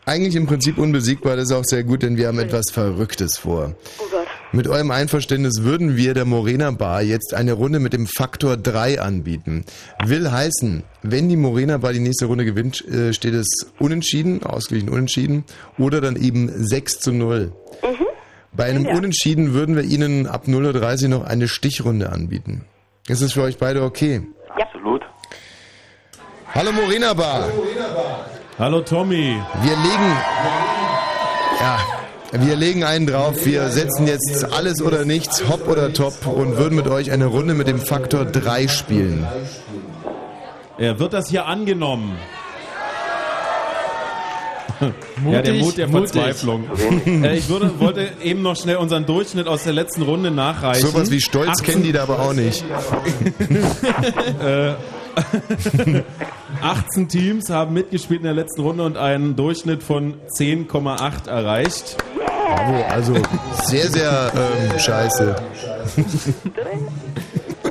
Eigentlich im Prinzip unbesiegbar, das ist auch sehr gut, denn wir haben etwas Verrücktes vor. Oh. Mit eurem Einverständnis würden wir der Morena Bar jetzt eine Runde mit dem Faktor 3 anbieten. Will heißen, wenn die Morena Bar die nächste Runde gewinnt, äh, steht es unentschieden, ausgeglichen unentschieden, oder dann eben 6 zu 0. Bei einem Ja. Unentschieden würden wir Ihnen ab 0.30 Uhr noch eine Stichrunde anbieten. Ist es für euch beide okay? Absolut. Hallo Morena Bar. Hallo Tommy. Wir legen. Ja. Wir legen einen drauf, wir setzen jetzt alles oder nichts, hopp oder top und würden mit euch eine Runde mit dem Faktor 3 spielen. Er wird das hier angenommen. ja, der Mutig, Mut der mutig. Verzweiflung. äh, ich würde, wollte eben noch schnell unseren Durchschnitt aus der letzten Runde nachreichen. Sowas wie Stolz kennen die da aber auch nicht. äh, 18 Teams haben mitgespielt in der letzten Runde und einen Durchschnitt von 10,8 erreicht. Bravo, also sehr, sehr ähm, scheiße.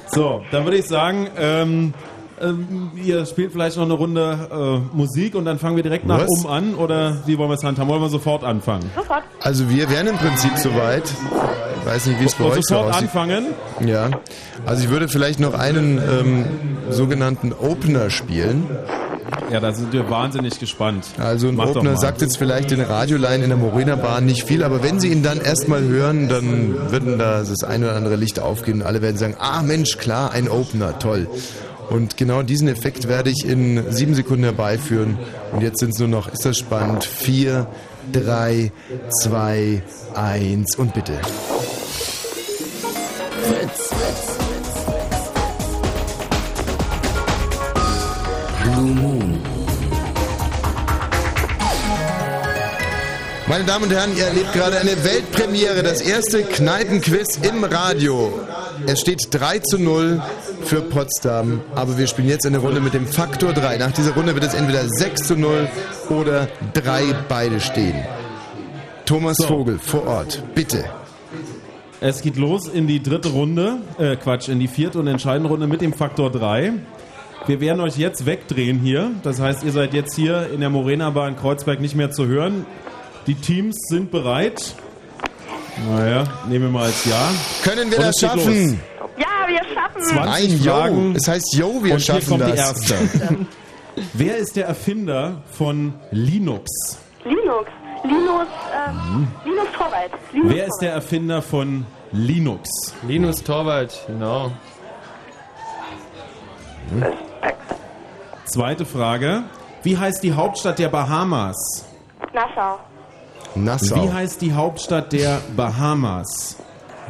So, dann würde ich sagen, ähm, ähm, ihr spielt vielleicht noch eine Runde äh, Musik und dann fangen wir direkt nach Was? um an oder wie wollen wir es handhaben? Wollen wir sofort anfangen? Sofort. Also wir wären im Prinzip soweit. Ich weiß nicht, wie es bei Wollen wir euch so sofort aussieht. anfangen? Ja. Also ich würde vielleicht noch einen ähm, sogenannten Opener spielen. Ja, da sind wir wahnsinnig gespannt. Also ein Mach Opener sagt jetzt vielleicht den Radioline in der Morena Bahn nicht viel, aber wenn Sie ihn dann erstmal hören, dann würden da das ein oder andere Licht aufgehen und alle werden sagen, ah Mensch, klar, ein Opener, toll. Und genau diesen Effekt werde ich in sieben Sekunden herbeiführen. Und jetzt sind es nur noch, ist das spannend, vier, drei, zwei, eins und bitte. Blue Moon. Meine Damen und Herren, ihr erlebt gerade eine Weltpremiere, das erste Kneipenquiz im Radio. Es steht 3 zu 0 für Potsdam, aber wir spielen jetzt eine Runde mit dem Faktor 3. Nach dieser Runde wird es entweder 6 zu 0 oder 3 beide stehen. Thomas Vogel vor Ort, bitte. Es geht los in die dritte Runde, äh Quatsch, in die vierte und entscheidende Runde mit dem Faktor 3. Wir werden euch jetzt wegdrehen hier. Das heißt, ihr seid jetzt hier in der Morena Bar in Kreuzberg nicht mehr zu hören. Die Teams sind bereit. Naja, nehmen wir mal als Ja. Können wir Und das schaffen? los. Ja, wir schaffen 20 Nein, yo, Fragen. es heißt yo, wir und schaffen hier kommt die das. erste. Wer ist der Erfinder von Linux? Linux. Linus, ähm, Linus Torwald. Linus Wer ist der Erfinder von Linux? Linus Torwald, genau. Zweite Frage. Wie heißt die Hauptstadt der Bahamas? Nassau. Nassau. Wie heißt die Hauptstadt der Bahamas?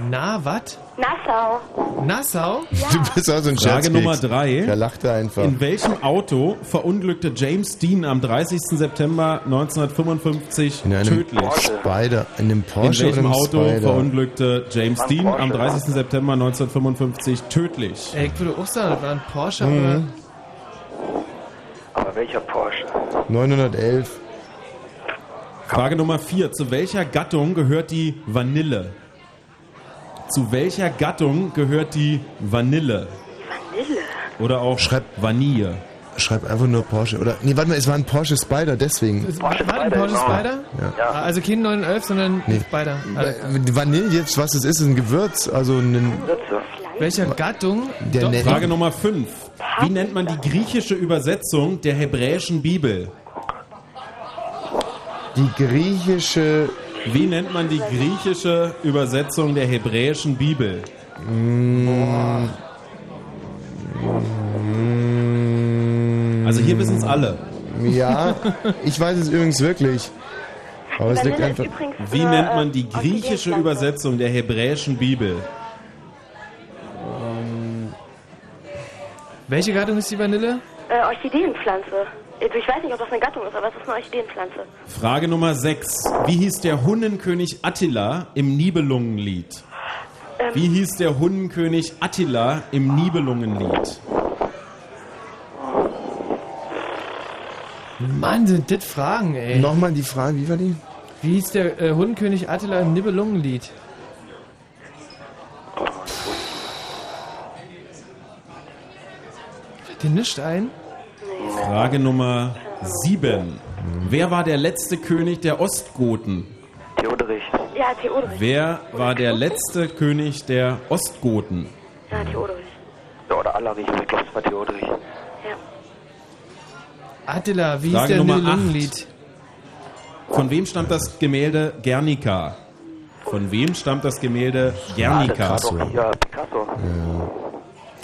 Na, was? Nassau. Nassau? Du bist also ein Frage Scherzkeks. Nummer drei. Der lachte einfach. In welchem Auto verunglückte James Dean am 30. September 1955 In einem tödlich? Spider, in einem In Porsche oder welchem einem Auto Spider? verunglückte James Dean am Porsche, 30. September 1955 tödlich? Ey, ich würde auch sagen, das war ein Porsche, Mhm. Aber welcher Porsche? 911. Frage Nummer 4. Zu welcher Gattung gehört die Vanille? Zu welcher Gattung gehört die Vanille? Vanille. Oder auch Vanille? Schreib einfach nur Porsche. Oder, nee, warte mal, es war ein Porsche Spider, deswegen. aber... War das ein Porsche Spider? Ja. Also kein 911, sondern Nee. Spider. Äh, Vanille, jetzt, was es ist, ist ein Gewürz, also ein... Welcher Gattung? Frage Nummer 5. Wie nennt man die griechische Übersetzung der hebräischen Bibel? Die griechische... Wie nennt man die griechische Übersetzung der hebräischen Bibel? Also hier wissen es alle. Ja, ich weiß es übrigens wirklich. Aber es liegt einfach... Wie für, nennt man äh, die griechische. Übersetzung der hebräischen Bibel? Welche Gattung ist die Vanille? Äh, Orchideenpflanze. Ich weiß nicht, ob das eine Gattung ist, aber es ist eine Orchideenpflanze. Frage Nummer 6. Wie hieß der Hunnenkönig Attila im Nibelungenlied? Ähm, Wie hieß der Hundenkönig Attila im Nibelungenlied? Mann, sind das Fragen, ey. Nochmal die Frage, wie war die? Wie hieß der äh, Hundenkönig Attila im Nibelungenlied? Fällt dir nichts ein? Frage Nummer 7. Wer war der letzte König der Ostgoten? Theoderich. Ja, Theoderich. Wer war der letzte König der Ostgoten? Ja, Theoderich. Ja, oder Allerich, ich glaube, es war Theoderich. Ja. Attila, wie Frage hieß der Nummer Nibelungenlied? Von wem stammt das Gemälde Guernica? Von wem stammt das Gemälde Guernica? Ah, das war doch hier Picasso.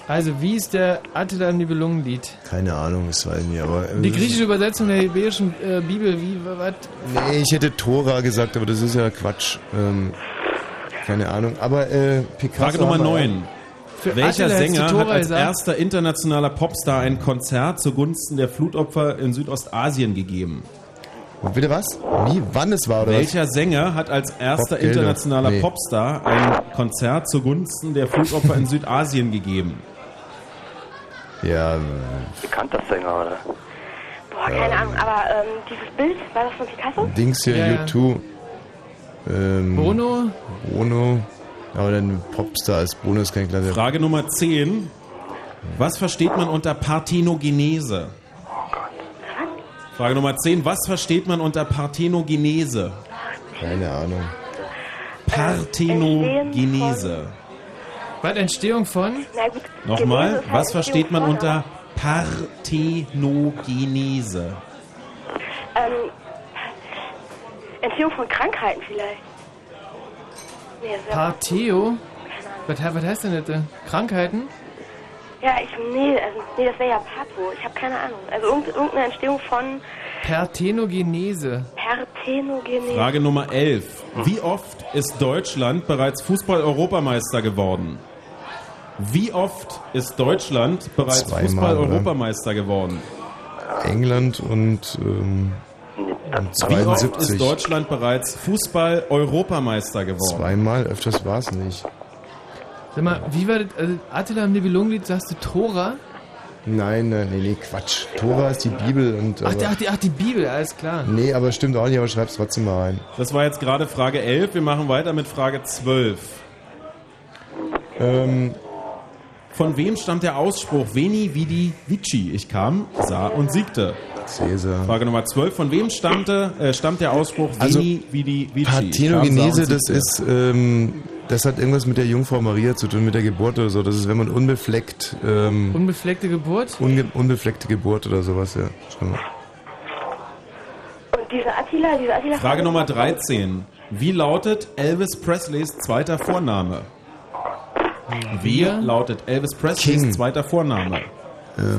Also, wie ist der Attila im Nibelungenlied? Keine Ahnung, das weiß ich nicht, aber... Die griechische Übersetzung der hebräischen äh, Bibel, wie, was? Nee, ich hätte Tora gesagt, aber das ist ja Quatsch. Ähm, keine Ahnung. Aber äh, Picasso... Frage Nummer haben wir 9. Für Welcher Attila Sänger hat als gesagt? erster internationaler Popstar ein Konzert zugunsten der Flutopfer in Südostasien gegeben? Und bitte was? Wie? Wann es war, oder Welcher Sänger hat als erster internationaler Nee. Popstar ein Konzert zugunsten der Flutopfer in Südasien gegeben? Ja, Bekannter Sänger, oder? Boah, keine Ahnung, aber ähm, dieses Bild, war das von Picasso? Dings hier, Ja, ja. U2. Ähm, Bono? Bono. Aber dann Popstar als Bono ist kein klasse. Frage Nummer 10. Was versteht man unter Parthenogenese? Frage Nummer 10. Was versteht man unter Parthenogenese? Keine Ahnung. Parthenogenese. Was, Entstehung von? Na gut. Nochmal, Genese ist halt was versteht man unter Parthenogenese? Ähm, Entstehung von Krankheiten vielleicht. Nee, Partheo? Was, was heißt denn das? denn? Krankheiten? Ja, ich, nee, also, nee, das wäre ja Patho. Ich habe keine Ahnung. Also irgend, irgendeine Entstehung von Parthenogenese. Parthenogenese. Frage Nummer 11. Wie oft ist Deutschland bereits Fußball-Europameister geworden? Wie oft ist Deutschland bereits Fußball-Europameister geworden? England und ähm, und Wie oft ist 72. Deutschland bereits Fußball-Europameister geworden? Zweimal, öfters war es nicht. Sag mal, wie war das? Also Attila im Nibelungenlied, sagst du Tora? Nein, nein, nee, nee, Quatsch. Tora ist die Bibel und. Ach, aber- die, ach, die, ach, die Bibel, alles klar. Nee, aber stimmt auch nicht, aber schreib's trotzdem mal rein. Das war jetzt gerade Frage 11. Wir machen weiter mit Frage 12. Ähm, Von wem stammt der Ausspruch Veni, Vidi, Vici? Ich kam, sah und siegte. Cäsar. Frage Nummer 12. Von wem stammte, äh, stammt der Ausspruch Also, Veni, Vidi, Vici? Parthenogenese, und das ist, ähm, das hat irgendwas mit der Jungfrau Maria zu tun, mit der Geburt oder so. Das ist, wenn man unbefleckt, ähm, Unbefleckte Geburt? unge unbefleckte Geburt oder sowas, ja. Stimmt. Und diese Attila, diese Attila. Frage Nummer 13. Wie lautet Elvis Presleys zweiter Vorname? Wir? lautet Elvis Presleys zweiter Vorname?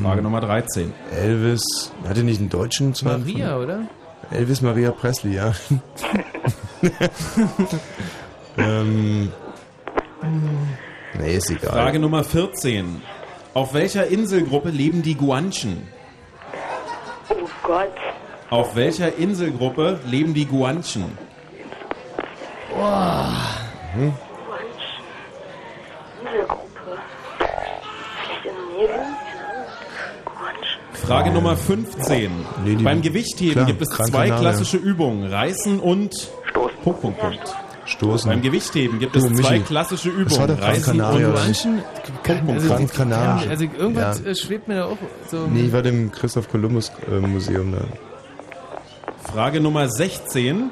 Frage Nummer 13. Elvis, hatte nicht einen deutschen Zweiten? Maria, oder? Elvis Maria Presley, ja. ähm, nee, ist egal. Frage Nummer 14. Auf welcher Inselgruppe leben die Guanchen? Oh Gott. Auf welcher Inselgruppe leben die Guanchen? Boah. Hm? Vielleicht Indonesien? Frage Nummer 15. Nee, Beim Gewichtheben klar, gibt es zwei Canaria. klassische Übungen. Reißen und Punkt, Punkt, Punkt. Stoßen. Beim Gewichtheben gibt es Du, zwei Michi, klassische das Übungen. Gran Reißen und? Manchen, Punkt, Punkt, also irgendwas Ja. äh, schwebt mir da auch so. Nee, ich war dem Christoph Kolumbus äh, Museum da. Frage Nummer 16.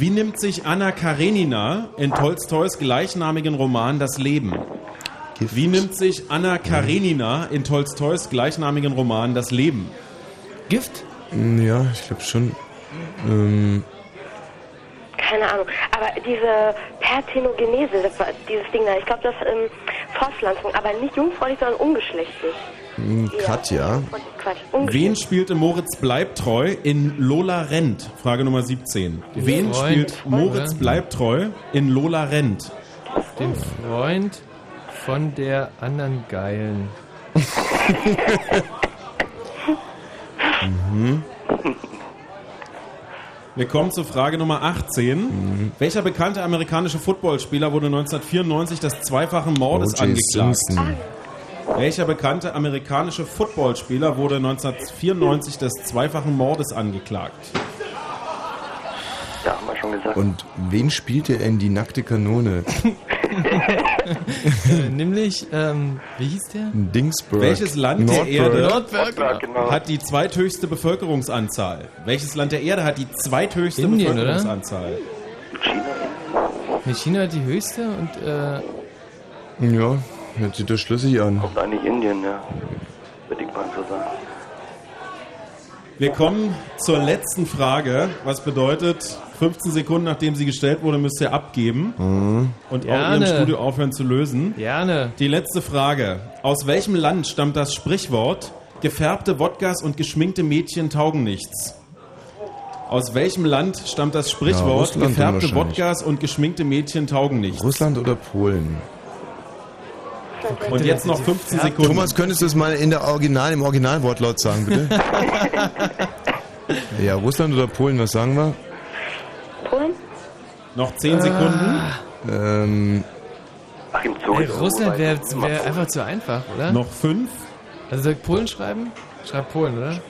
Wie nimmt sich Anna Karenina in Tolstois gleichnamigen Roman das Leben? Gift. Wie nimmt sich Anna Karenina in Tolstois gleichnamigen Roman das Leben? Gift? Mm, Ja, ich glaube schon. Ähm, Keine Ahnung. Aber diese Parthenogenese, dieses Ding da, ich glaube, das ähm, Fortpflanzung, aber nicht jungfräulich, sondern ungeschlechtlich. M, Katja. Wen spielte Moritz Bleibtreu in Lola rennt? Frage Nummer 17. Wen spielt Moritz oder? Bleibtreu in Lola rennt? Den Freund von der anderen Geilen. Mhm. Wir kommen zur Frage Nummer 18. Mhm. Welcher bekannte amerikanische Footballspieler wurde 1994 des zweifachen Mordes angeklagt? Simpson. Welcher bekannte amerikanische Footballspieler wurde 1994 des zweifachen Mordes angeklagt? Ja, haben wir schon gesagt. Und wen spielte er in die nackte Kanone? Äh, Nämlich, ähm, wie hieß der? Dingsburg. Welches Land der Nordburg. Erde Nordberg, genau. hat die zweithöchste Bevölkerungsanzahl? Welches Land der Erde hat die zweithöchste Indien, oder? Bevölkerungsanzahl? Nee, China hat die höchste und, äh, Ja, hört sich das schlüssig an. Kommt eigentlich Indien, ja. Würde ich mal so sagen. Wir kommen zur letzten Frage, was bedeutet, 15 Sekunden nachdem sie gestellt wurde, müsst ihr abgeben Mhm. und auch Gerne. ihrem Studio aufhören zu lösen. gerne. Die letzte Frage. Aus welchem Land stammt das Sprichwort, gefärbte Wodkas und geschminkte Mädchen taugen nichts? Aus welchem Land stammt das Ja, Sprichwort, Russland gefärbte. Wodkas und geschminkte Mädchen taugen nichts? Russland oder Polen? Und jetzt noch 15 Sekunden. Thomas, könntest du es mal in der Original, im Originalwortlaut sagen, bitte? ja, Russland oder Polen, was sagen wir? Polen? Noch 10 Sekunden. Ähm, Ach, im Ey, Zoo. Russland wäre wär einfach zu einfach, oder? Noch 5 Also soll ich Polen schreiben? Schreib Polen, oder?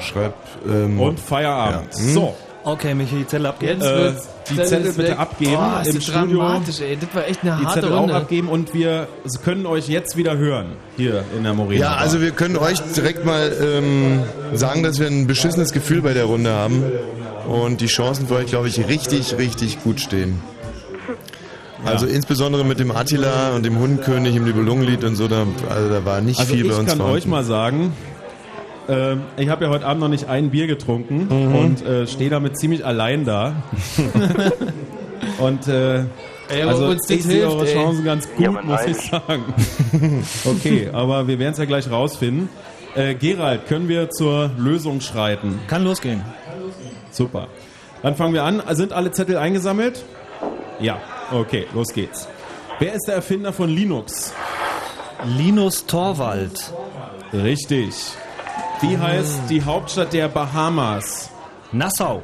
schreib. Ähm, und Feierabend. Ja. Hm? So, Okay, Michi, die Zettel abgeben. Jetzt Äh, wird's. die Zettel ist bitte weg. abgeben oh, ist im das Studio. dramatisch, ey. Das war echt eine die harte Zettel auch Runde. abgeben und wir können euch jetzt wieder hören. Hier in der Morena. ja, also wir können euch direkt mal ähm, sagen, dass wir ein beschissenes Gefühl bei der Runde haben und die Chancen für euch, glaube ich, richtig, richtig gut stehen. Also insbesondere mit dem Attila und dem Hundkönig im Nibelungenlied und so, da, also da war nicht Also viel ich bei uns kann vorhanden. euch mal sagen, ähm, ich habe ja heute Abend noch nicht ein Bier getrunken Mhm. und äh, stehe damit ziemlich allein da. und äh, Ey, also uns ich sehe eure ey. Chancen ganz gut, Ja, muss nein. ich sagen. okay, aber wir werden es ja gleich rausfinden. Äh, Gerald, können wir zur Lösung schreiten? Kann losgehen. Super. Dann fangen wir an. Sind alle Zettel eingesammelt? Ja. Okay, los geht's. Wer ist der Erfinder von Linux? Linus Torwald. Richtig. Wie heißt die Hauptstadt der Bahamas? Nassau.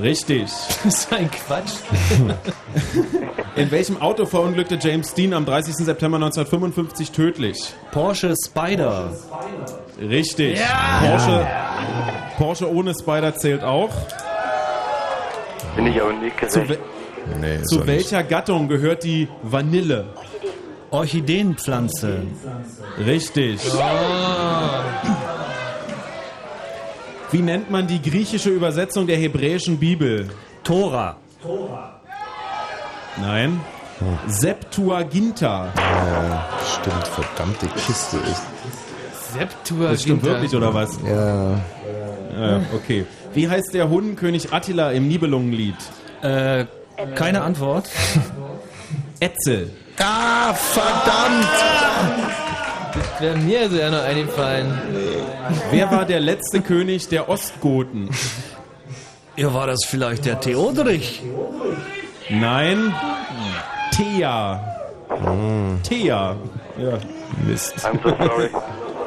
Richtig. Das ist ein Quatsch. In welchem Auto verunglückte James Dean am 30. September 1955 tödlich? Porsche Spider. Richtig. Porsche, Porsche ohne Spider zählt auch. Bin ich aber nicht Zu, gerecht. we Nee, zu doch nicht. welcher Gattung gehört die Vanille? Orchideenpflanze. Richtig. Wie nennt man die griechische Übersetzung der hebräischen Bibel? Tora. Nein. Septuaginta. Ja, stimmt, verdammte Kiste ist. Septua Das stimmt wirklich, oder was? Ja. Ja, okay. Wie heißt der Hundenkönig Attila im Nibelungenlied? Äh, keine Antwort. Etzel. Ah, verdammt! Das wäre mir also ja noch eingefallen. Wer war der letzte König der Ostgoten? Ja, war das vielleicht der Theodrich? Nein. Thea. Thea. Ja. Mist. I'm so sorry.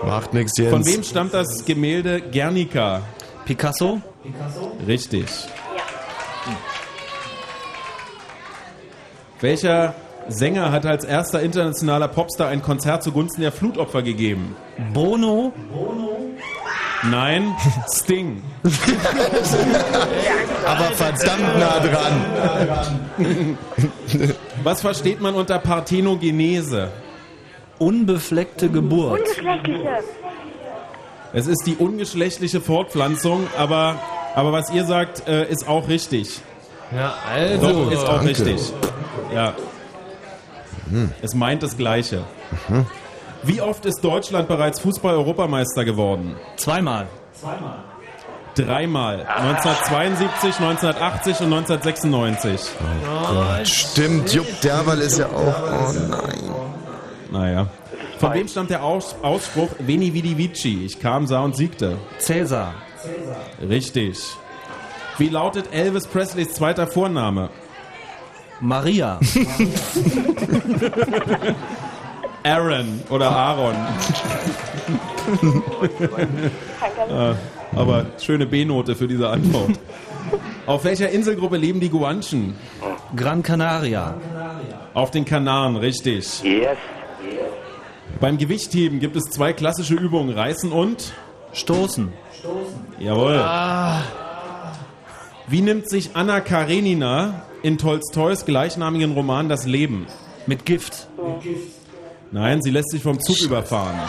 Macht nichts jetzt. Von wem stammt das Gemälde Guernica? Picasso? Richtig. Welcher Sänger hat als erster internationaler Popstar ein Konzert zugunsten der Flutopfer gegeben? Bono? Nein, Sting. Aber verdammt nah dran. Was versteht man unter Parthenogenese? Unbefleckte Geburt. Ungeschlechtliche. Es ist die ungeschlechtliche Fortpflanzung, aber, aber was ihr sagt, äh, ist auch richtig. Ja, also. Doch, ist auch danke. richtig. Ja. Es meint das Gleiche. Wie oft ist Deutschland bereits Fußball-Europameister geworden? Zweimal. Dreimal. 1972, 1980 und 1996. Gott, stimmt, Jupp Derwal ist ja auch. Oh nein. Naja. Von wem stammt der Aus Ausspruch Veni Vidi Vici? Ich kam, sah und siegte. Cäsar. Richtig. Wie lautet Elvis Presleys zweiter Vorname? Maria. Aaron oder Aaron. Äh, aber schöne B-Note für diese Antwort. Auf welcher Inselgruppe leben die Guanchen? Gran Canaria. Auf den Kanaren, richtig. Yes. Beim Gewichtheben gibt es zwei klassische Übungen, Reißen und Stoßen. Jawohl. Ah, Wie nimmt sich Anna Karenina in Tolstois gleichnamigen Roman das Leben? Mit Gift. Nein, sie lässt sich vom Zug überfahren.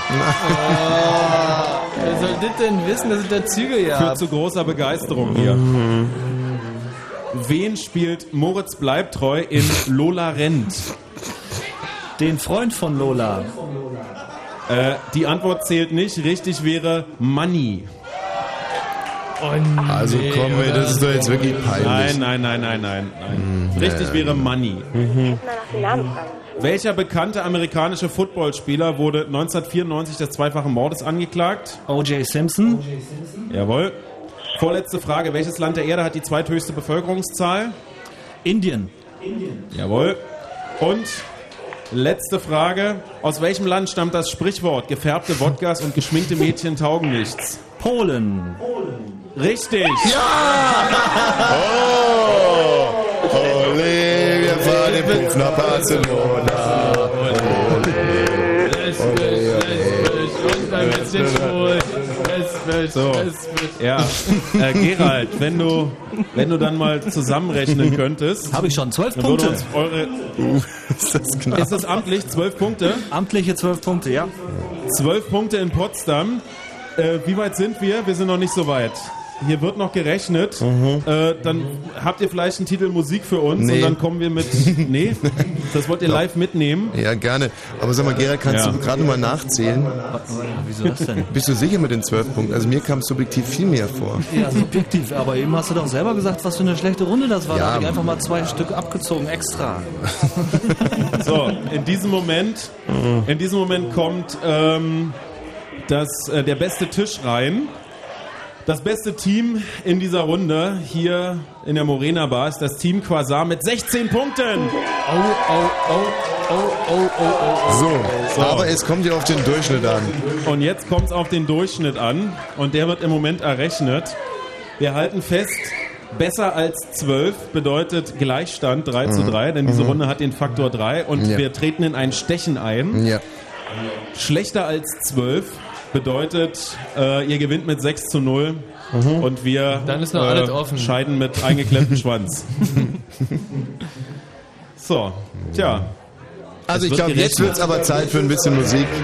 wer soll das denn wissen, dass es da Züge Führt ja zu großer Begeisterung hier. Wen spielt Moritz Bleibtreu in Lola rennt? Den Freund von Lola. Äh, die Antwort zählt nicht. Richtig wäre Money. Also komm, ey, das ist doch jetzt wirklich peinlich. Nein, nein, nein, nein, nein. nein. Mhm. Richtig wäre. Money. Fragen. Welcher bekannte amerikanische Footballspieler wurde 1994 des zweifachen Mordes angeklagt? O.J. Simpson. Jawohl. Vorletzte Frage. Welches Land der Erde hat die zweithöchste Bevölkerungszahl? Indien. Jawohl. Und letzte Frage. Aus welchem Land stammt das Sprichwort, gefärbte Wodkas und geschminkte Mädchen taugen nichts? Polen. Richtig. Oh, ole, wir fahren den Puff nach Barcelona. Es wird, es wird, und dann wird's nicht schwul. Es wird, So. es wird. Ja, äh, Gerald, wenn du, wenn du dann mal zusammenrechnen könntest. Habe ich schon. Zwölf dann würde Punkte. uns eure, Ist das knapp? ist das amtlich? Zwölf Punkte? Amtliche zwölf Punkte, ja. Zwölf Punkte in Potsdam. Äh, wie weit sind wir? Wir sind noch nicht so weit. Hier wird noch gerechnet. Äh, dann habt ihr vielleicht einen Titel Musik für uns Nee. und dann kommen wir mit. Nee? Das wollt ihr live mitnehmen? Ja, gerne. Aber sag mal, Gerald, kannst Ja. du gerade mal nachzählen? Wieso das denn? Bist du sicher mit den zwölf Punkten? Also mir kam es subjektiv viel mehr vor. Ja, subjektiv. Aber eben hast du doch selber gesagt, was für eine schlechte Runde das war. Ja. Da habe ich einfach mal zwei Stück abgezogen, extra. So, in diesem Moment, in diesem Moment kommt ähm, das, äh, der beste Tisch rein. Das beste Team in dieser Runde hier in der Morena Bar ist das Team Quasar mit 16 Punkten. Oh, oh, oh, oh, oh, oh, oh. So, So. aber es kommt ja auf den Durchschnitt an. Und jetzt kommt es auf den Durchschnitt an und der wird im Moment errechnet. Wir halten fest, besser als 12 bedeutet Gleichstand 3 zu 3, denn diese Mhm. Runde hat den Faktor 3 und Ja. wir treten in ein Stechen ein. Ja. Schlechter als 12 bedeutet, äh, ihr gewinnt mit 6 zu 0 und wir Dann ist noch äh, alles offen. scheiden mit eingeklemmtem Schwanz. so, tja. Also ich glaube, jetzt wird es aber Zeit für ein bisschen Musik.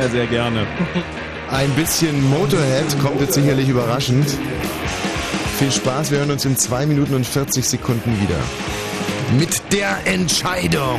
Ja, sehr gerne. Ein bisschen Motorhead kommt jetzt sicherlich überraschend. Viel Spaß, wir hören uns in 2 Minuten und 40 Sekunden wieder. Mit der Entscheidung.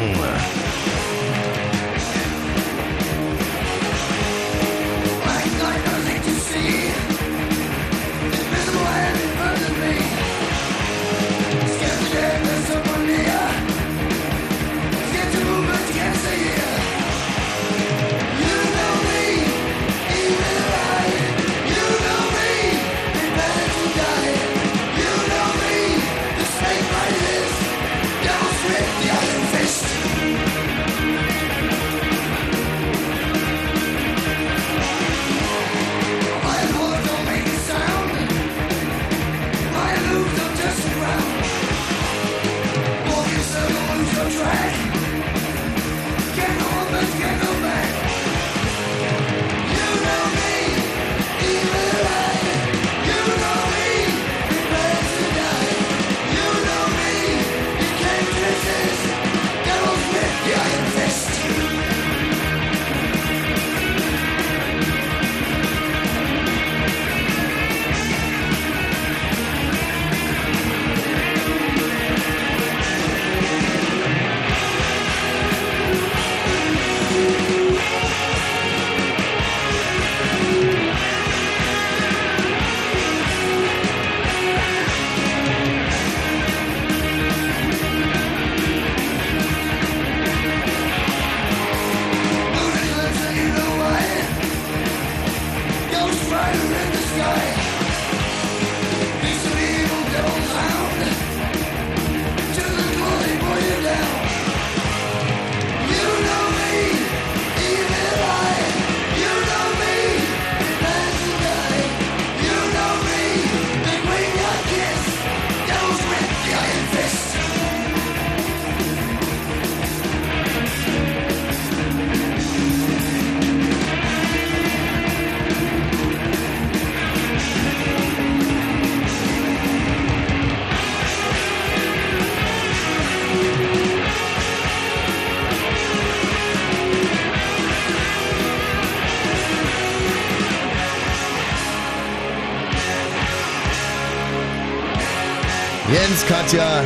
Katja.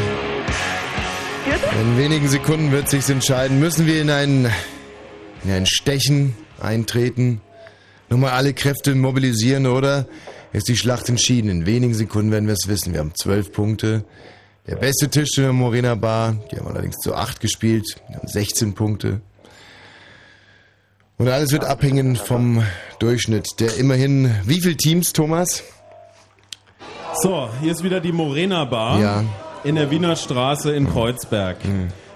In wenigen Sekunden wird sich's entscheiden. Müssen wir in ein, in ein Stechen eintreten? Nochmal alle Kräfte mobilisieren, oder? Ist die Schlacht entschieden. In wenigen Sekunden werden wir es wissen. Wir haben zwölf Punkte. Der beste Tisch in der Morena Bar. Die haben allerdings zu acht gespielt. Wir haben 16 Punkte. Und alles wird abhängen vom Durchschnitt. Der immerhin, wie viele Teams, Thomas? So, hier ist wieder die Morena Bar Ja. In der Wiener Straße in Kreuzberg.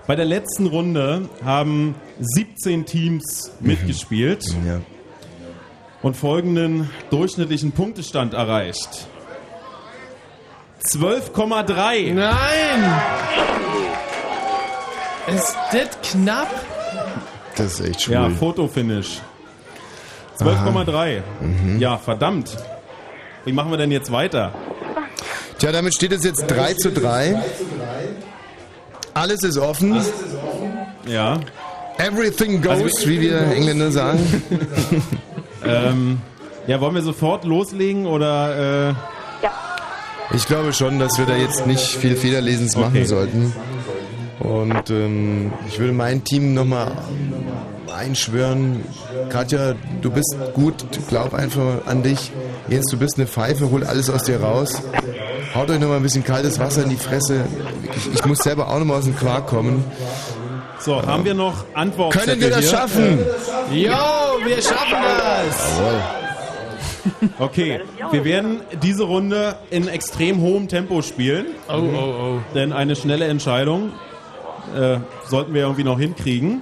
Bei der letzten Runde haben 17 Teams mitgespielt und folgenden durchschnittlichen Punktestand erreicht. 12,3. Nein! Ist das knapp? Das ist echt schwul. Ja, Fotofinish. 12,3. Mhm. Ja, verdammt. Wie machen wir denn jetzt weiter? Tja, damit steht es jetzt 3 zu 3. Alles ist offen. Ja. Everything goes, wie wir Engländer sagen. ähm, ja, wollen wir sofort loslegen oder? Äh, Ich glaube schon, dass wir da jetzt nicht viel Federlesens machen Okay. sollten. Und ähm, ich würde mein Team nochmal einschwören. Katja, du bist gut, glaub einfach an dich. Jens, du bist eine Pfeife, hol alles aus dir raus. Haut euch nochmal ein bisschen kaltes Wasser in die Fresse. Ich, ich muss selber auch nochmal aus dem Quark kommen. so, haben wir noch Antworten? Können wir das schaffen? Jo, wir schaffen das! Jawohl. Okay, wir werden diese Runde in extrem hohem Tempo spielen. Oh, oh, oh. Denn eine schnelle Entscheidung äh, sollten wir irgendwie noch hinkriegen.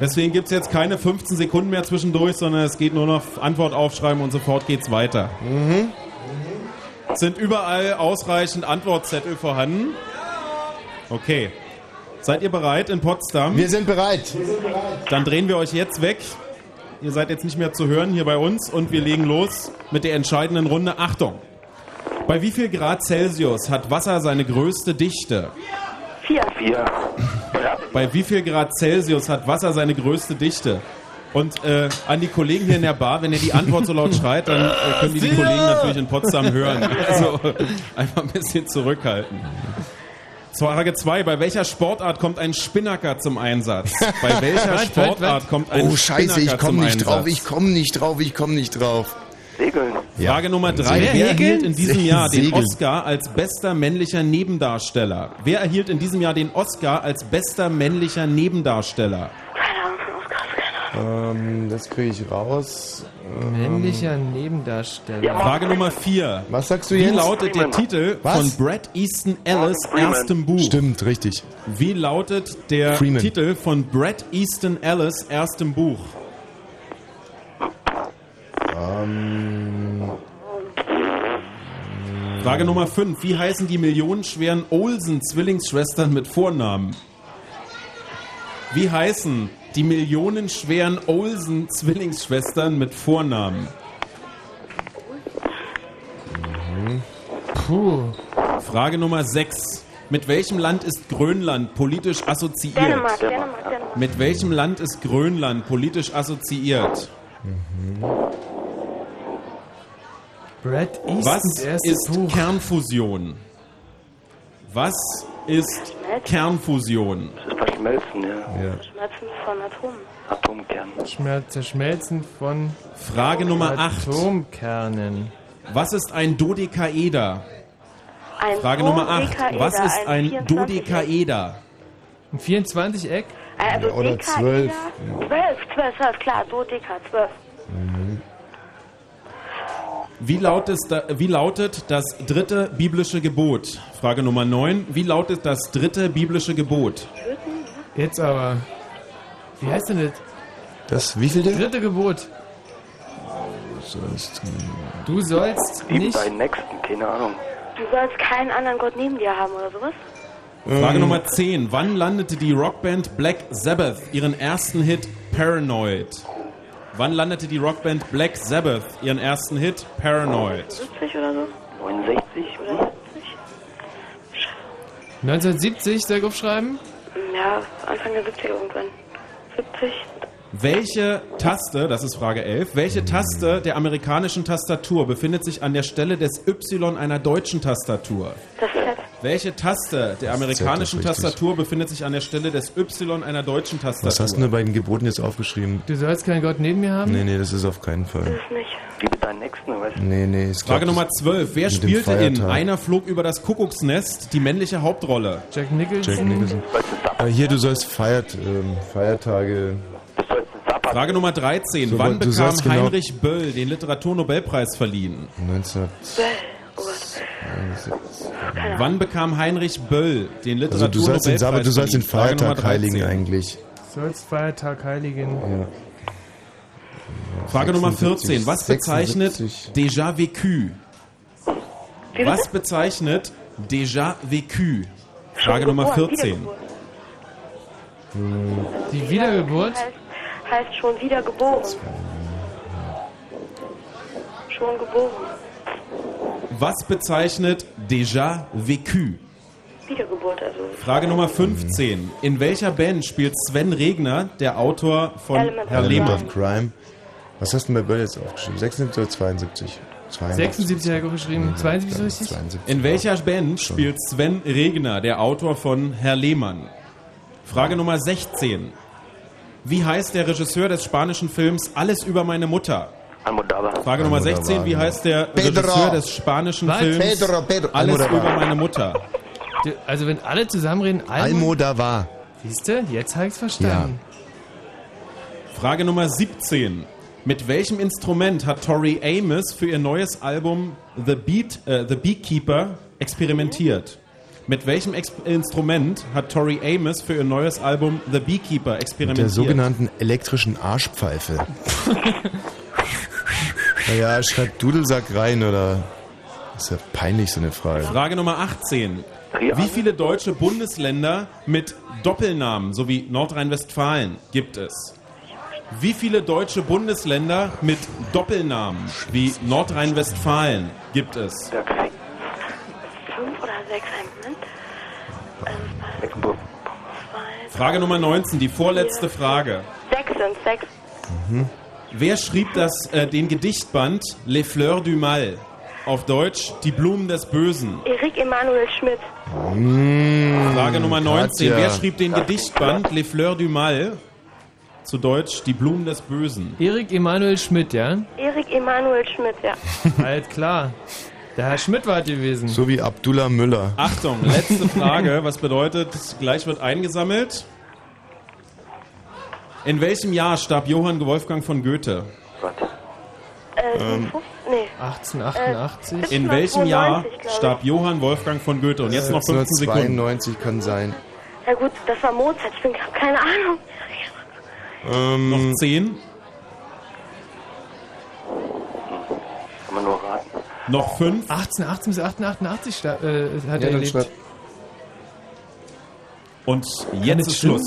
Deswegen gibt es jetzt keine 15 Sekunden mehr zwischendurch, sondern es geht nur noch Antwort aufschreiben und sofort geht's weiter. Sind überall ausreichend Antwortzettel vorhanden? Okay. Seid ihr bereit in Potsdam? Wir sind bereit. Dann drehen wir euch jetzt weg. Ihr seid jetzt nicht mehr zu hören hier bei uns und wir legen los mit der entscheidenden Runde. Achtung! Bei wie viel Grad Celsius hat Wasser seine größte Dichte? Vier. Vier. Bei wie viel Grad Celsius hat Wasser seine größte Dichte? Und äh, an die Kollegen hier in der Bar, wenn ihr die Antwort so laut schreit, dann äh, können die, die Kollegen natürlich in Potsdam hören. Also einfach ein bisschen zurückhalten. Frage 2. Bei welcher Sportart kommt ein Spinnaker zum Einsatz? Bei welcher Sportart kommt ein Oh Scheiße, ich Spinnaker komme zum nicht Einsatz? drauf, ich komme nicht drauf, ich komme nicht drauf. Segeln. Frage Nummer drei. Segeln? Wer erhielt in diesem Jahr den Segeln. Oscar als bester männlicher Nebendarsteller? Wer erhielt in diesem Jahr den Oscar als bester männlicher Nebendarsteller? Ähm, das kriege ich raus. Ähm, Männlicher Nebendarsteller. Frage Nummer vier. Was sagst du Wie jetzt? lautet der Titel Was? von Brad Easton Ellis erstem Buch? Stimmt, richtig. Wie lautet der Freeman. Titel von Brad Easton Ellis erstem Buch? Ähm, Frage Nummer 5. Wie heißen die millionenschweren Olsen-Zwillingsschwestern mit Vornamen? Wie heißen die millionenschweren Olsen-Zwillingsschwestern mit Vornamen? Puh. Frage Nummer 6. Mit welchem Land ist Grönland politisch assoziiert? Dänemark, Dänemark, Dänemark. Mit welchem Land ist Grönland politisch assoziiert? Brad Eastons Was ist Buch. Kernfusion? Was ist Kernfusion? Das ist verschmelzen, ja. Schmerzen von Atomen. Atomkern. Schmerz, Zerschmelzen von Frage Nummer 8. Atomkernen. Was ist ein Dodekaeder? Ein Frage Nummer 8. Dodekaeder, Was ist ein 24 Dodekaeder? Ein 24-Eck? Also Ja, oder Dekaeder- zwölf. Zwölf, zwölf, zwölf, klar, Dodeka, zwölf. Wie lautet, da, wie lautet das dritte biblische Gebot? Frage Nummer 9. Wie lautet das dritte biblische Gebot? Jetzt aber. Wie heißt denn das? Das wievielte? Dritte Gebot. Du sollst Lieben nicht. deinen Nächsten, keine Ahnung. Du sollst keinen anderen Gott neben dir haben oder sowas? Frage. Nummer 10. Wann landete die Rockband Black Sabbath ihren ersten Hit Paranoid? Wann landete die Rockband Black Sabbath ihren ersten Hit Paranoid? 70 oder so? 69 oder 1970, soll ich aufschreiben? Ja, Anfang der 70er irgendwann. 70. Welche Taste, das ist Frage 11, welche Taste der amerikanischen Tastatur befindet sich an der Stelle des Y einer deutschen Tastatur? Das Z. Welche Taste der amerikanischen Das ist. Tastatur befindet sich an der Stelle des Y einer deutschen Tastatur? Was hast du denn bei den Geboten jetzt aufgeschrieben? Du sollst keinen Gott neben mir haben? Nee, nee, das ist auf keinen Fall. nicht. Liebe deinen Nächsten, weißt du? Nee, nee. Ist Frage glaub, Nummer 12. Wer mit spielte in. Einer flog über das Kuckucksnest die männliche Hauptrolle? Jack Nicholson. Jack Nicholson. Äh, hier, du sollst Feiert, ähm, Feiertage. Frage Nummer 13. So, Wann bekam genau- Heinrich Böll den Literaturnobelpreis verliehen? 19. Wann bekam Heinrich Böll den Also du sollst den, aber du sollst den Feiertag heiligen 13. eigentlich. Sollst Feiertag heiligen. Ja. Frage Nummer 76, 14. Was bezeichnet 76. déjà vécu? Was bezeichnet déjà vécu? Frage Nummer geboren, 14. Die Wiedergeburt? Heißt, heißt schon wieder geboren. Schon geboren. Was bezeichnet déjà vécu? Wiedergeburt, also. Frage Nummer 15. In welcher Band spielt Sven Regner, der Autor von Element Herr Lehmann? of Crime. Was hast du denn bei Böll jetzt aufgeschrieben? 76 oder 72? 82. 76 hat er geschrieben. 72 ist richtig? 72. In welcher Band spielt Sven Regner, der Autor von Herr Lehmann? Frage Nummer 16. Wie heißt der Regisseur des spanischen Films Alles über meine Mutter? Almodovar. Frage Nummer Almodovar, 16. Wie ja. heißt der Pedro. Regisseur des spanischen Was? Films Pedro, Pedro. Alles Almodovar. über meine Mutter? Du- Also wenn alle zusammenreden, Almo. Almodovar. Siehst du? Jetzt habe ich's verstanden. Frage Nummer 17. Mit welchem Instrument hat Tori Amos für ihr neues Album The, Beat, äh, The Beekeeper experimentiert? Mit welchem Ex Instrument hat Tori Amos für ihr neues Album The Beekeeper Mit experimentiert? der sogenannten elektrischen Arschpfeife. naja, schreibt Dudelsack rein oder. ist ja peinlich, so eine Frage. Frage Nummer 18. Wie viele deutsche Bundesländer mit Doppelnamen sowie Nordrhein-Westfalen gibt es? Wie viele deutsche Bundesländer mit Doppelnamen wie Nordrhein-Westfalen gibt es? Fünf oder sechs, einen Moment. Mecklenburg. Frage Nummer 19, die vorletzte Frage. Sechs sind sechs. Wer schrieb das, äh, den Gedichtband Les Fleurs du Mal? Auf Deutsch, die Blumen des Bösen. Erik Emanuel Schmidt. Frage Nummer 19. Katja. Wer schrieb den Gedichtband Les Fleurs du Mal? Zu Deutsch, die Blumen des Bösen. Erik Emanuel Schmidt, ja? Erik Emanuel Schmidt, ja. Halt klar. Der Herr Schmidt war es gewesen. So wie Abdullah Müller. Achtung, letzte Frage. Was bedeutet, gleich wird eingesammelt? In welchem Jahr starb Johann Wolfgang von Goethe? Äh, Ähm, nee. 1888. In welchem Jahr 1792, glaub ich. starb Johann Wolfgang von Goethe? Und jetzt noch 15 Sekunden. 92 kann sein. Ja gut, das war Mozart. Ich bin hab keine Ahnung. Ähm, Noch 10, Kann man nur raten. noch 5. 1818 bis 1888 sta- äh, hat ja, er gelebt. Und jetzt ist stimmen?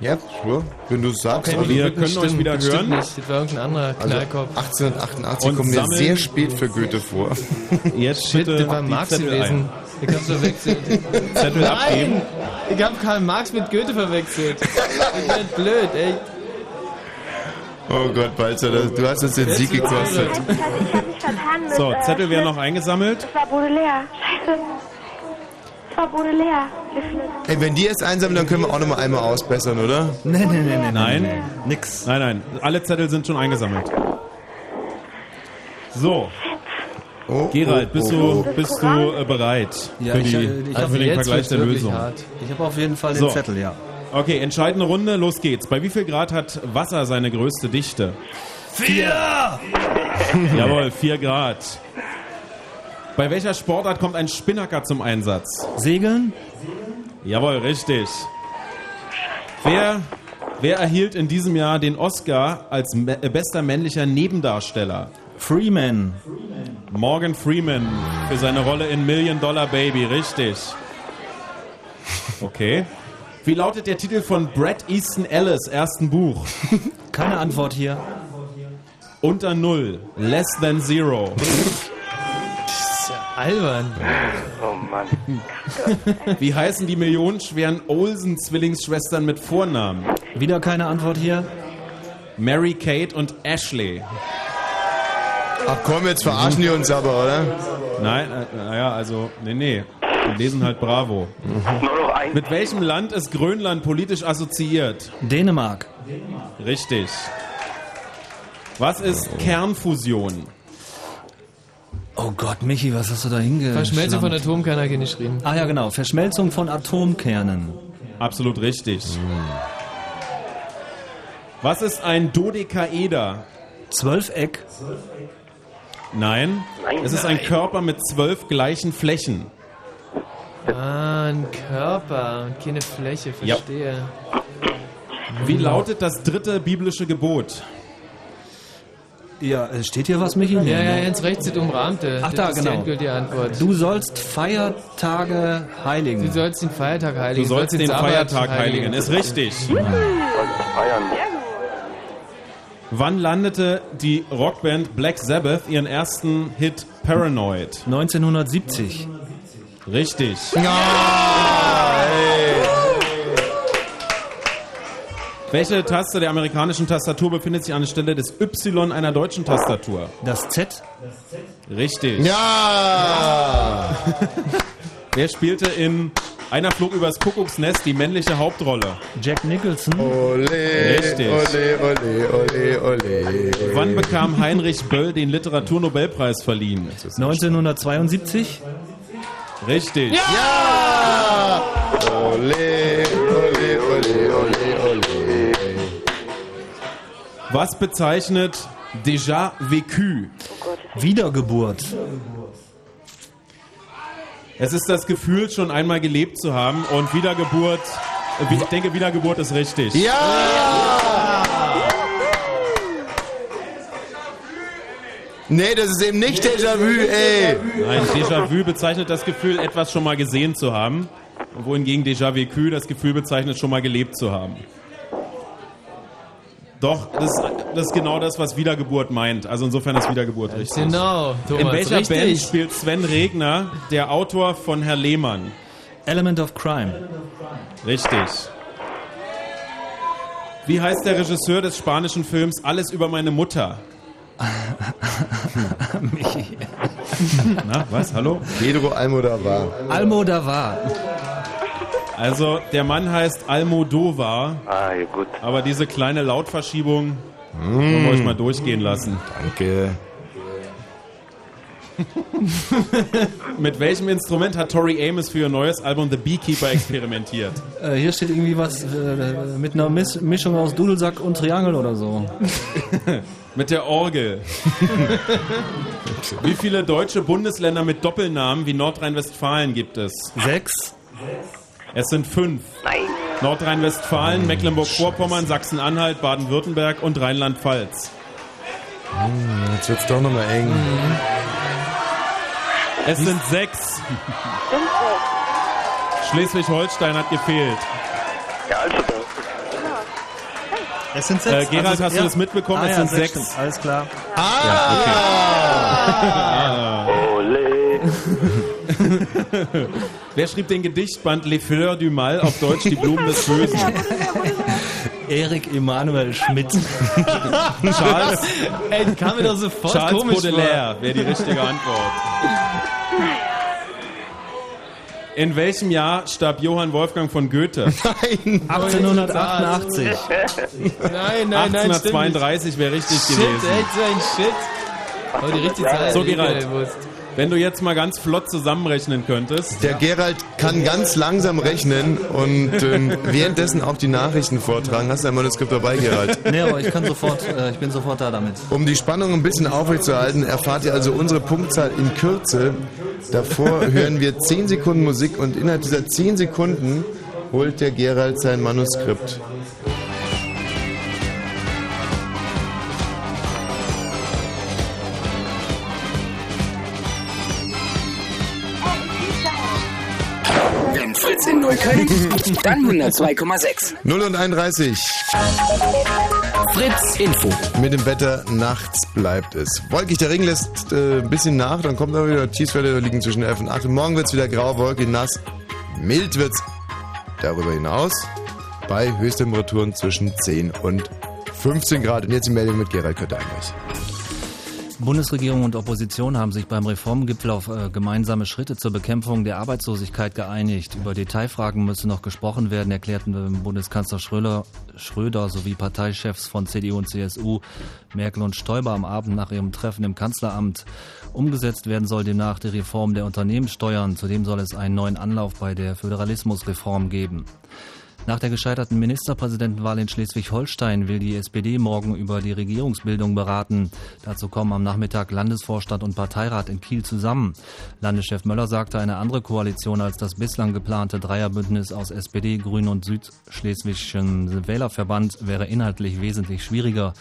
Ja, sure. Wenn du es sagst. Okay, Also wir können nicht euch wieder stimmt hören. Nicht. Das war irgendein anderer Also Knallkopf. 1888 Und kommt mir sehr spät für Goethe vor. Jetzt Shit, bitte das war Marx Zettel gewesen. ein. Ich hab's verwechselt. Zettel abgeben. Nein! Ich hab Karl Marx mit Goethe verwechselt. Ich bin blöd, ey. Oh Gott, Balzer, du hast uns den Sieg gekostet. Ich hab mich vertan mit, So, äh, Zettel werden noch eingesammelt. Das war Baudelaire. Scheiße. Baudelaire. Geflippt. Ey, wenn die jetzt einsammeln, dann können wir auch noch mal einmal ausbessern, oder? Nee, nee, nee, nee. Nein, Nix. nein, nein. Alle Zettel sind schon eingesammelt. So, Oh, Gerald, oh, bist oh, du, oh. bist du äh, bereit Ja, für, ich, die, äh, ich für hab den jetzt Vergleich wird's der wirklich Lösung? hart. Ich habe auf jeden Fall den So. Zettel, ja. Okay, entscheidende Runde, los geht's. Bei wie viel Grad hat Wasser seine größte Dichte? Vier! Jawohl, 4 Grad. Bei welcher Sportart kommt ein Spinnaker zum Einsatz? Segeln? Jawohl, richtig. Wer, wer erhielt in diesem Jahr den Oscar als äh, bester männlicher Nebendarsteller? Freeman. Morgan Freeman für seine Rolle in Million Dollar Baby, richtig. Okay. Wie lautet der Titel von Brad Easton Ellis ersten Buch? Keine Antwort hier. Unter Null. Less than Zero. Albern. Oh Mann. Wie heißen die millionenschweren Olsen-Zwillingsschwestern mit Vornamen? Wieder keine Antwort hier. Mary Kate und Ashley. Ach komm, jetzt verarschen die uns aber, oder? Nein, äh, naja, also, nee, nee. und lesen halt Bravo. Nur noch ein. Mit welchem Land ist Grönland politisch assoziiert? Dänemark. Richtig. Was ist Kernfusion? Oh Gott, Michi, was hast du da hingeschrieben? Verschmelzung von Atomkernen hat hier nicht geschrieben. Ah ja, genau. Verschmelzung von Atomkernen. Absolut richtig. Was ist ein Dodekaeder? Zwölfeck. Nein. Nein, es ist ein nein. Körper mit zwölf gleichen Flächen. Ah, ein Körper und keine Fläche, Ja. verstehe. Wie lautet das dritte biblische Gebot? Ja, äh, steht hier was, Michi? Ja, ja, ganz rechts steht umrahmte. Ach Das da, ist die genau. endgültige Antwort. Du sollst Feiertage heiligen. Du sollst den Feiertag Du heiligen. sollst den Feiertag heiligen. Ist richtig. Feiern. Wann landete die Rockband Black Sabbath ihren ersten Hit Paranoid? 1970. Richtig. Welche Taste der amerikanischen Tastatur befindet sich an der Stelle des Y einer deutschen Tastatur? Das Z. Richtig. Ja! Wer spielte in Einer flog übers Kuckucksnest die männliche Hauptrolle? Jack Nicholson. Ole, Richtig. ole, ole, ole, ole. Wann bekam Heinrich Böll den Literaturnobelpreis verliehen? 1972. Richtig. Ja! Ole, ole, ole, ole, ole. Was bezeichnet déjà vécu? Wiedergeburt. Es ist das Gefühl, schon einmal gelebt zu haben und Wiedergeburt, ich denke, Wiedergeburt ist richtig. Ja! Nee, das ist eben nicht Déjà-vu, ey. Nein, Déjà-vu bezeichnet das Gefühl, etwas schon mal gesehen zu haben, wohingegen Déjà vécu das Gefühl bezeichnet, schon mal gelebt zu haben. Doch, das, das ist genau das, was Wiedergeburt meint. Also insofern ist Wiedergeburt richtig. Genau, Thomas, In welcher richtig. Band spielt Sven Regner, der Autor von Herr Lehmann? Element of Crime. Richtig. Wie heißt der Regisseur des spanischen Films Alles über meine Mutter? Michi. Na, was? Hallo? Pedro Almodovar. Almodovar. Also, der Mann heißt Almodovar. Ah, ja, gut. Aber diese kleine Lautverschiebung wollen wir euch mal durchgehen lassen. Danke. Mit welchem Instrument hat Tori Amos für ihr neues Album The Beekeeper experimentiert? Äh, hier steht irgendwie was äh, mit einer Miss Mischung aus Dudelsack und Triangel oder so. Mit der Orgel. Wie viele deutsche Bundesländer mit Doppelnamen wie Nordrhein-Westfalen gibt es? Sechs. Es sind fünf. Nein. Nordrhein-Westfalen, Mecklenburg-Vorpommern, Sachsen-Anhalt, Baden-Württemberg und Rheinland-Pfalz. Hm, Jetzt wird's doch nochmal eng. Es sind sechs. Schleswig-Holstein hat gefehlt. Ja, also. Es sind Äh, Gerald, Also, hast ja. du das mitbekommen? Ah, es ja, sind sechs. stimmt. Alles klar. Ah! Ole. Wer schrieb den Gedichtband Les Fleurs du Mal, auf Deutsch Die Blumen des Bösen? Erik Emanuel Schmidt. Charles, Ey, kam mir doch sofort Charles komisch Baudelaire wäre die richtige Antwort. In welchem Jahr starb Johann Wolfgang von Goethe? Nein. 1888. vor. Nein, nein, nein, stimmt 1832 wäre richtig. Shit, gewesen. ey, so ein Shit. Oh, die richtige Zahl. So, Gerald. Wenn du jetzt mal ganz flott zusammenrechnen könntest. Der Gerald kann ganz langsam rechnen und ähm, währenddessen auch die Nachrichten vortragen. Hast du ein Manuskript dabei, Gerald? Nee, aber ich kann sofort, äh, ich bin sofort da damit. Um die Spannung ein bisschen aufrechtzuerhalten, erfahrt ihr also unsere Punktzahl in Kürze. Davor hören wir 10 Sekunden Musik und innerhalb dieser 10 Sekunden holt der Gerald sein Manuskript. Neukölln, dann 102,6. 0 und 31. Fritz Info. Mit dem Wetter nachts bleibt es. Wolkig, der Regen lässt äh, ein bisschen nach, dann kommt aber wieder Tiefstwerte liegen zwischen 11 und 8. Und morgen wird es wieder grau, wolkig, nass. Mild wird es darüber hinaus bei Höchsttemperaturen zwischen 10 und 15 Grad. Und jetzt die Meldung mit Gerald Kötter-Heinrich. Bundesregierung und Opposition haben sich beim Reformgipfel auf äh, gemeinsame Schritte zur Bekämpfung der Arbeitslosigkeit geeinigt. Über Detailfragen müsse noch gesprochen werden, erklärten Bundeskanzler Schröder, Schröder sowie Parteichefs von CDU und CSU, Merkel und Stoiber am Abend nach ihrem Treffen im Kanzleramt. Umgesetzt werden soll demnach die Reform der Unternehmenssteuern. Zudem soll es einen neuen Anlauf bei der Föderalismusreform geben. Nach der gescheiterten Ministerpräsidentenwahl in Schleswig-Holstein will die SPD morgen über die Regierungsbildung beraten. Dazu kommen am Nachmittag Landesvorstand und Parteirat in Kiel zusammen. Landeschef Möller sagte, eine andere Koalition als das bislang geplante Dreierbündnis aus SPD, Grünen und Südschleswigschen Wählerverband wäre inhaltlich wesentlich schwieriger.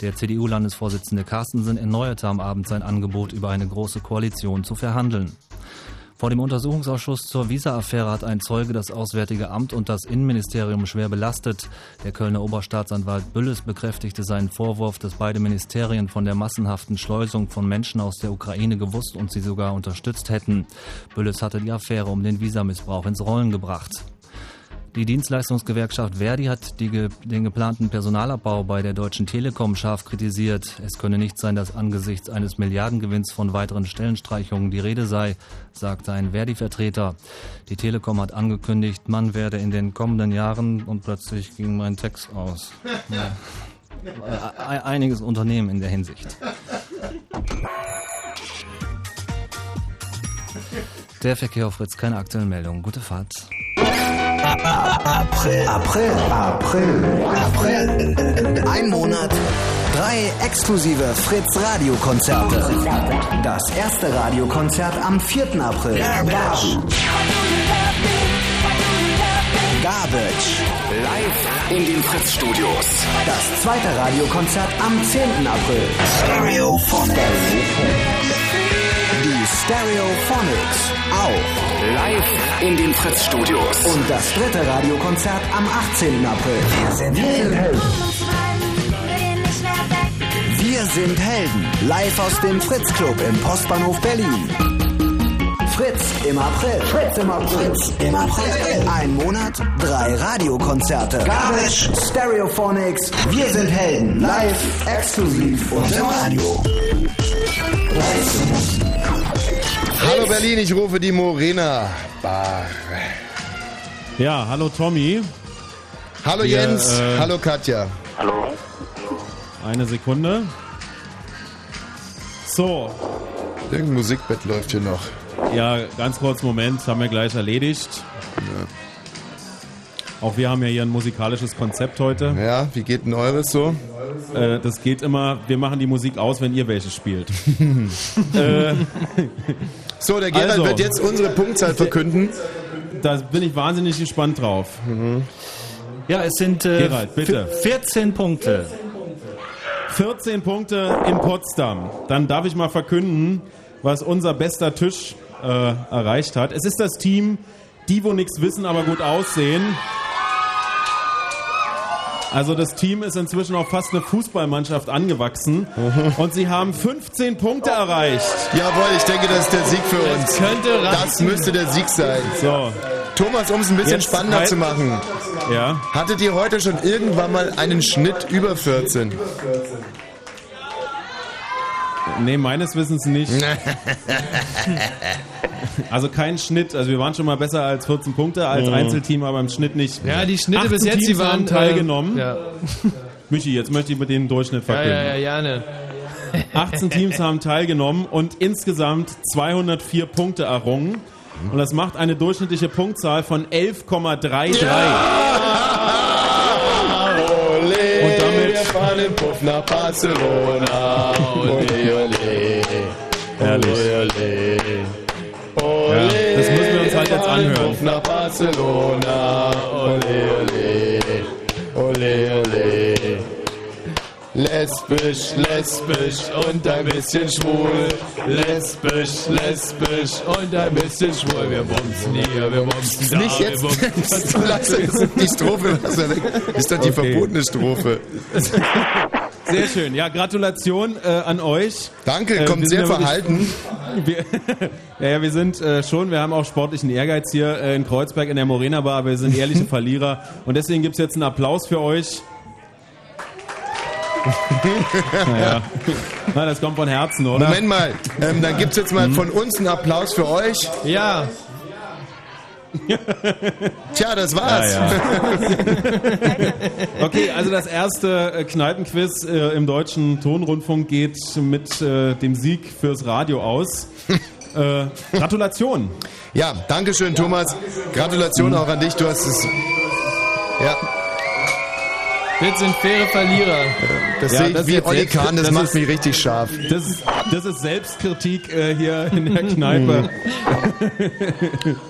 Der CDU-Landesvorsitzende Carstensen erneuerte am Abend sein Angebot, über eine große Koalition zu verhandeln. Vor dem Untersuchungsausschuss zur Visa-Affäre hat ein Zeuge das Auswärtige Amt und das Innenministerium schwer belastet. Der Kölner Oberstaatsanwalt Bülles bekräftigte seinen Vorwurf, dass beide Ministerien von der massenhaften Schleusung von Menschen aus der Ukraine gewusst und sie sogar unterstützt hätten. Bülles hatte die Affäre um den Visamissbrauch ins Rollen gebracht. Die Dienstleistungsgewerkschaft Verdi hat die, den geplanten Personalabbau bei der Deutschen Telekom scharf kritisiert. Es könne nicht sein, dass angesichts eines Milliardengewinns von weiteren Stellenstreichungen die Rede sei, sagte ein Verdi-Vertreter. Die Telekom hat angekündigt, man werde in den kommenden Jahren und plötzlich ging mein Text aus. Ja. Einiges Unternehmen in der Hinsicht. Der Verkehr auf Fritz, keine aktuellen Meldungen. Gute Fahrt. April, April, April, April. Ein Monat, drei exklusive Fritz Radiokonzerte. Das erste Radiokonzert am 4. April. Garbage. Live in den Fritz-Studios. Das zweite Radiokonzert am 10. April. Stereophonics. Die Stereophonics. Auch. Live in den Fritz-Studios. Und das dritte Radiokonzert am 18. April. Wir sind Helden. Wir sind Helden. Live aus dem Fritz Club im Postbahnhof Berlin. Fritz im April. Fritz im April. Fritz im April. Ein Monat, drei Radiokonzerte. Garbage, Stereophonics. Wir sind Helden. Live, exklusiv und im Radio. Hallo Berlin, ich rufe die Morena Bar. Ja, hallo Tommy. Hallo Wir, Jens, äh, hallo Katja. Hallo. Eine Sekunde. So. Irgendein Musikbett läuft hier noch. Ja, ganz kurz Moment, haben wir gleich erledigt. Auch wir haben ja hier ein musikalisches Konzept heute. Ja, wie geht denn eures so? Äh, das geht immer, wir machen die Musik aus, wenn ihr welche spielt. äh, so, der Gerald also, wird jetzt unsere Punktzahl verkünden. Da bin ich wahnsinnig gespannt drauf. Ja, es sind äh, Gerald, bitte. 14 Punkte. 14 Punkte in Potsdam. Dann darf ich mal verkünden, was unser bester Tisch äh, erreicht hat. Es ist das Team, die wo nichts wissen, aber gut aussehen. Also das Team ist inzwischen auf fast eine Fußballmannschaft angewachsen und sie haben 15 Punkte erreicht. Jawohl, ich denke, das ist der Sieg für uns. Das könnte reichen. Das müsste der Sieg sein. So. Thomas, um es ein bisschen Jetzt spannender halt- zu machen. Ja. Hattet ihr heute schon irgendwann mal einen Schnitt über 14? Nee, meines Wissens nicht. Also kein Schnitt. Also wir waren schon mal besser als 14 Punkte als Mhm. Einzelteam, aber im Schnitt nicht. Ja, die Schnitte 18 bis jetzt, die Teams waren, haben teilgenommen. äh, ja. Michi, jetzt möchte ich mit den Durchschnitt Ja, verkünden. ja, ja, gerne. 18 Teams haben teilgenommen und insgesamt 204 Punkte errungen. Und das macht eine durchschnittliche Punktzahl von 11,33. Ole, fahren im Puff nach Barcelona. Ole, ole. Herrlich. Ole, ole. Ja, das müssen wir uns halt jetzt anhören. Puff nach Barcelona. Ole, ole. Ole, ole. Lesbisch, lesbisch und ein bisschen schwul. Lesbisch, lesbisch und ein bisschen schwul. Wir bumsen hier, wir bumsen da. Nicht jetzt. Wir bumsen. Lass die Strophe, lass er weg. Das ist doch die Okay. verbotene Strophe. Sehr schön. Ja, Gratulation äh, an euch. Danke, Äh, kommt sehr ja wirklich- verhalten. Wir, ja, ja, wir sind äh, schon, wir haben auch sportlichen Ehrgeiz hier äh, in Kreuzberg in der Morena Bar, aber wir sind ehrliche Verlierer. Und deswegen gibt's jetzt einen Applaus für euch. Naja. Na, das kommt von Herzen, oder? Moment mal, ähm, dann gibt's jetzt mal von uns einen Applaus für euch. Ja. Tja, das war's. Ja, Okay, also das erste äh, Kneipenquiz äh, im deutschen Tonrundfunk geht mit äh, dem Sieg fürs Radio aus. Äh, Gratulation. Ja, Dankeschön, Thomas. Gratulation auch an dich. Du hast es. Ja, Das sind faire Verlierer. das Ja, sehe ich das ist wie jetzt Olli Kahn, das, das macht ist- mich richtig scharf. Das ist, das ist Selbstkritik äh, hier in der Kneipe.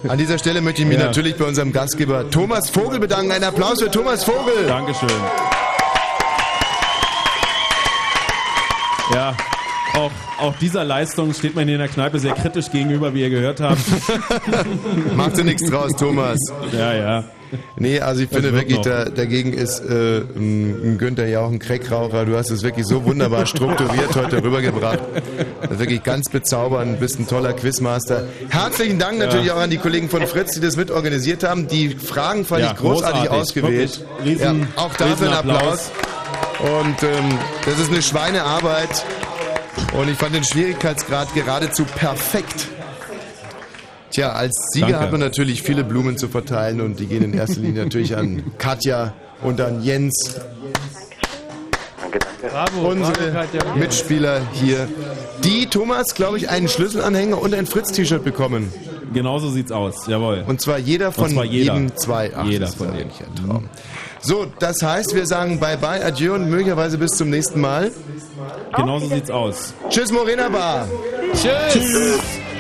An dieser Stelle möchte ich mich Ja. natürlich bei unserem Gastgeber Thomas Vogel bedanken. Ein Applaus für Thomas Vogel. Dankeschön. Ja, auch, auch dieser Leistung steht man hier in der Kneipe sehr kritisch gegenüber, wie ihr gehört habt. Macht dir nichts draus, Thomas. Ja, ja. Nee, also ich Das finde wirklich, da, dagegen ist äh, ein Günther ja auch ein Crack-Raucher. Du hast es wirklich so wunderbar strukturiert heute rübergebracht. Wirklich ganz bezaubernd, bist ein toller Quizmaster. Herzlichen Dank Ja. natürlich auch an die Kollegen von Fritz, die das mitorganisiert haben. Die Fragen fand Ja, ich großartig großartig. ausgewählt. Riesen- ja, auch dafür ein. Applaus. Und ähm, das ist eine Schweinearbeit. Und ich fand den Schwierigkeitsgrad geradezu perfekt. Tja, als Sieger Danke. hat man natürlich viele Blumen zu verteilen und die gehen in erster Linie natürlich an Katja und an Jens, Bravo, unsere bravo, Katja. Mitspieler hier, die Thomas, glaube ich, einen Schlüsselanhänger und ein Fritz-T-Shirt bekommen. Genauso sieht's aus, jawohl. Und zwar jeder von zwar jeder. jedem zwei. Ach, Jeder von denen. wirklich ein Traum. So, das heißt, wir sagen Bye-bye, Adieu und möglicherweise bis zum nächsten Mal. Genauso sieht's aus. Tschüss, Morena Bar. Tschüss. Although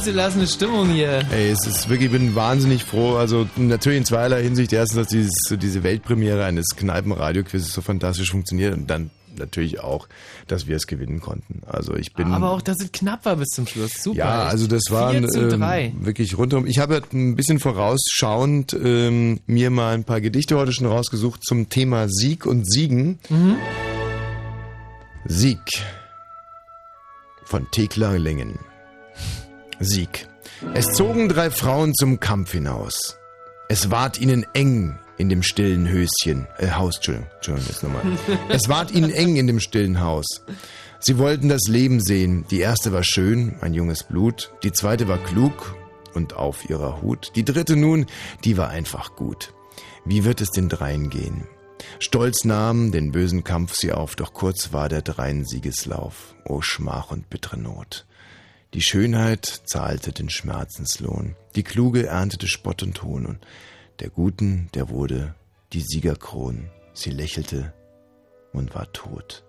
ausgelassene Stimmung hier. Ey, es ist wirklich, ich bin wahnsinnig froh. Also natürlich in zweierlei Hinsicht. Erstens, dass dieses, diese Weltpremiere eines Kneipen-Radio-Quizzes so fantastisch funktioniert und dann natürlich auch, dass wir es gewinnen konnten. Also ich bin... Aber auch, dass es knapp war bis zum Schluss. Super. Ja, also das war 4 zu 3. ähm, wirklich rundum. Ich habe ein bisschen vorausschauend ähm, mir mal ein paar Gedichte heute schon rausgesucht zum Thema Sieg und Siegen. Mhm. Sieg von Thekla Lingen. Sieg. Es zogen drei Frauen zum Kampf hinaus. Es ward ihnen eng in dem stillen Höschen, äh, Haus, Entschuldigung, Entschuldigung, jetzt nochmal. Es ward ihnen eng in dem stillen Haus. Sie wollten das Leben sehen. Die erste war schön, ein junges Blut. Die zweite war klug und auf ihrer Hut. Die dritte nun, die war einfach gut. Wie wird es den dreien gehen? Stolz nahm den bösen Kampf sie auf, doch kurz war der dreien Siegeslauf. O Schmach und bittere Not. Die Schönheit zahlte den Schmerzenslohn. Die Kluge erntete Spott und Hohn. Und der Guten, der wurde die Siegerkron. Sie lächelte und war tot.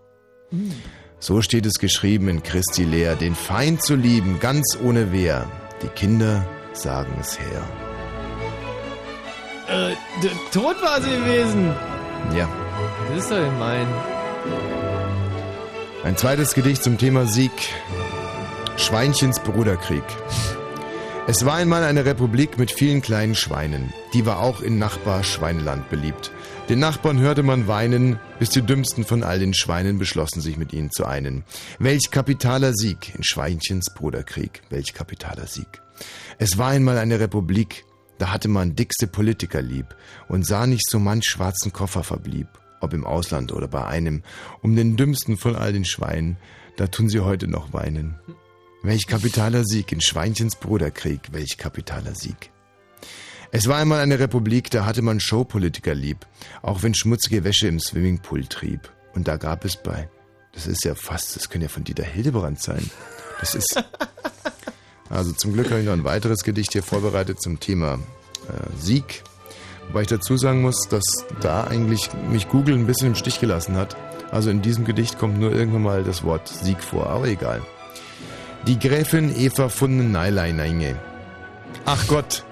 So steht es geschrieben in Christi Lehr, den Feind zu lieben, ganz ohne Wehr. Die Kinder sagen es her. Äh, tot war sie gewesen. Ja. Das ist doch gemein. Ein zweites Gedicht zum Thema Sieg. Schweinchens Bruderkrieg. Es war einmal eine Republik mit vielen kleinen Schweinen. Die war auch in Nachbar Schweineland beliebt. Den Nachbarn hörte man weinen, bis die dümmsten von all den Schweinen beschlossen, sich mit ihnen zu einen. Welch kapitaler Sieg in Schweinchens Bruderkrieg. Welch kapitaler Sieg. Es war einmal eine Republik, da hatte man dickste Politiker lieb und sah nicht so manch schwarzen Koffer verblieb, ob im Ausland oder bei einem, um den dümmsten von all den Schweinen, da tun sie heute noch weinen. Welch kapitaler Sieg in Schweinchens Bruderkrieg, welch kapitaler Sieg. Es war einmal eine Republik, da hatte man Showpolitiker lieb, auch wenn schmutzige Wäsche im Swimmingpool trieb. Und da gab es bei. Das ist ja fast, das könnte ja von Dieter Hildebrand sein. Das ist. Also zum Glück habe ich noch ein weiteres Gedicht hier vorbereitet zum Thema äh, Sieg. Wobei ich dazu sagen muss, dass da eigentlich mich Google ein bisschen im Stich gelassen hat. Also in diesem Gedicht kommt nur irgendwann mal das Wort Sieg vor, aber egal. Die Gräfin Eva von den Neileininge. Ach Gott,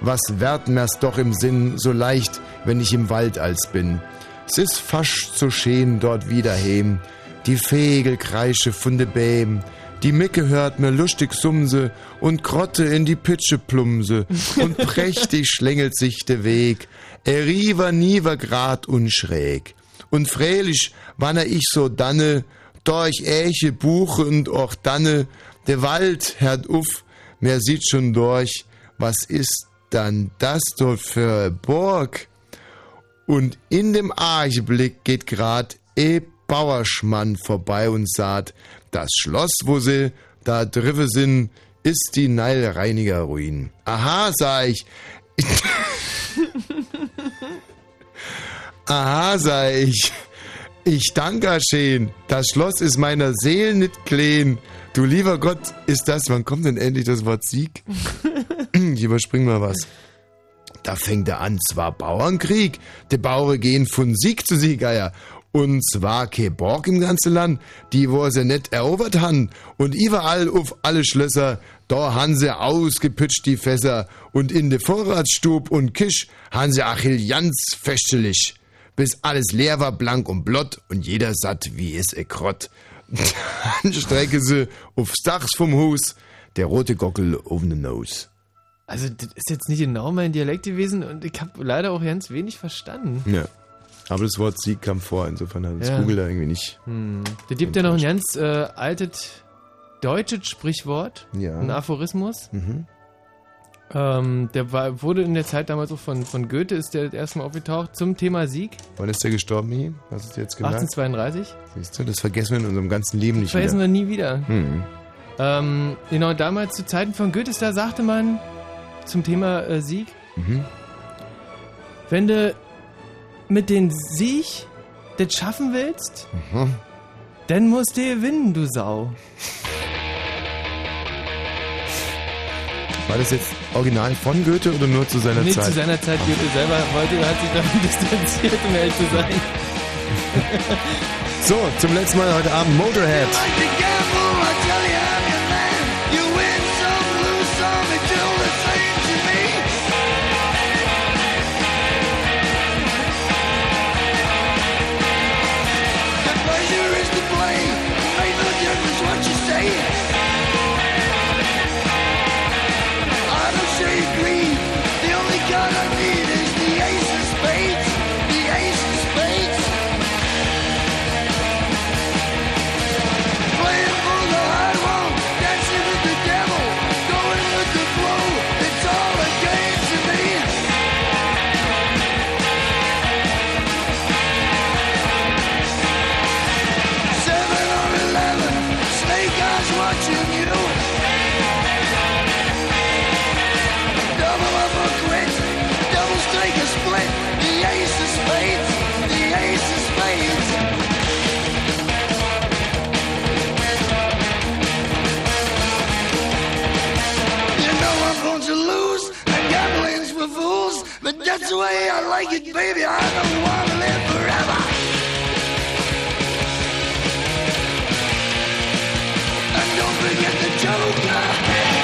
was werd mir's doch im Sinn so leicht, wenn ich im Wald als bin. S ist fast so schön dort wieder heim. Die Vegel kreische von de Bäm. Die Micke hört mir lustig Sumse und Grotte in die Pitsche plumse und prächtig schlängelt sich de Weg. Er riever niever grad unschräg. Und freilich, wann er ich so danne, durch Äche, Buche und auch danne, der Wald hört uff, mer sieht schon durch, was ist dann das dort für Burg? Und in dem Archblick geht grad e Bauerschmann vorbei und sagt, das Schloss, wo sie da drive sind, ist die Neilreiniger Ruin. Aha, sag ich. Aha, sag ich. Ich danke schön. Das Schloss ist meiner Seele nicht klein. Du lieber Gott, ist das, wann kommt denn endlich das Wort Sieg? Ich überspring mal was. Da fängt er an, zwar Bauernkrieg, die Bauern gehen von Sieg zu Sieg, Eier. Und zwar ke Borg im ganzen Land, die wo sie net erobert han. Und überall auf alle Schlösser, da han sie ausgepütscht die Fässer. Und in de Vorratsstub und Kisch han sie Achillianz festelig. Bis alles leer war, blank und blott und jeder satt wie es e Krott. Dann strecke sie aufs Dach vom Hus, der rote Gockel auf den Nose. Also, das ist jetzt nicht genau mein Dialekt gewesen und ich habe leider auch ganz wenig verstanden. Ja. Aber das Wort Sieg kam vor, insofern hat das Ja. Google da irgendwie nicht. Hm. Da gibt ja noch ein ganz äh, altes deutsches Sprichwort, Ja. ein Aphorismus. Mhm. Ähm, der war, wurde in der Zeit damals auch von, von Goethe, ist der das erste Mal aufgetaucht, zum Thema Sieg. Wann ist der gestorben hier? Du es jetzt gemerkt? 1832. Siehst du, das vergessen wir in unserem ganzen Leben nicht Vergessen wir wieder. nie wieder. Hm. Ähm, genau, damals zu Zeiten von Goethes, da sagte man zum Thema äh, Sieg, Mhm. wenn du mit dem Sieg das schaffen willst, Mhm. dann musst du gewinnen, du Sau. War das jetzt original von Goethe oder nur zu seiner Nicht Zeit? zu seiner Zeit, Goethe selber wollte, hat sich davon distanziert, um ehrlich zu sein. so, zum letzten Mal heute Abend Motorhead. That's the way I like it, baby. I don't want to live forever. And don't forget the joker.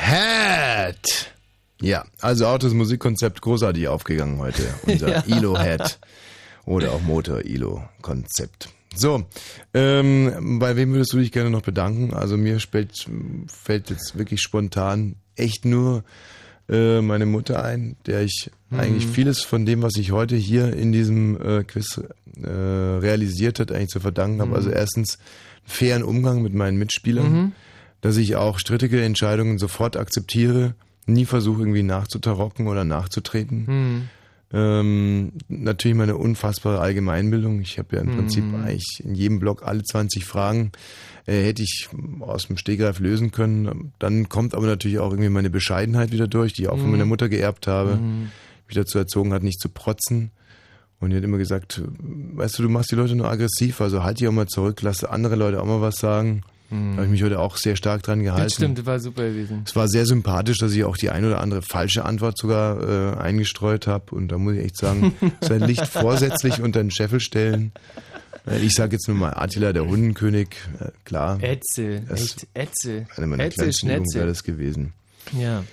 Motorhead. Ja, also auch das Musikkonzept großartig aufgegangen heute. Unser Ja. Ilo-Head. Oder auch Motor-Ilo-Konzept. So, ähm, bei wem würdest du dich gerne noch bedanken? Also mir fällt, fällt jetzt wirklich spontan echt nur äh, meine Mutter ein, der ich Mhm. eigentlich vieles von dem, was ich heute hier in diesem äh, Quiz äh, realisiert hat, eigentlich zu verdanken habe. Mhm. Also erstens fairen Umgang mit meinen Mitspielern, Mhm. Dass ich auch strittige Entscheidungen sofort akzeptiere, nie versuche irgendwie nachzutarocken oder nachzutreten. Mhm. Ähm, natürlich meine unfassbare Allgemeinbildung. Ich habe ja im Mhm. Prinzip eigentlich in jedem Block alle 20 Fragen äh, hätte ich aus dem Stegreif lösen können. Dann kommt aber natürlich auch irgendwie meine Bescheidenheit wieder durch, die ich auch von Mhm. meiner Mutter geerbt habe, Mhm. mich dazu erzogen hat, nicht zu protzen. Und die hat immer gesagt, weißt du, du machst die Leute nur aggressiv, also halt dich auch mal zurück, lass andere Leute auch mal was sagen. Mhm. Da habe ich mich heute auch sehr stark dran gehalten. Das stimmt, das war super gewesen. Es war sehr sympathisch, dass ich auch die ein oder andere falsche Antwort sogar äh, eingestreut habe. Und da muss ich echt sagen, sein Licht vorsätzlich unter den Scheffel stellen. Äh, Ich sage jetzt nur mal Attila, der Hundenkönig. Äh, klar. Ätzel, Das- echt Ätzel. Eine meiner Übungen Schnetzel. wäre das gewesen. Ja.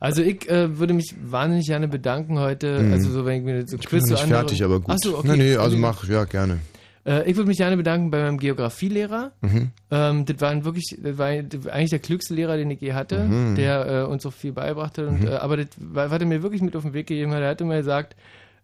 Also ich äh, würde mich wahnsinnig gerne bedanken heute. Mhm. Also so wenn ich mir so Ich bin noch nicht anderen- fertig, aber gut. Ach so, okay. Nee, nee, also mach, ja, gerne. Äh, ich würde mich gerne bedanken bei meinem Geografielehrer. Mhm. Ähm, das war wirklich, das war eigentlich der klügste Lehrer, den ich je hatte, Mhm. der äh, uns auch viel beigebracht hat. Und, Mhm. äh, aber das war, was er mir wirklich mit auf den Weg gegeben hat, er hat immer gesagt,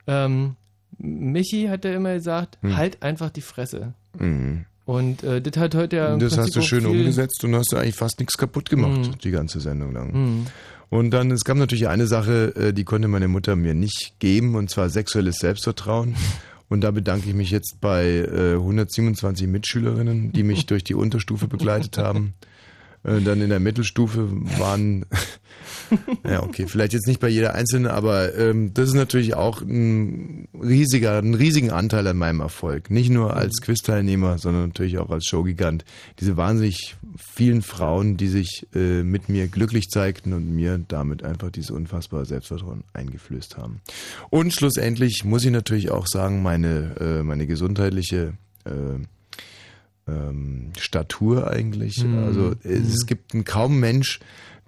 ähm, Michi hat er immer gesagt, Mhm. halt einfach die Fresse. Mhm. Und äh, das hat heute ja das Prinzip hast du schön umgesetzt und hast du eigentlich fast nichts kaputt gemacht, Mhm. die ganze Sendung lang. Und dann, es gab natürlich eine Sache, äh, die konnte meine Mutter mir nicht geben, und zwar sexuelles Selbstvertrauen. Und da bedanke ich mich jetzt bei äh, 127 Mitschülerinnen, die mich durch die Unterstufe begleitet haben. Äh, dann in der Mittelstufe waren, ja okay, vielleicht jetzt nicht bei jeder Einzelnen, aber ähm, das ist natürlich auch ein riesiger, einen riesigen Anteil an meinem Erfolg. Nicht nur als Quizteilnehmer, sondern natürlich auch als Showgigant. Diese wahnsinnig vielen Frauen, die sich äh, mit mir glücklich zeigten und mir damit einfach dieses unfassbare Selbstvertrauen eingeflößt haben. Und schlussendlich muss ich natürlich auch sagen, meine, äh, meine gesundheitliche äh, ähm, Statur eigentlich. Mhm. Also es, es gibt einen kaum Mensch,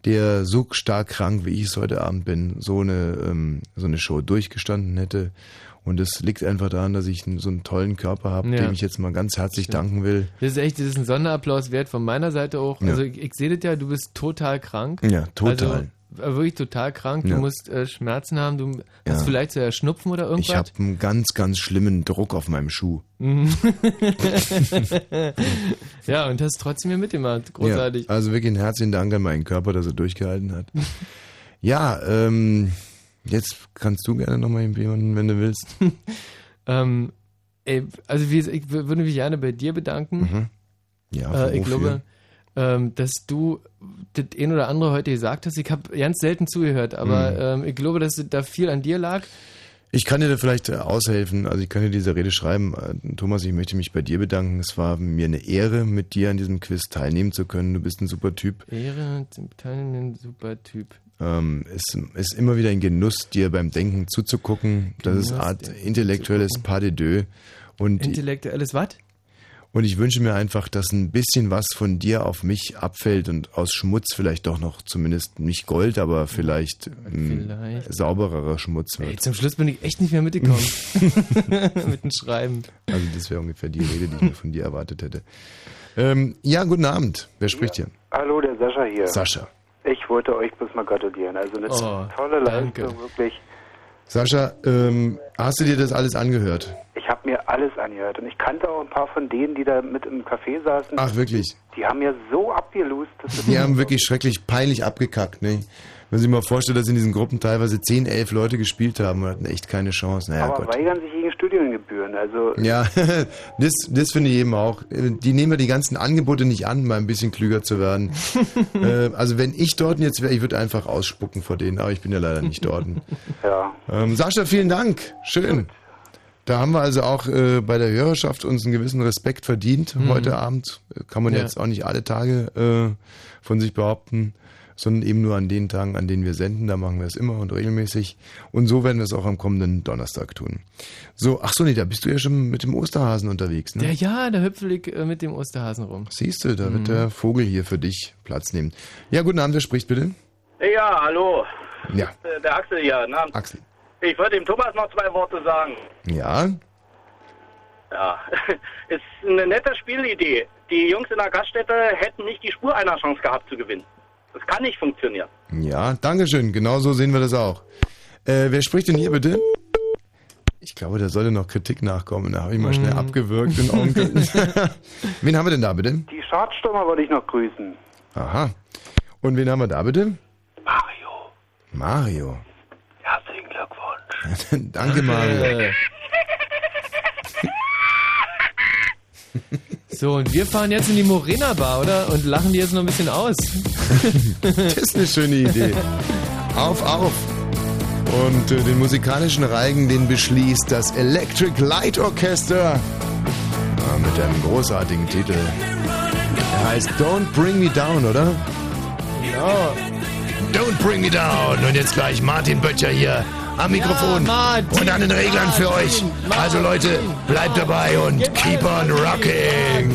der so stark krank, wie ich es heute Abend bin, so eine, ähm, so eine Show durchgestanden hätte. Und es liegt einfach daran, dass ich so einen tollen Körper habe, Ja. dem ich jetzt mal ganz herzlich danken will. Das ist echt, das ist ein Sonderapplaus wert von meiner Seite auch. Ja. Also ich, ich sehe das ja, du bist total krank. Ja, total. Also, wirklich total krank. Ja. Du musst äh, Schmerzen haben. Du Ja. hast vielleicht so Schnupfen oder irgendwas. Ich habe einen ganz, ganz schlimmen Druck auf meinem Schuh. Mhm. ja, und hast trotzdem hier mitgemacht. Großartig. Ja, also wirklich einen herzlichen Dank an meinen Körper, dass er durchgehalten hat. ja, ähm, jetzt kannst du gerne nochmal jemanden, wenn du willst. Ähm, ey, also ich würde mich gerne bei dir bedanken. Mhm. Ja, äh, ich glaube, ähm, dass du das ein oder andere heute gesagt hast. Ich habe ganz selten zugehört, aber Mhm. ähm, ich glaube, dass da viel an dir lag. Ich kann dir da vielleicht äh, aushelfen. Also ich kann dir diese Rede schreiben. Äh, Thomas, ich möchte mich bei dir bedanken. Es war mir eine Ehre, mit dir an diesem Quiz teilnehmen zu können. Du bist ein super Typ. Ehre Teilnehmen, super Typ. Ähm, es ist immer wieder ein Genuss, dir beim Denken zuzugucken. Das ist Genuss, Art intellektuelles Pas de deux. Und Intellektuelles was? Und ich wünsche mir einfach, dass ein bisschen was von dir auf mich abfällt und aus Schmutz vielleicht doch noch zumindest nicht Gold, aber vielleicht, ein Vielleicht. saubererer Schmutz wird. Ey, zum Schluss bin ich echt nicht mehr mitgekommen. Mit dem Schreiben. Also das wäre ungefähr die Rede, die ich mir von dir erwartet hätte. Ähm, ja, guten Abend. Wer spricht hier? Hallo, der Sascha hier. Sascha. Ich wollte euch bloß mal gratulieren. Also eine Oh, tolle danke. Leistung, wirklich. Sascha, ähm, hast du dir das alles angehört? Angehört und ich kannte auch ein paar von denen, die da mit im Café saßen. Ach, wirklich? Die haben ja so abgelust. Die haben wirklich schrecklich peinlich abgekackt, ne? Wenn man sich mal vorstellt, dass in diesen Gruppen teilweise 10, 11 Leute gespielt haben und hatten echt keine Chance. Naja, aber Gott. weigern sich gegen Studiengebühren. Also Ja, das, das finde ich eben auch. Die nehmen ja die ganzen Angebote nicht an, mal ein bisschen klüger zu werden. äh, also wenn ich dort jetzt wäre, ich würde einfach ausspucken vor denen, aber ich bin ja leider nicht dort. Ja. Ähm, Sascha, vielen Dank. Schön. Da haben wir also auch äh, bei der Hörerschaft uns einen gewissen Respekt verdient Mhm. heute Abend. Kann man Ja. jetzt auch nicht alle Tage äh, von sich behaupten, sondern eben nur an den Tagen, an denen wir senden. Da machen wir es immer und regelmäßig. Und so werden wir es auch am kommenden Donnerstag tun. So, ach so, nee, da bist du ja schon mit dem Osterhasen unterwegs, ne? Ja, ja, da hüpfel ich äh, mit dem Osterhasen rum. Siehst du, da wird Mhm. der Vogel hier für dich Platz nehmen. Ja, guten Abend, wer spricht bitte? Ja, hallo. Ja, Äh, Der Axel hier. Na, Axel. Ich wollte dem Thomas noch zwei Worte sagen. Ja, Ja, ist eine nette Spielidee. Die Jungs in der Gaststätte hätten nicht die Spur einer Chance gehabt zu gewinnen. Das kann nicht funktionieren. ja, Dankeschön. Genau so sehen wir das auch. Äh, wer spricht denn hier bitte? Ich glaube, da sollte noch Kritik nachkommen. Da habe ich mal schnell Mhm. abgewürgt den Onkel. wen haben wir denn da bitte? die Schadstürmer wollte ich noch grüßen. Aha. Und wen haben wir da bitte? Mario. Mario. Danke, Mario. So, und wir fahren jetzt in die Morena Bar, oder? Und lachen die jetzt noch ein bisschen aus. Das ist eine schöne Idee. Auf, auf. Und äh, den musikalischen Reigen, den beschließt das Electric Light Orchester. Ja, mit einem großartigen Titel. Er heißt Don't Bring Me Down, oder? Ja. Don't Bring Me Down. Und jetzt gleich Martin Böttcher hier am Mikrofon und an den Reglern für euch. Also Leute, bleibt dabei und keep on rocking.